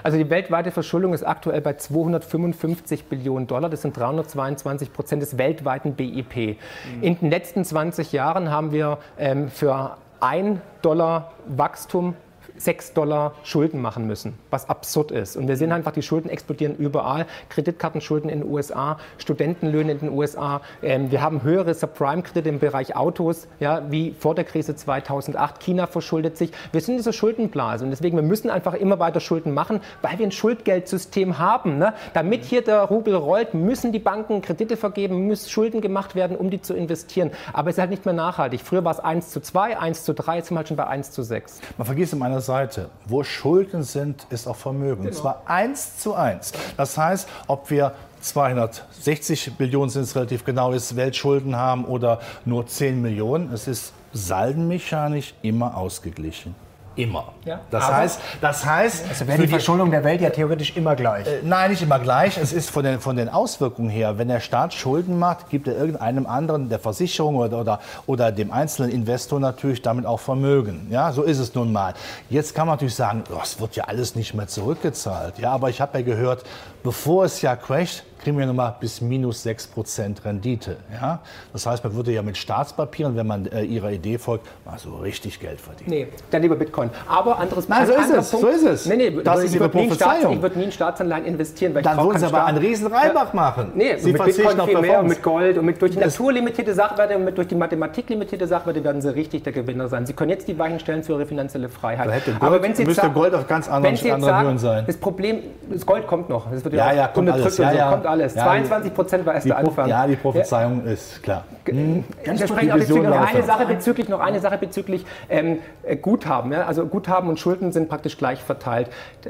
Also die weltweite Verschuldung ist aktuell bei 255 Billionen Dollar. Das sind 322 Prozent des weltweiten BIP. Mhm. In den letzten 20 Jahren haben wir ähm, für ein Dollar Wachstum 6 Dollar Schulden machen müssen, was absurd ist. Und wir sehen einfach, die Schulden explodieren überall. Kreditkartenschulden in den USA, Studentenlöhne in den USA. Ähm, wir haben höhere Subprime-Kredite im Bereich Autos, ja, wie vor der Krise 2008. China verschuldet sich. Wir sind in dieser Schuldenblase und deswegen, wir müssen einfach immer weiter Schulden machen, weil wir ein Schuldgeldsystem haben. Ne? Damit hier der Rubel rollt, müssen die Banken Kredite vergeben, müssen Schulden gemacht werden, um die zu investieren. Aber es ist halt nicht mehr nachhaltig. Früher war es 1 zu 2, 1 zu 3, jetzt sind wir halt schon bei 1 zu 6. Man vergisst in meiner Seite, wo Schulden sind, ist auch Vermögen. Genau. Und zwar eins zu eins. Das heißt, ob wir 260 Billionen sind es relativ genau ist, Weltschulden haben oder nur 10 Millionen, es ist saldenmechanisch immer ausgeglichen. Immer. Ja. Das, Aber heißt, das heißt, also wäre die Verschuldung der Welt ja theoretisch immer gleich. Äh, nein, nicht immer gleich. Es ist von den, von den Auswirkungen her, wenn der Staat Schulden macht, gibt er irgendeinem anderen, der Versicherung oder, oder, oder dem einzelnen Investor natürlich damit auch Vermögen. Ja, so ist es nun mal. Jetzt kann man natürlich sagen, oh, es wird ja alles nicht mehr zurückgezahlt. Ja, aber ich habe ja gehört, bevor es ja crasht, kriegen wir nochmal bis minus 6% Rendite. Ja? Das heißt, man würde ja mit Staatspapieren, wenn man äh, ihrer Idee folgt, mal so richtig Geld verdienen. Nee, dann lieber Bitcoin. Aber anderes Nein, so ist es. Punkt. So ist es. Nee, nee, das ist Ihre Prophezeiung. Ich würde nie in Staatsanleihen investieren. Weil dann würden Sie aber einen riesen Reibach machen. Nee, Sie mit Bitcoin viel mehr und mit Gold und mit, durch die naturlimitierte Sachwerte und mit, durch die Mathematik limitierte Sachwerte werden Sie richtig der Gewinner sein. Sie können jetzt die Weichen stellen für Ihre finanzielle Freiheit. Gold, aber wenn Sie müsste Gold auf ganz anderen, anderen Höhen sein. Das Problem, das Gold kommt noch. Das wird ja, ja, kommt alles. Ja, ja. kommt alles. 22 Prozent war erst der Anfang. Ja, die Prophezeiung ja. ist klar. Mhm. Ganz ich spreche auch bezüglich noch eine Sache bezüglich, noch eine Sache bezüglich ähm, äh, Guthaben. Ja? Also Guthaben und Schulden sind praktisch gleich verteilt.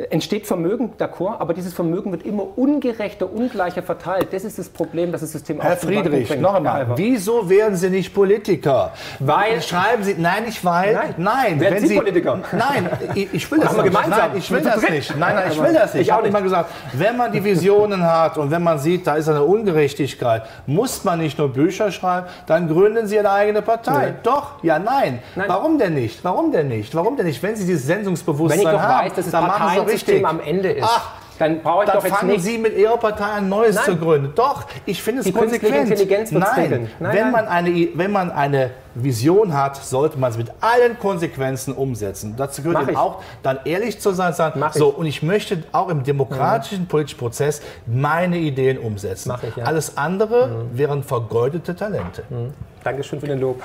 Entsteht Vermögen, d'accord, aber dieses Vermögen wird immer ungerechter, ungleicher verteilt. Das ist das Problem, das das System Herr Friedrich, noch einmal, wieso werden Sie nicht Politiker? Weil schreiben Sie, nein, nicht weil, nein, nein werden wenn Sie, Politiker? Nein, ich, ich will das nicht. Gemeinsam. Nein, ich will das nicht. Nein, nein, ich will das nicht. Ich, ich habe immer gesagt, wenn man die Visionen hat und wenn man sieht, da ist eine Ungerechtigkeit, muss man nicht nur Bücher schreiben, dann gründen Sie eine eigene Partei. Nee. Doch, ja, nein. nein. Warum denn nicht? Warum denn nicht? Warum denn nicht? Wenn Sie dieses Sendungsbewusstsein haben, Wenn ich doch haben, weiß, dass das Parteiensystem am Ende ist. Ach, dann brauche ich dann doch jetzt fangen nicht. Sie mit Ihrer Partei ein neues Nein. zu gründen. Doch, ich finde es Die konsequent. Intelligenz Nein. Nein, wenn, Man eine, wenn man eine Vision hat, sollte man es mit allen Konsequenzen umsetzen. Dazu gehört eben auch, dann ehrlich zu sein, sagen, so, und ich möchte auch im demokratischen mhm. politischen Prozess meine Ideen umsetzen. Ich, ja. Alles andere mhm. wären vergeudete Talente. Mhm. Dankeschön für den Lob.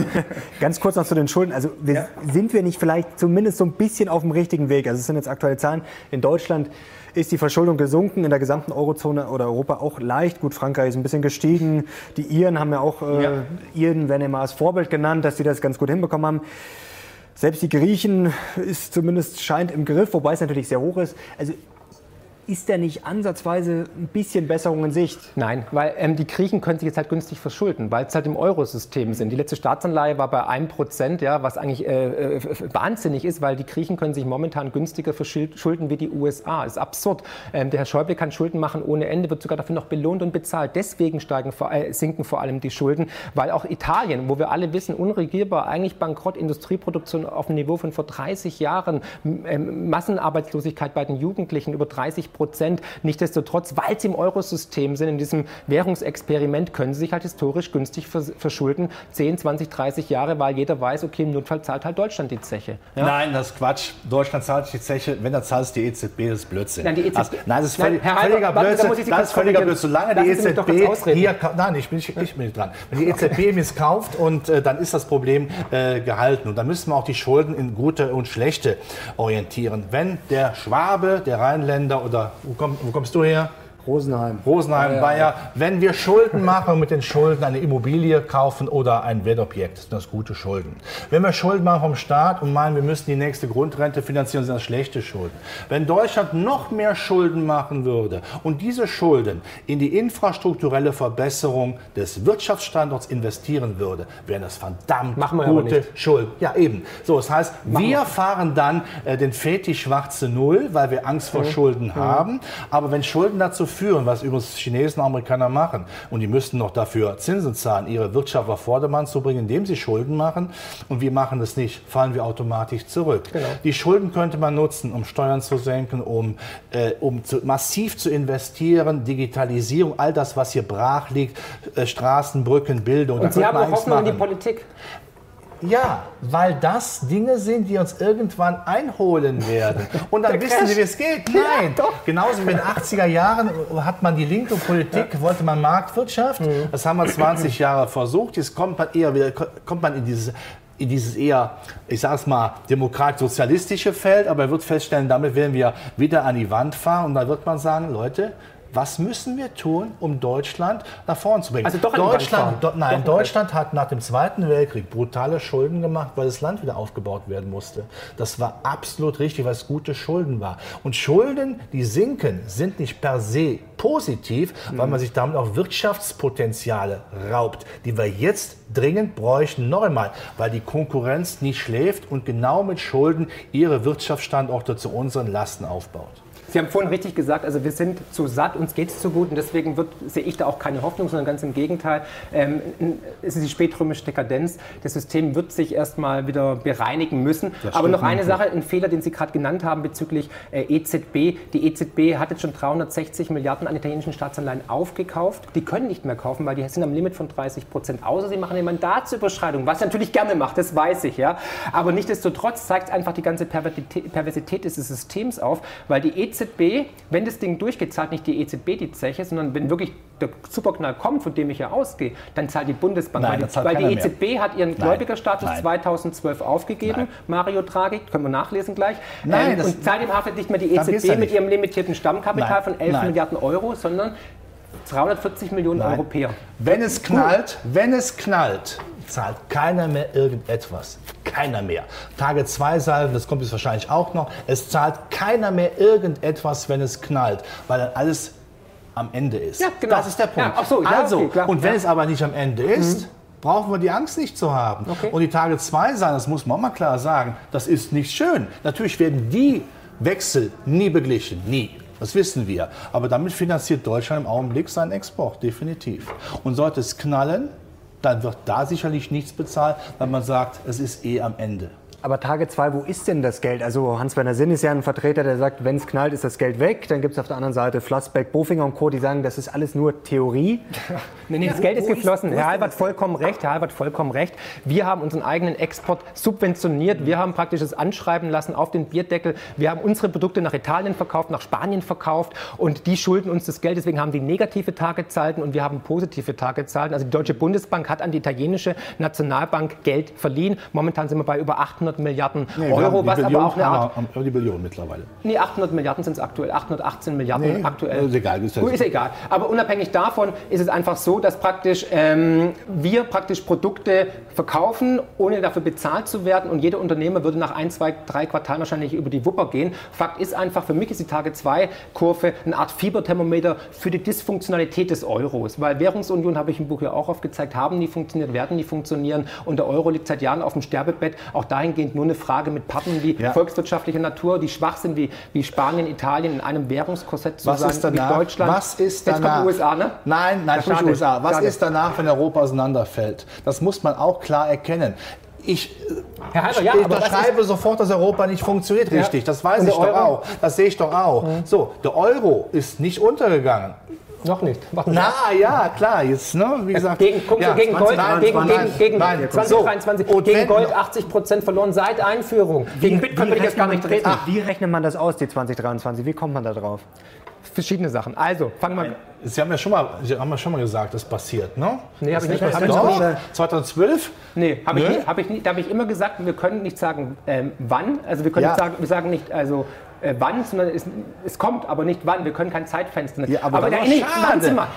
Ganz kurz noch zu den Schulden. Also wir, ja. sind wir nicht vielleicht zumindest so ein bisschen auf dem richtigen Weg? Also es sind jetzt aktuelle Zahlen. In Deutschland ist die Verschuldung gesunken, in der gesamten Eurozone oder Europa auch leicht. Gut, Frankreich ist ein bisschen gestiegen. Die Iren haben ja auch, äh, ja. Iren werden immer als Vorbild genannt, dass sie das ganz gut hinbekommen haben. Selbst die Griechen ist zumindest scheint im Griff, wobei es natürlich sehr hoch ist. Also ist der nicht ansatzweise ein bisschen Besserung in Sicht? Nein, weil ähm, die Griechen können sich jetzt halt günstig verschulden, weil es halt im Eurosystem sind. Die letzte Staatsanleihe war bei einem Prozent, ja, was eigentlich äh, äh, wahnsinnig ist, weil die Griechen können sich momentan günstiger verschulden wie die USA. Ist absurd. Ähm, der Herr Schäuble kann Schulden machen ohne Ende, wird sogar dafür noch belohnt und bezahlt. Deswegen steigen, äh, sinken vor allem die Schulden, weil auch Italien, wo wir alle wissen, unregierbar, eigentlich bankrott, Industrieproduktion auf dem Niveau von vor 30 Jahren, ähm, Massenarbeitslosigkeit bei den Jugendlichen über 30 Prozent. Nichtsdestotrotz, weil sie im Eurosystem sind, in diesem Währungsexperiment, können sie sich halt historisch günstig verschulden. 10, 20, 30 Jahre, weil jeder weiß, okay, im Notfall zahlt halt Deutschland die Zeche. Ja? Nein, das ist Quatsch. Deutschland zahlt die Zeche. Wenn, dann zahlt es die EZB, das ist Blödsinn. Nein, die EZB, also, nein das ist völlig, nein, völliger Blödsinn. Da das ist völliger Blödsinn. Solange die EZB hier, nein, ich bin, ich, ich bin dran. Wenn die EZB misskauft und äh, dann ist das Problem äh, gehalten. Und dann müssen wir auch die Schulden in gute und schlechte orientieren. Wenn der Schwabe, der Rheinländer oder wo, komm, wo kommst du her? Rosenheim. Rosenheim, ja, Bayer. Wenn wir Schulden machen und mit den Schulden eine Immobilie kaufen oder ein Wertobjekt, sind das gute Schulden. Wenn wir Schulden machen vom Staat und meinen, wir müssen die nächste Grundrente finanzieren, sind das schlechte Schulden. Wenn Deutschland noch mehr Schulden machen würde und diese Schulden in die infrastrukturelle Verbesserung des Wirtschaftsstandorts investieren würde, wären das verdammt gute Schulden. Ja, eben. So, das heißt, machen wir fahren dann äh, den Fetisch schwarze Null, weil wir Angst vor mhm. Schulden mhm. haben. Aber wenn Schulden dazu führen, führen, was übrigens Chinesen und Amerikaner machen. Und die müssten noch dafür Zinsen zahlen, ihre Wirtschaft auf Vordermann zu bringen, indem sie Schulden machen. Und wir machen das nicht, fallen wir automatisch zurück. Genau. Die Schulden könnte man nutzen, um Steuern zu senken, um, äh, um zu, massiv zu investieren, Digitalisierung, all das, was hier brach liegt, äh, Straßen, Brücken, Bildung. Und Sie haben Hoffnung in die Politik. Ja, weil das Dinge sind, die uns irgendwann einholen werden. Und dann wissen Sie, wie es geht. Nein, ja, doch. Genauso wie in den 80er Jahren hat man die linke Politik, wollte man Marktwirtschaft. Mhm. Das haben wir 20 Jahre versucht. Jetzt kommt man eher wieder, kommt man in dieses in dieses eher, ich sage es mal, demokrat-sozialistische Feld, aber er wird feststellen, damit werden wir wieder an die Wand fahren und da wird man sagen, Leute, was müssen wir tun, um Deutschland nach vorne zu bringen? Also doch Deutschland, do, nein, doch Deutschland hat nach dem Zweiten Weltkrieg brutale Schulden gemacht, weil das Land wieder aufgebaut werden musste. Das war absolut richtig, weil es gute Schulden war. Und Schulden, die sinken, sind nicht per se positiv, weil mhm. man sich damit auch Wirtschaftspotenziale raubt, die wir jetzt dringend bräuchten. Noch einmal, weil die Konkurrenz nicht schläft und genau mit Schulden ihre Wirtschaftsstandorte zu unseren Lasten aufbaut. Sie haben vorhin richtig gesagt, also wir sind zu satt, uns geht es zu gut und deswegen wird, sehe ich da auch keine Hoffnung, sondern ganz im Gegenteil. Ähm, es ist die spätrömische Dekadenz. Das System wird sich erstmal wieder bereinigen müssen. Aber noch eine Sache, ein Fehler, den Sie gerade genannt haben bezüglich äh, EZB. Die EZB hat jetzt schon 360 Milliarden an italienischen Staatsanleihen aufgekauft. Die können nicht mehr kaufen, weil die sind am Limit von 30 Prozent. Außer sie machen eine Mandatsüberschreitung, was sie natürlich gerne macht, das weiß ich. ja. Aber nichtsdestotrotz zeigt einfach die ganze Perversität dieses Systems auf, weil die EZB EZB, wenn das Ding durchgeht, zahlt nicht die EZB die Zeche, sondern wenn wirklich der Superknall kommt, von dem ich ja ausgehe, dann zahlt die Bundesbank. Nein, weil die, weil die EZB mehr. hat ihren Gläubigerstatus 2012 aufgegeben. Nein. Mario Draghi, können wir nachlesen gleich. Nein, ähm, und seitdem haftet nicht mehr die EZB mit ihrem limitierten Stammkapital von 11 Nein. Milliarden Euro, sondern 340 Millionen Europäer. Wenn es knallt, wenn es knallt, zahlt keiner mehr irgendetwas. Keiner mehr. Tage 2 Salben, das kommt jetzt wahrscheinlich auch noch. Es zahlt keiner mehr irgendetwas, wenn es knallt, weil dann alles am Ende ist. Ja, genau. Das ist der Punkt. Ja, so, also, okay, und wenn es aber nicht am Ende ist, mhm. brauchen wir die Angst nicht zu haben. Okay. Und die Tage 2 sein, das muss man auch mal klar sagen, das ist nicht schön. Natürlich werden die Wechsel nie beglichen, nie. Das wissen wir. Aber damit finanziert Deutschland im Augenblick seinen Export, definitiv. Und sollte es knallen, dann wird da sicherlich nichts bezahlt, weil man sagt, es ist eh am Ende. Aber Tage 2, wo ist denn das Geld? Also Hans-Werner Sinn ist ja ein Vertreter, der sagt, wenn es knallt, ist das Geld weg. Dann gibt es auf der anderen Seite Flassbeck, Bofinger und Co., die sagen, das ist alles nur Theorie. nee, nee, das Geld ist geflossen. Herr Albert vollkommen recht. Herr Albert vollkommen recht. Wir haben unseren eigenen Export subventioniert. Wir haben praktisch es anschreiben lassen auf den Bierdeckel. Wir haben unsere Produkte nach Italien verkauft, nach Spanien verkauft und die schulden uns das Geld. Deswegen haben die negative Tagezahlten und wir haben positive Tagezahlten. Also die Deutsche Bundesbank hat an die italienische Nationalbank Geld verliehen. Momentan sind wir bei über 800 800 Milliarden nee, Euro, was Billion, aber auch eine Art... Haben die Billion mittlerweile. Nee, 800 Milliarden sind es aktuell, 818 Milliarden nee, aktuell. Ist egal. Ist, ist egal. Aber unabhängig davon ist es einfach so, dass praktisch ähm, wir praktisch Produkte verkaufen, ohne dafür bezahlt zu werden und jeder Unternehmer würde nach ein, zwei, drei Quartalen wahrscheinlich über die Wupper gehen. Fakt ist einfach, für mich ist die Tage-2-Kurve eine Art Fieberthermometer für die Dysfunktionalität des Euros, weil Währungsunion, habe ich im Buch ja auch aufgezeigt, haben nie funktioniert, werden nie funktionieren und der Euro liegt seit Jahren auf dem Sterbebett. Auch dahin dahingehend nur eine Frage mit Partnern wie ja. volkswirtschaftlicher Natur, die schwach sind wie, wie Spanien, Italien in einem Währungskorsett zu Was sein, ist danach? wie Deutschland. Was ist danach? Jetzt kommt USA, ne? Nein, nein, nicht USA. Was ist danach, wenn Europa auseinanderfällt? Das muss man auch klar erkennen ich, Herr Heiber, ja, ich unterschreibe sofort, dass Europa nicht funktioniert ja. richtig. Das weiß ich doch auch. Das sehe ich doch auch. Mhm. So, der Euro ist nicht untergegangen. Noch nicht. Na ja, klar. Jetzt, ne, wie gesagt, gegen, guck, ja, gegen Gold, gegen, gegen, gegen nein, 2023, so. gegen Gold 80 Prozent verloren seit Einführung. Gegen Bitcoin würde ich jetzt gar nicht reden. Wie rechnet man das aus, die 2023? Wie kommt man da drauf? Verschiedene Sachen. Also, fangen wir Sie haben ja schon mal, Sie haben ja schon mal gesagt, das passiert, ne? Nee, habe ich nicht. Hab ich nicht. 2012? Nee, habe ich, hab ich nicht. Da habe ich immer gesagt, wir können nicht sagen, ähm, wann. Also wir können ja. nicht sagen, wir sagen nicht, also äh, wann, sondern es, es, kommt, aber nicht wann. Wir können kein Zeitfenster. Ja, aber, aber da erinnere ich,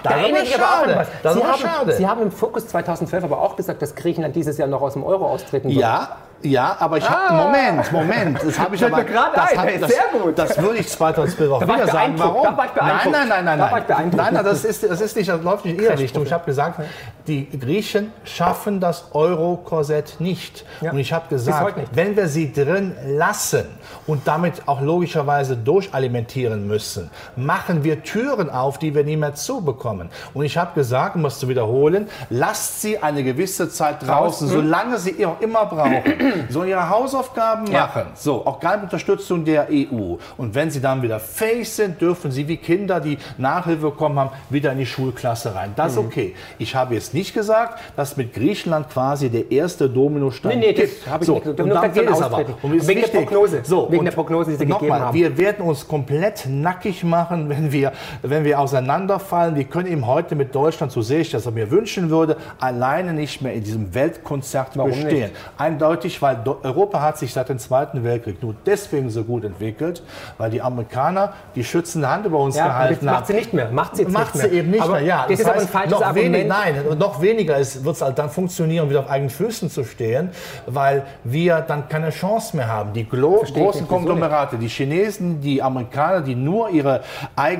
da erinnere ich aber auch an was. Das Sie, haben, schade. Sie haben im Fokus 2012 aber auch gesagt, dass Griechenland dieses Jahr noch aus dem Euro austreten wird. Ja, ja, aber ich habe ah. Moment, Moment, das habe ich aber gerade das, ein, das, sehr gut. Das würde ich 2012 auch wieder sagen. Warum? Da war ich nein, nein, nein, nein, nein. Nein, nein, das ist das ist nicht, das läuft nicht in Ihre Richtung. Ich habe gesagt, die Griechen schaffen das Euro-Korsett nicht. Ja. Und ich habe gesagt, wenn wir sie drin lassen und damit auch logischerweise durchalimentieren müssen, machen wir Türen auf, die wir nie mehr zubekommen. Und ich habe gesagt, um es zu wiederholen, lasst sie eine gewisse Zeit draußen, mhm. solange sie auch immer brauchen. Sollen ihre Hausaufgaben ja. machen. So, auch gerade mit Unterstützung der EU. Und wenn sie dann wieder fähig sind, dürfen sie wie Kinder, die Nachhilfe bekommen haben, wieder in die Schulklasse rein. Das ist mhm. okay. Ich habe jetzt nicht gesagt, dass mit Griechenland quasi der erste Dominostein nee, nee, das habe ich so, nicht gesagt. Und dann geht es aber. Und wegen wichtig. der Prognose. So, wegen der Prognose, die Sie gegeben mal, haben. Wir werden uns komplett nackig machen, wenn wir, wenn wir auseinanderfallen. Wir können eben heute mit Deutschland, so sehe ich das, mir wünschen würde, alleine nicht mehr in diesem Weltkonzert Warum bestehen. Nicht? Eindeutig, weil Europa hat sich seit dem Zweiten Weltkrieg nur deswegen so gut entwickelt, weil die Amerikaner die schützende Hand über uns ja, gehalten haben. Macht sie nicht mehr. Macht sie, macht sie eben nicht aber mehr. Ja, das, das ist heißt, aber ein falsches noch Argument. Wenig, nein, noch weniger wird es halt dann funktionieren, wieder auf eigenen Füßen zu stehen, weil wir dann keine Chance mehr haben. Die großen Konglomerate, die Chinesen, die Amerikaner, die nur ihre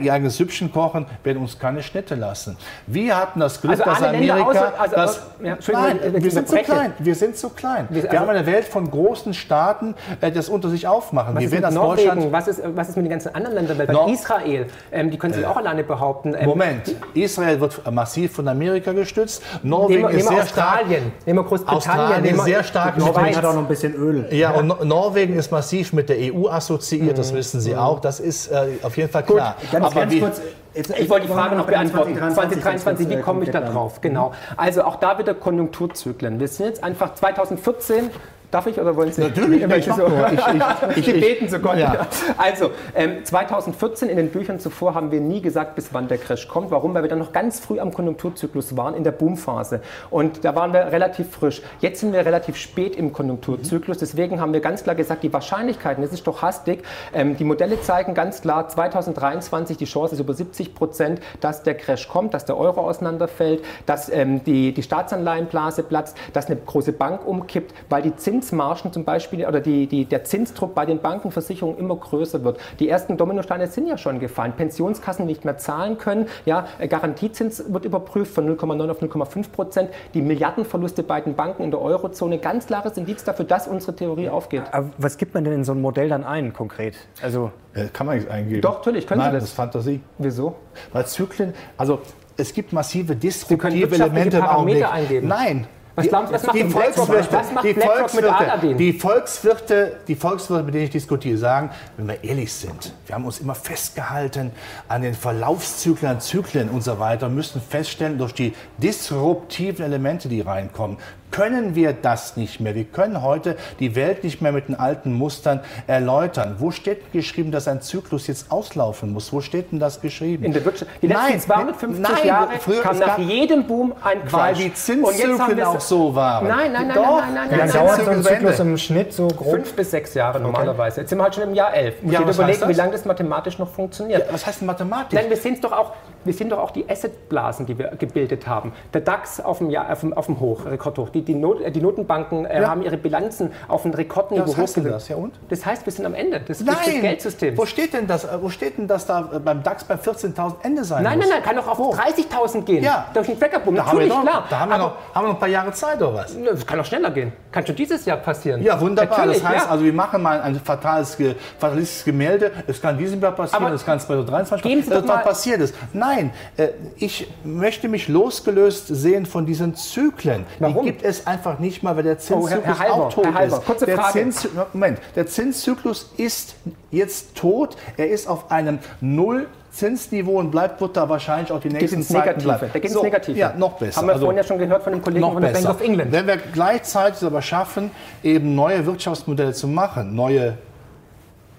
ihr eigenes Süppchen kochen, werden uns keine Schnitte lassen. Wir hatten das Glück, also dass Amerika... Außer, also, das, ja, nein, wir sind zu klein. Wir sind zu klein. Wir, also, wir haben eine Welt von großen Staaten, äh, das unter sich aufmachen. Was, ist mit, Norwegen? Was, ist, was ist mit den ganzen anderen Ländern? Weil Israel, ähm, die können sich äh, auch alleine behaupten. Ähm, Moment, Israel wird massiv von Amerika gestützt. Norwegen nehmen, ist nehmen sehr Australien, stark. Nehmen wir Großbritannien. Australien ist sehr stark. Norwegen hat auch noch ein bisschen Öl. Ja, und Norwegen ist massiv mit der EU assoziiert, das mhm. wissen Sie auch. Das ist äh, auf jeden Fall klar. Gut, ganz, Aber ganz kurz, Jetzt, ich wollte die Frage noch beantworten. 2023, wie komme ich da drauf? Genau. Also auch da wieder Konjunkturzyklen. Wir sind jetzt einfach 2014 Darf ich oder wollen Sie? Natürlich, ich, so, ich, ich, ich beten zu Gott. Ja. Also, ähm, 2014 in den Büchern zuvor haben wir nie gesagt, bis wann der Crash kommt. Warum? Weil wir dann noch ganz früh am Konjunkturzyklus waren, in der Boomphase. Und da waren wir relativ frisch. Jetzt sind wir relativ spät im Konjunkturzyklus. Deswegen haben wir ganz klar gesagt, die Wahrscheinlichkeiten, das ist stochastik, ähm, die Modelle zeigen ganz klar, 2023 die Chance ist über 70 Prozent, dass der Crash kommt, dass der Euro auseinanderfällt, dass ähm, die, die Staatsanleihenblase platzt, dass eine große Bank umkippt, weil die Zinsen Zinsmargen zum Beispiel oder die, die, der Zinsdruck bei den Bankenversicherungen immer größer wird. Die ersten Dominosteine sind ja schon gefallen. Pensionskassen nicht mehr zahlen können. Ja, Garantiezins wird überprüft von 0,9 auf 0,5 Prozent. Die Milliardenverluste bei den Banken in der Eurozone. Ganz klares Indiz dafür, dass unsere Theorie aufgeht. Aber was gibt man denn in so ein Modell dann ein, konkret? Also äh, kann man nicht eingeben. Doch, natürlich, können Nein, Sie das. das ist Fantasie. Wieso? Weil Zyklen, also es gibt massive disruptive Elemente im Augenblick. Eingeben. Nein, was, glauben, was macht die Volkswirte, was macht die Volkswirte, die Volkswirte, die Volkswirte, mit denen ich diskutiere, sagen, wenn wir ehrlich sind, wir haben uns immer festgehalten an den Verlaufszyklen, an Zyklen und so weiter, müssen feststellen, durch die disruptiven Elemente, die reinkommen, können wir das nicht mehr. Wir können heute die Welt nicht mehr mit den alten Mustern erläutern. Wo steht geschrieben, dass ein Zyklus jetzt auslaufen muss? Wo steht denn das geschrieben? In der Wirtschaft. Die letzten nein, 250 nein, Jahre früher, kam nach jedem Boom ein Crash. Weil die Zinszyklen auch so waren. Nein, nein, nein, Doch. nein, nein, nein. Wie lange dauert so ein Zyklus im Schnitt so grob? Fünf bis sechs Jahre normalerweise. Jetzt sind wir halt schon im Jahr elf. Muss ja, überlegen, wie lange das mathematisch noch funktioniert. Ja, was heißt mathematisch? Nein, wir sehen es doch auch wir sind doch auch die Assetblasen, die wir gebildet haben. Der DAX auf dem, Jahr, auf dem, auf dem Hoch, Rekordhoch. Die, die, Not, die Notenbanken äh, ja. haben ihre Bilanzen auf ein Rekordniveau ja, was das? Ja, und? Das heißt, wir sind am Ende des, nein. des Geldsystems. Wo steht denn das, wo steht denn das da beim DAX bei 14.000 Ende sein Nein, muss? nein, nein, kann doch auf 30.000 gehen. Ja. Durch den Trackerboom. Natürlich, da haben wir noch, klar. Da haben wir, noch, haben wir noch ein paar Jahre Zeit oder was? Das kann auch schneller gehen. Kann schon dieses Jahr passieren. Ja, wunderbar. Natürlich, das heißt, ja. also wir machen mal ein fatales, fatalistisches Gemälde. Es kann diesem Jahr passieren, Aber es kann 2023 geben Sie passieren, doch was mal- passiert ist. Nein, äh, ich möchte mich losgelöst sehen von diesen Zyklen. Warum? Die gibt es einfach nicht mal, weil der Oh, Herr- Zinszyklus Herr Halber, auch tot Herr Halber, ist. kurze der Frage. Zins, Moment, der Zinszyklus ist jetzt tot. Er ist auf einem Null Zinsniveau und bleibt wird da wahrscheinlich auch die nächsten Zeiten bleiben. Der geht ins So, Negative. Ja, noch besser. Haben wir Also- vorhin ja schon gehört von dem Kollegen von der Bank of England. Wenn wir gleichzeitig aber schaffen, eben neue Wirtschaftsmodelle zu machen, neue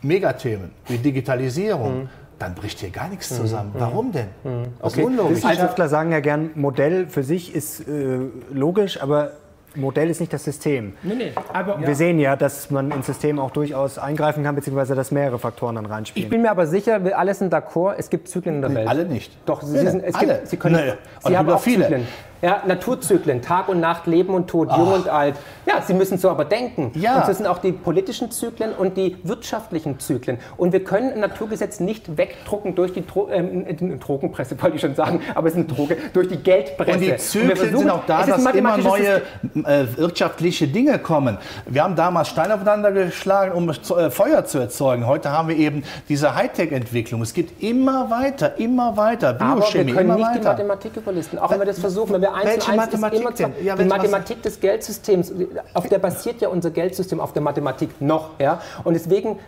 Megathemen wie Digitalisierung, dann bricht hier gar nichts zusammen. Warum denn? Das ist unlogisch. Wissenschaftler sagen ja gern, Modell für sich ist äh, logisch, aber Modell ist nicht das System. Nee, nee, aber Wir sehen ja, dass man ins System auch durchaus eingreifen kann, beziehungsweise dass mehrere Faktoren dann ich reinspielen. bin mir aber sicher, wir alle sind d'accord, es gibt Zyklen in der Welt. alle nicht. Doch, Sie, Nee, sind, es alle. Gibt, Sie können, Nee, und Sie haben auch viele. Zyklen. Ja, Naturzyklen, Tag und Nacht, Leben und Tod, Jung und Alt. Ja, Sie müssen so aber denken. Ja. Und das sind auch die politischen Zyklen und die wirtschaftlichen Zyklen. Und wir können ein Naturgesetz nicht wegdrucken durch die Dro ähm, äh, die Drogenpresse, wollte ich schon sagen, aber es ist eine Droge, durch die Geldpresse. Und die Zyklen versuchen- sind auch da, dass immer neue äh, wirtschaftliche Dinge kommen. Wir haben damals Steine aufeinander geschlagen, um äh, Feuer zu erzeugen. Heute haben wir eben diese Hightech-Entwicklung. Es geht immer weiter, immer weiter. Aber wir Biochemie, können nicht die weiter. Mathematik überlisten, auch wenn wir das versuchen. Wenn wir eins Welche und eins ist Mathematik immer denn? Ja, die was- Mathematik des Geldsystems, auf der basiert ja unser Geldsystem, auf der Mathematik noch. Ja? Und deswegen,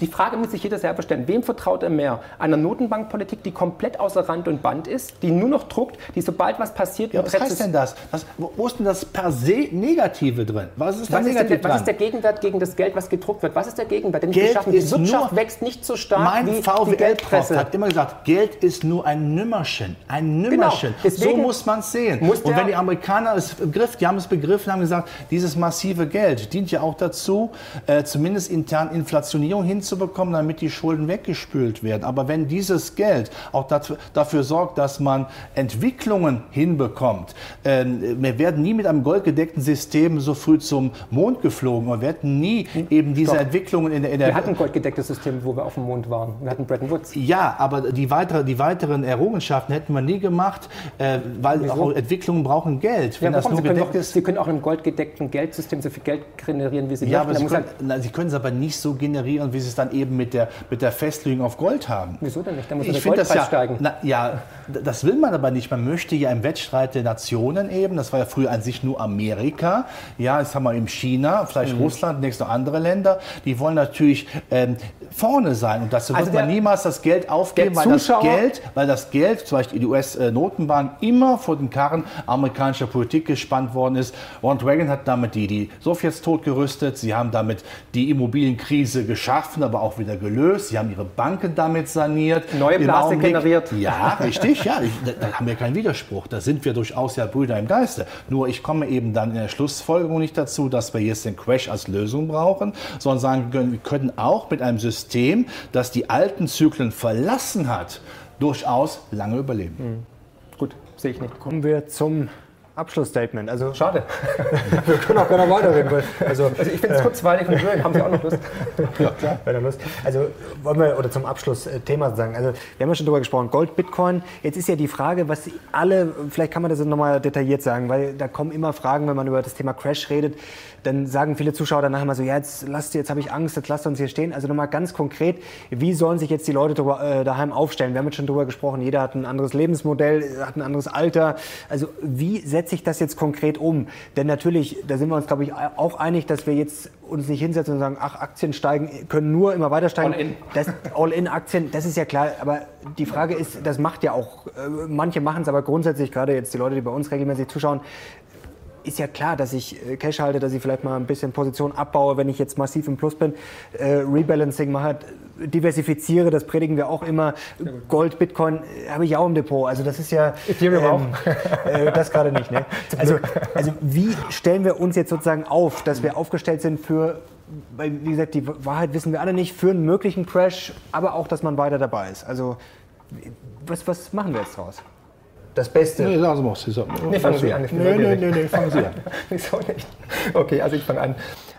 die Frage muss sich jeder selber stellen, wem vertraut er mehr? Einer Notenbankpolitik, die komplett außer Rand und Band ist, die nur noch druckt, die sobald was passiert... Ja, was heißt denn das? das? Wo ist denn das per se Negative drin? Was ist Was ist, der, was ist der? Gegenwert gegen das Geld, was gedruckt wird? Was ist der Gegenwert? Den nicht Geld. Die ist Wirtschaft nur- wächst nicht so stark Mein wie die VWL-Prof Geldpresse. hat immer gesagt, Geld ist nur ein Nümmerchen. Ein Nümmerchen. so Deswegen muss man es sehen. Muss Und wenn die Amerikaner es begriffen, die haben es begriffen, haben gesagt, dieses massive Geld dient ja auch dazu, äh, zumindest intern Inflationierung hinzubekommen, damit die Schulden weggespült werden. Aber wenn dieses Geld auch dafür, dafür sorgt, dass man Entwicklungen hinbekommt, äh, wir werden nie mit einem goldgedeckten System so früh zum Mond geflogen. Wir werden nie eben diese Doch. Entwicklungen in der, in der Wir hatten ein goldgedecktes System, wo wir auf dem Mond waren. Wir hatten Bretton Woods. ja, aber die, weitere, die weiteren Errungenschaften hätten wir nie gemacht, äh, weil auch Entwicklungen brauchen Geld. Wenn Ja, das nur Sie, können auch, ist. Sie können auch einem goldgedeckten Geldsystem so viel Geld generieren, wie Sie Ja, möchten. aber Sie können, halt, na, Sie können es aber nicht so generieren, wie Sie es dann eben mit der, mit der Festlegung auf Gold haben. wieso denn nicht? Da muss der Ich finde Goldpreis das ja, steigen. na, ja, das will man aber nicht. Man möchte ja im Wettstreit der Nationen eben, das war ja früher an sich nur Amerika, ja, jetzt haben wir eben China, vielleicht Mhm. Russland, nächst noch andere Länder, die wollen natürlich ähm, vorne sein und dazu Also wird man der- niemals das Geld aufgeben, der weil das Geld, weil das Geld, zum Beispiel die US-Notenbank, immer vor den Karren amerikanischer Politik gespannt worden ist. Ronald Reagan hat damit die, die Sowjets totgerüstet, sie haben damit die Immobilienkrise geschaffen, aber auch wieder gelöst, sie haben ihre Banken damit saniert. Neue Blase generiert. Ja, richtig, ja, da, da haben wir keinen Widerspruch, da sind wir durchaus ja Brüder im Geiste. Nur ich komme eben dann in der Schlussfolgerung nicht dazu, dass wir jetzt den Crash als Lösung brauchen, sondern sagen können, wir können auch mit einem System, das die alten Zyklen verlassen hat, durchaus lange überleben. Gut, sehe ich nicht. Kommen wir zum Abschlussstatement. Also Schade. wir können auch gerne weiterreden. weil- Also, Also ich finde es kurzweilig und schön. Haben Sie auch noch Lust? Wenn ihr Lust. Also wollen wir oder zum Abschluss äh, Thema sagen. Also wir haben ja schon drüber gesprochen, Gold, Bitcoin. Jetzt ist ja die Frage, was alle, vielleicht kann man das nochmal detailliert sagen, weil da kommen immer Fragen, wenn man über das Thema Crash redet, dann sagen viele Zuschauer danach immer so, ja jetzt lasst jetzt habe ich Angst, jetzt lasst uns hier stehen. Also nochmal ganz konkret, wie sollen sich jetzt die Leute drüber, äh, daheim aufstellen? Wir haben jetzt schon drüber gesprochen, jeder hat ein anderes Lebensmodell, hat ein anderes Alter. Also wie setze ich das jetzt konkret um? Denn natürlich, da sind wir uns glaube ich auch einig, dass wir jetzt uns nicht hinsetzen und sagen, ach Aktien steigen, können nur immer weiter steigen. All in. Das All-in-Aktien, das ist ja klar, aber die Frage ist, das macht ja auch, äh, manche machen es, aber grundsätzlich, gerade jetzt die Leute, die bei uns regelmäßig zuschauen, ist ja klar, dass ich äh, Cash halte, dass ich vielleicht mal ein bisschen Position abbaue, wenn ich jetzt massiv im Plus bin, äh, Rebalancing mache, diversifiziere, das predigen wir auch immer. Gold, Bitcoin äh, habe ich auch im Depot. Also das ist ja... Ethereum auch. Äh, das gerade nicht, ne? Also, also wie stellen wir uns jetzt sozusagen auf, dass wir aufgestellt sind für, weil, wie gesagt, die Wahrheit wissen wir alle nicht, für einen möglichen Crash, aber auch, dass man weiter dabei ist. Also was, was machen wir jetzt draus? Das Beste. Nee, sagen Sie mal, Sie sagen. Nee, fangen Sie an, neugierig. nee, nee, fangen Sie an. Wieso nicht? Okay, also ich fange an.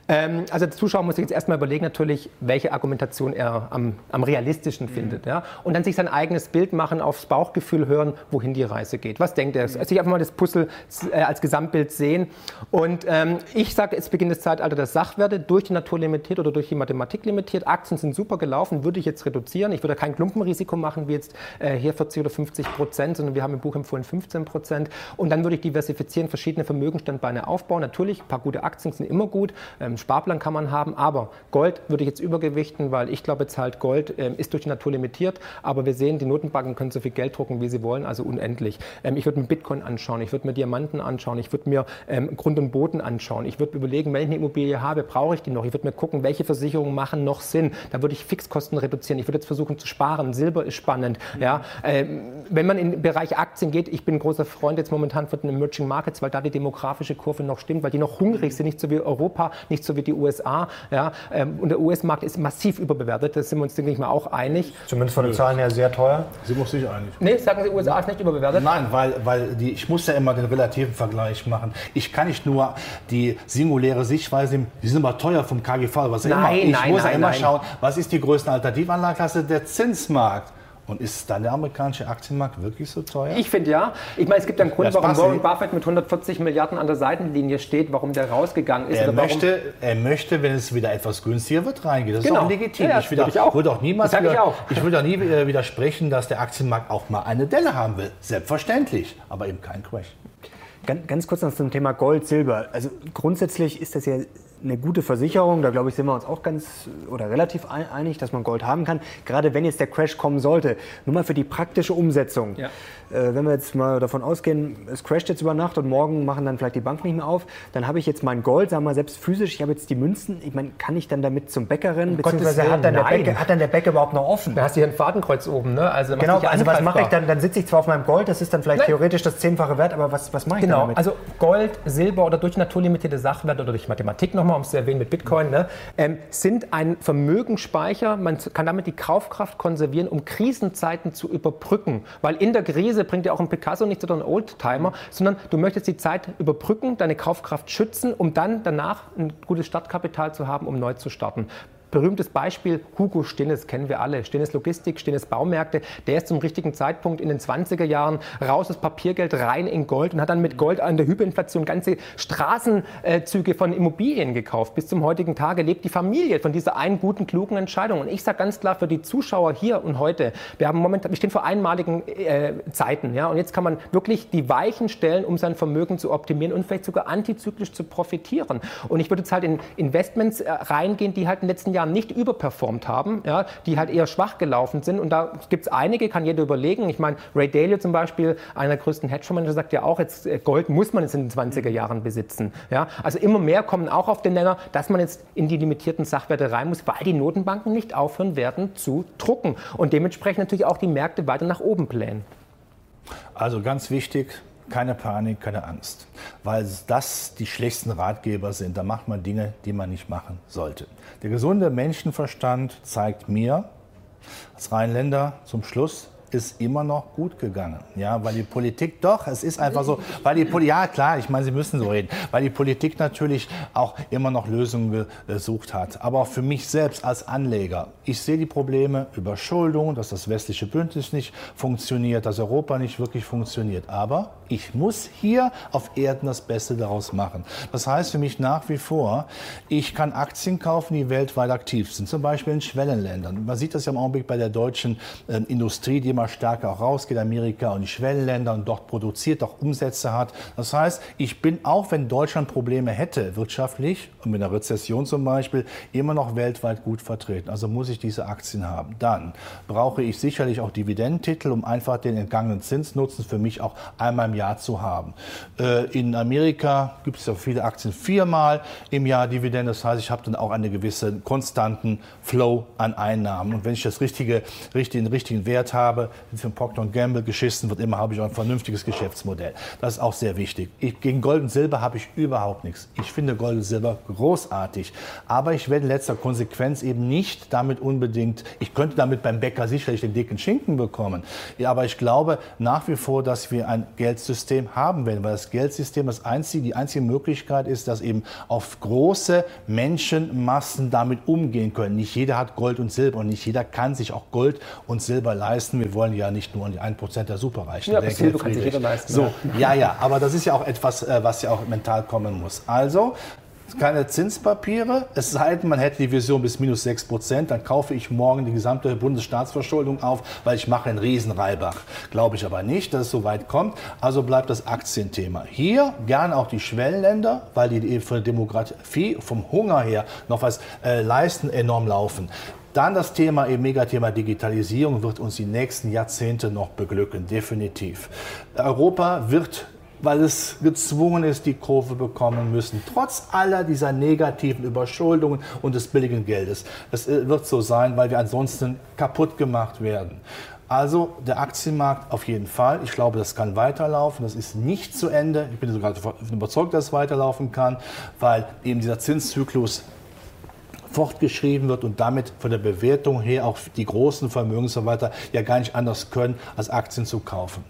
Ähm, also der Zuschauer muss sich jetzt erstmal überlegen, natürlich, welche Argumentation er am, am realistischen mhm. findet. Ja? Und dann sich sein eigenes Bild machen, aufs Bauchgefühl hören, wohin die Reise geht. Was denkt er? Also sich einfach mal das Puzzle äh, als Gesamtbild sehen. Und ähm, ich sage, es beginnt das Zeitalter der Sachwerte durch die Natur limitiert oder durch die Mathematik limitiert. Aktien sind super gelaufen, würde ich jetzt reduzieren. Ich würde kein Klumpenrisiko machen, wie jetzt äh, hier 40 oder 50 Prozent, sondern wir haben im Buch empfohlen 15 Prozent. Und dann würde ich diversifizieren, verschiedene Vermögensstandbeine aufbauen. Natürlich, ein paar gute Aktien sind immer gut. Ähm, Sparplan kann man haben, aber Gold würde ich jetzt übergewichten, weil ich glaube jetzt halt Gold ähm, ist durch die Natur limitiert, aber wir sehen, die Notenbanken können so viel Geld drucken, wie sie wollen, also unendlich. Ähm, ich würde mir Bitcoin anschauen, ich würde mir Diamanten anschauen, ich würde mir ähm, Grund und Boden anschauen, ich würde überlegen, wenn ich eine Immobilie habe, brauche ich die noch, ich würde mir gucken, welche Versicherungen machen noch Sinn, da würde ich Fixkosten reduzieren, ich würde jetzt versuchen zu sparen, Silber ist spannend, ja. Ähm, wenn man in den Bereich Aktien geht, ich bin großer Freund jetzt momentan von den Emerging Markets, weil da die demografische Kurve noch stimmt, weil die noch hungrig sind, nicht so wie Europa, nicht so wie die USA. Ja? Ähm, und der US-Markt ist massiv überbewertet, da sind wir uns, denke ich mal, auch einig. Zumindest von den Zahlen her sehr teuer. Sie muss sich einig. Nee, sagen Sie, USA ist nicht überbewertet? Nein, weil, weil die, ich muss ja immer den relativen Vergleich machen. Ich kann nicht nur die singuläre Sichtweise nehmen, die sind aber teuer vom KGV, was nein, immer. Ich nein, muss nein, ja immer nein. schauen, was ist die größte Alternativanlageklasse? Der Zinsmarkt. Und ist dann der amerikanische Aktienmarkt wirklich so teuer? Ich finde ja. Ich meine, es gibt einen Grund, warum Warren Buffett mit 140 Milliarden an der Seitenlinie steht, warum der rausgegangen ist. Er, möchte, er möchte, wenn es wieder etwas günstiger wird, reingehen. Das genau. ist auch legitim. Ja, ich, wieder, ich auch. Würde auch niemals wieder, ich, auch. ich würde auch nie äh, widersprechen, dass der Aktienmarkt auch mal eine Delle haben will. Selbstverständlich, aber eben kein Crash. Ganz, ganz kurz noch zum Thema Gold, Silber. Also grundsätzlich ist das ja eine gute Versicherung. Da glaube ich, sind wir uns auch ganz oder relativ einig, dass man Gold haben kann. Gerade wenn jetzt der Crash kommen sollte. Nur mal für die praktische Umsetzung. Ja. Äh, wenn wir jetzt mal davon ausgehen, es crasht jetzt über Nacht und morgen machen dann vielleicht die Bank nicht mehr auf, dann habe ich jetzt mein Gold, sagen wir mal selbst physisch, ich habe jetzt die Münzen. Ich meine, kann ich dann damit zum Bäcker rennen? Beziehungsweise hat dann, der Bäcker, hat dann der Bäcker überhaupt noch offen? Da hast du hier ein Fadenkreuz oben, ne? Also genau, also was mache ich dann? Dann sitze ich zwar auf meinem Gold, das ist dann vielleicht Nein. theoretisch das zehnfache Wert, aber was, was mache ich genau. damit? Also Gold, Silber oder durch naturlimitierte Sachwerte oder durch Mathematik nochmal, um es zu erwähnen mit Bitcoin, ne, ähm, sind ein Vermögensspeicher. Man kann damit die Kaufkraft konservieren, um Krisenzeiten zu überbrücken. Weil in der Krise bringt ja auch ein Picasso so nicht so ein Oldtimer, sondern du möchtest die Zeit überbrücken, deine Kaufkraft schützen, um dann danach ein gutes Startkapital zu haben, um neu zu starten berühmtes Beispiel, Hugo Stinnes kennen wir alle. Stinnes Logistik, Stinnes Baumärkte. Der ist zum richtigen Zeitpunkt in den 20er Jahren raus aus Papiergeld, rein in Gold und hat dann mit Gold an der Hyperinflation ganze Straßenzüge von Immobilien gekauft. Bis zum heutigen Tage lebt die Familie von dieser einen guten, klugen Entscheidung. Und ich sage ganz klar für die Zuschauer hier und heute, wir haben momentan, wir stehen vor einmaligen äh, Zeiten. Ja? Und jetzt kann man wirklich die Weichen stellen, um sein Vermögen zu optimieren und vielleicht sogar antizyklisch zu profitieren. Und ich würde jetzt halt in Investments äh, reingehen, die halt in den letzten Jahren Jahren nicht überperformt haben, ja, die halt eher schwach gelaufen sind. Und da gibt es einige, kann jeder überlegen. Ich meine, Ray Dalio zum Beispiel, einer der größten Hedgefondsmanager, sagt ja auch, jetzt äh, Gold muss man jetzt in den 20er Jahren besitzen. Ja, also immer mehr kommen auch auf den Nenner, dass man jetzt in die limitierten Sachwerte rein muss, weil die Notenbanken nicht aufhören werden zu drucken. Und dementsprechend natürlich auch die Märkte weiter nach oben plänen. Also ganz wichtig, keine Panik, keine Angst, weil das die schlechtesten Ratgeber sind. Da macht man Dinge, die man nicht machen sollte. Der gesunde Menschenverstand zeigt mir als Rheinländer zum Schluss, ist immer noch gut gegangen. Ja, weil die Politik doch, es ist einfach so, weil die Politik, ja klar, ich meine, Sie müssen so reden, weil die Politik natürlich auch immer noch Lösungen gesucht hat. Aber auch für mich selbst als Anleger, ich sehe die Probleme, Überschuldung, dass das westliche Bündnis nicht funktioniert, dass Europa nicht wirklich funktioniert. Aber ich muss hier auf Erden das Beste daraus machen. Das heißt für mich nach wie vor, ich kann Aktien kaufen, die weltweit aktiv sind, zum Beispiel in Schwellenländern. Man sieht das ja im Augenblick bei der deutschen äh, Industrie, die immer immer stärker auch rausgeht, Amerika und die Schwellenländer und dort produziert, auch Umsätze hat. Das heißt, ich bin, auch wenn Deutschland Probleme hätte wirtschaftlich und mit einer Rezession zum Beispiel, immer noch weltweit gut vertreten. Also muss ich diese Aktien haben. Dann brauche ich sicherlich auch Dividendentitel, um einfach den entgangenen Zinsnutzen für mich auch einmal im Jahr zu haben. Äh, in Amerika gibt es ja viele Aktien viermal im Jahr Dividende. Das heißt, ich habe dann auch einen gewissen konstanten Flow an Einnahmen. Und wenn ich das richtige, richtig, den richtigen Wert habe, für Procter Gamble geschissen wird, immer habe ich auch ein vernünftiges Geschäftsmodell. Das ist auch sehr wichtig. Ich, gegen Gold und Silber habe ich überhaupt nichts. Ich finde Gold und Silber großartig. Aber ich werde in letzter Konsequenz eben nicht damit unbedingt, ich könnte damit beim Bäcker sicherlich den dicken Schinken bekommen. Ja, aber ich glaube nach wie vor, dass wir ein Geldsystem haben werden, weil das Geldsystem das einzige, die einzige Möglichkeit ist, dass eben auf große Menschenmassen damit umgehen können. Nicht jeder hat Gold und Silber und nicht jeder kann sich auch Gold und Silber leisten. Wir wollen ja nicht nur an die 1% der Superreichen ja, denken. Kann sich jeder leisten. So, ja, ja, aber das ist ja auch etwas, äh, was ja auch mental kommen muss. Also, keine Zinspapiere, es sei denn, man hätte die Vision bis minus 6 Prozent, dann kaufe ich morgen die gesamte Bundesstaatsverschuldung auf, weil ich mache einen Riesenreibach. Glaube ich aber nicht, dass es so weit kommt. Also bleibt das Aktienthema. Hier gerne auch die Schwellenländer, weil die für Demografie vom Hunger her noch was äh, leisten, enorm laufen. Dann das Thema, eben Megathema Digitalisierung wird uns die nächsten Jahrzehnte noch beglücken, definitiv. Europa wird weil es gezwungen ist, die Kurve bekommen müssen, trotz aller dieser negativen Überschuldungen und des billigen Geldes. Es äh, wird so sein, weil wir ansonsten kaputt gemacht werden. Also der Aktienmarkt auf jeden Fall. Ich glaube, das kann weiterlaufen. Das ist nicht zu Ende. Ich bin sogar überzeugt, dass es weiterlaufen kann, weil eben dieser Zinszyklus fortgeschrieben wird und damit von der Bewertung her auch die großen Vermögensverwalter ja gar nicht anders können, als Aktien zu kaufen.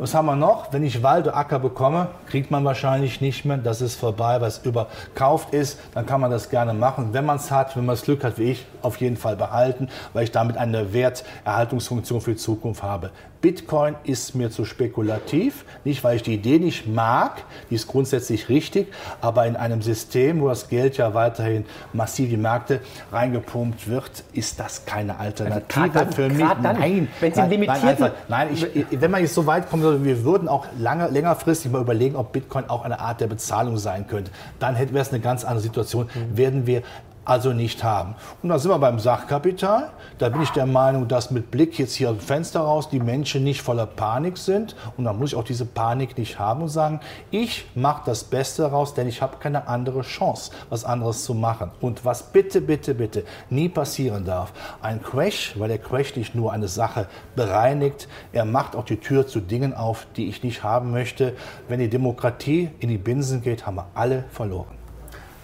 Was haben wir noch? Wenn ich Wald oder Acker bekomme, kriegt man wahrscheinlich nicht mehr. Das ist vorbei, was überkauft ist. Dann kann man das gerne machen. Wenn man es hat, wenn man das Glück hat, wie ich, auf jeden Fall behalten, weil ich damit eine Werterhaltungsfunktion für die Zukunft habe. Bitcoin ist mir zu spekulativ. Nicht, weil ich die Idee nicht mag, die ist grundsätzlich richtig, aber in einem System, wo das Geld ja weiterhin massiv in die Märkte reingepumpt wird, ist das keine Alternative also für mich. Dann, nein, wenn Sie nein, nein, einfach, nein ich, wenn man jetzt so weit kommt, wir würden auch lange, längerfristig mal überlegen, ob Bitcoin auch eine Art der Bezahlung sein könnte. Dann wäre es eine ganz andere Situation. Mhm. Werden wir also nicht haben. Und da sind wir beim Sachkapital. Da bin ich der Meinung, dass mit Blick jetzt hier dem Fenster raus die Menschen nicht voller Panik sind. Und da muss ich auch diese Panik nicht haben und sagen, ich mache das Beste daraus, denn ich habe keine andere Chance, was anderes zu machen. Und was bitte, bitte, bitte nie passieren darf, ein Crash, weil der Crash nicht nur eine Sache bereinigt, er macht auch die Tür zu Dingen auf, die ich nicht haben möchte. Wenn die Demokratie in die Binsen geht, haben wir alle verloren.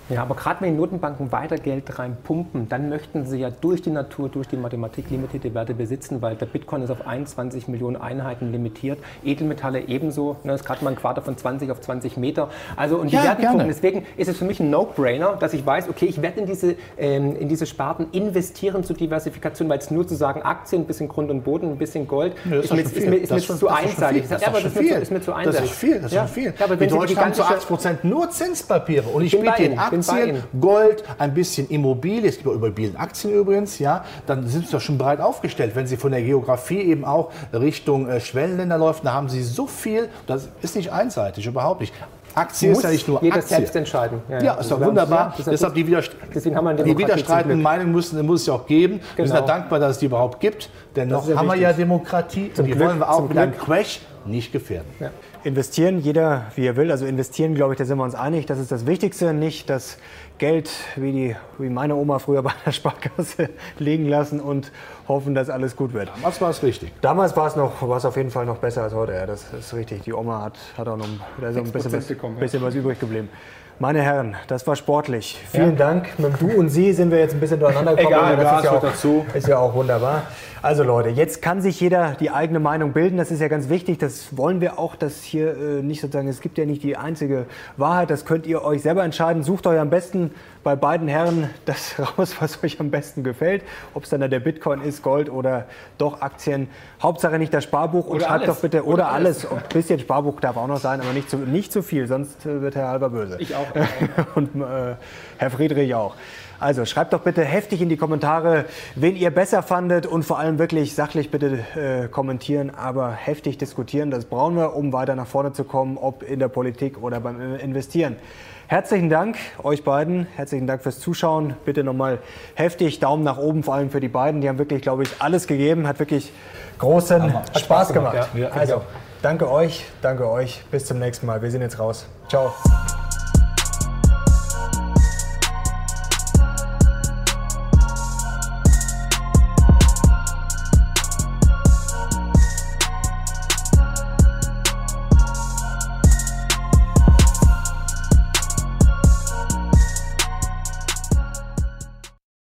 Ja, aber gerade wenn die Notenbanken weiter Geld reinpumpen, dann möchten sie ja durch die Natur, durch die Mathematik limitierte Werte besitzen, weil der Bitcoin ist auf 21 Millionen Einheiten limitiert, Edelmetalle ebenso, ne, ist gerade mal ein Quader von 20 auf 20 Meter. Also und die ja, werden gucken. Deswegen ist es für mich ein No-Brainer, dass ich weiß, okay, ich werde in diese, ähm, in diese Sparten investieren zur Diversifikation, weil es nur zu sagen, Aktien, ein bisschen Grund und Boden, ein bisschen Gold, ja, ist, mir, ist, mir, ist mir zu einseitig. Das, ja, aber das ist, mir, ist mir zu einseitig. Das ist viel, das ist viel. Ja, aber Deutschen haben zu 80 Prozent nur Zinspapiere und ich biete in Aktien Aktien, Gold, ein bisschen Immobilie, es gibt auch Immobilienaktien übrigens, ja, dann sind sie doch schon breit aufgestellt. Wenn Sie von der Geografie eben auch Richtung äh, Schwellenländer läuft, da haben Sie so viel, das ist nicht einseitig, überhaupt nicht. Aktie ist ja nicht nur jeder Aktie. selbst entscheiden. Ja, ja ist doch wunderbar. Ja, Deshalb die, Widerst die widerstreitenden Meinungen müssen, muss es ja auch geben. Genau. Wir sind ja genau. dankbar, dass es die überhaupt gibt. Denn noch haben wir ja Demokratie zum und die Glück, wollen wir auch mit einem Crash nicht gefährden. Investieren, jeder wie er will. Also investieren, glaube ich, da sind wir uns einig. Das ist das Wichtigste, nicht das Geld, wie, die, wie meine Oma früher bei der Sparkasse, liegen lassen und hoffen, dass alles gut wird. Damals war es richtig. Damals war es noch, war es auf jeden Fall noch besser als heute. Ja, das ist richtig. Die Oma hat, hat auch noch da ist ein bisschen, bekommen, bisschen was übrig geblieben. Meine Herren, das war sportlich. Vielen ja. Dank. Mit Du und Sie sind wir jetzt ein bisschen durcheinander gekommen. Egal, das ist ja, auch, dazu. ist ja auch wunderbar. Also Leute, jetzt kann sich jeder die eigene Meinung bilden. Das ist ja ganz wichtig. Das wollen wir auch, dass hier äh, nicht sozusagen, es gibt ja nicht die einzige Wahrheit. Das könnt ihr euch selber entscheiden. Sucht euch am besten bei beiden Herren das raus, was euch am besten gefällt. Ob es dann der Bitcoin ist, Gold oder doch Aktien. Hauptsache nicht das Sparbuch und oder schreibt alles. doch bitte, oder, oder alles. Ein bisschen Sparbuch darf auch noch sein, aber nicht zu, nicht zu viel, sonst äh, wird Herr Halber böse. Ich auch. und äh, Herr Friedrich auch. Also schreibt doch bitte heftig in die Kommentare, wen ihr besser fandet und vor allem wirklich sachlich bitte äh, kommentieren, aber heftig diskutieren. Das brauchen wir, um weiter nach vorne zu kommen, ob in der Politik oder beim Investieren. Herzlichen Dank euch beiden. Herzlichen Dank fürs Zuschauen. Bitte nochmal heftig Daumen nach oben, vor allem für die beiden. Die haben wirklich, glaube ich, alles gegeben. Hat wirklich großen Hat Spaß gemacht. gemacht. Ja, also, danke euch, danke euch. Bis zum nächsten Mal. Wir sind jetzt raus. Ciao.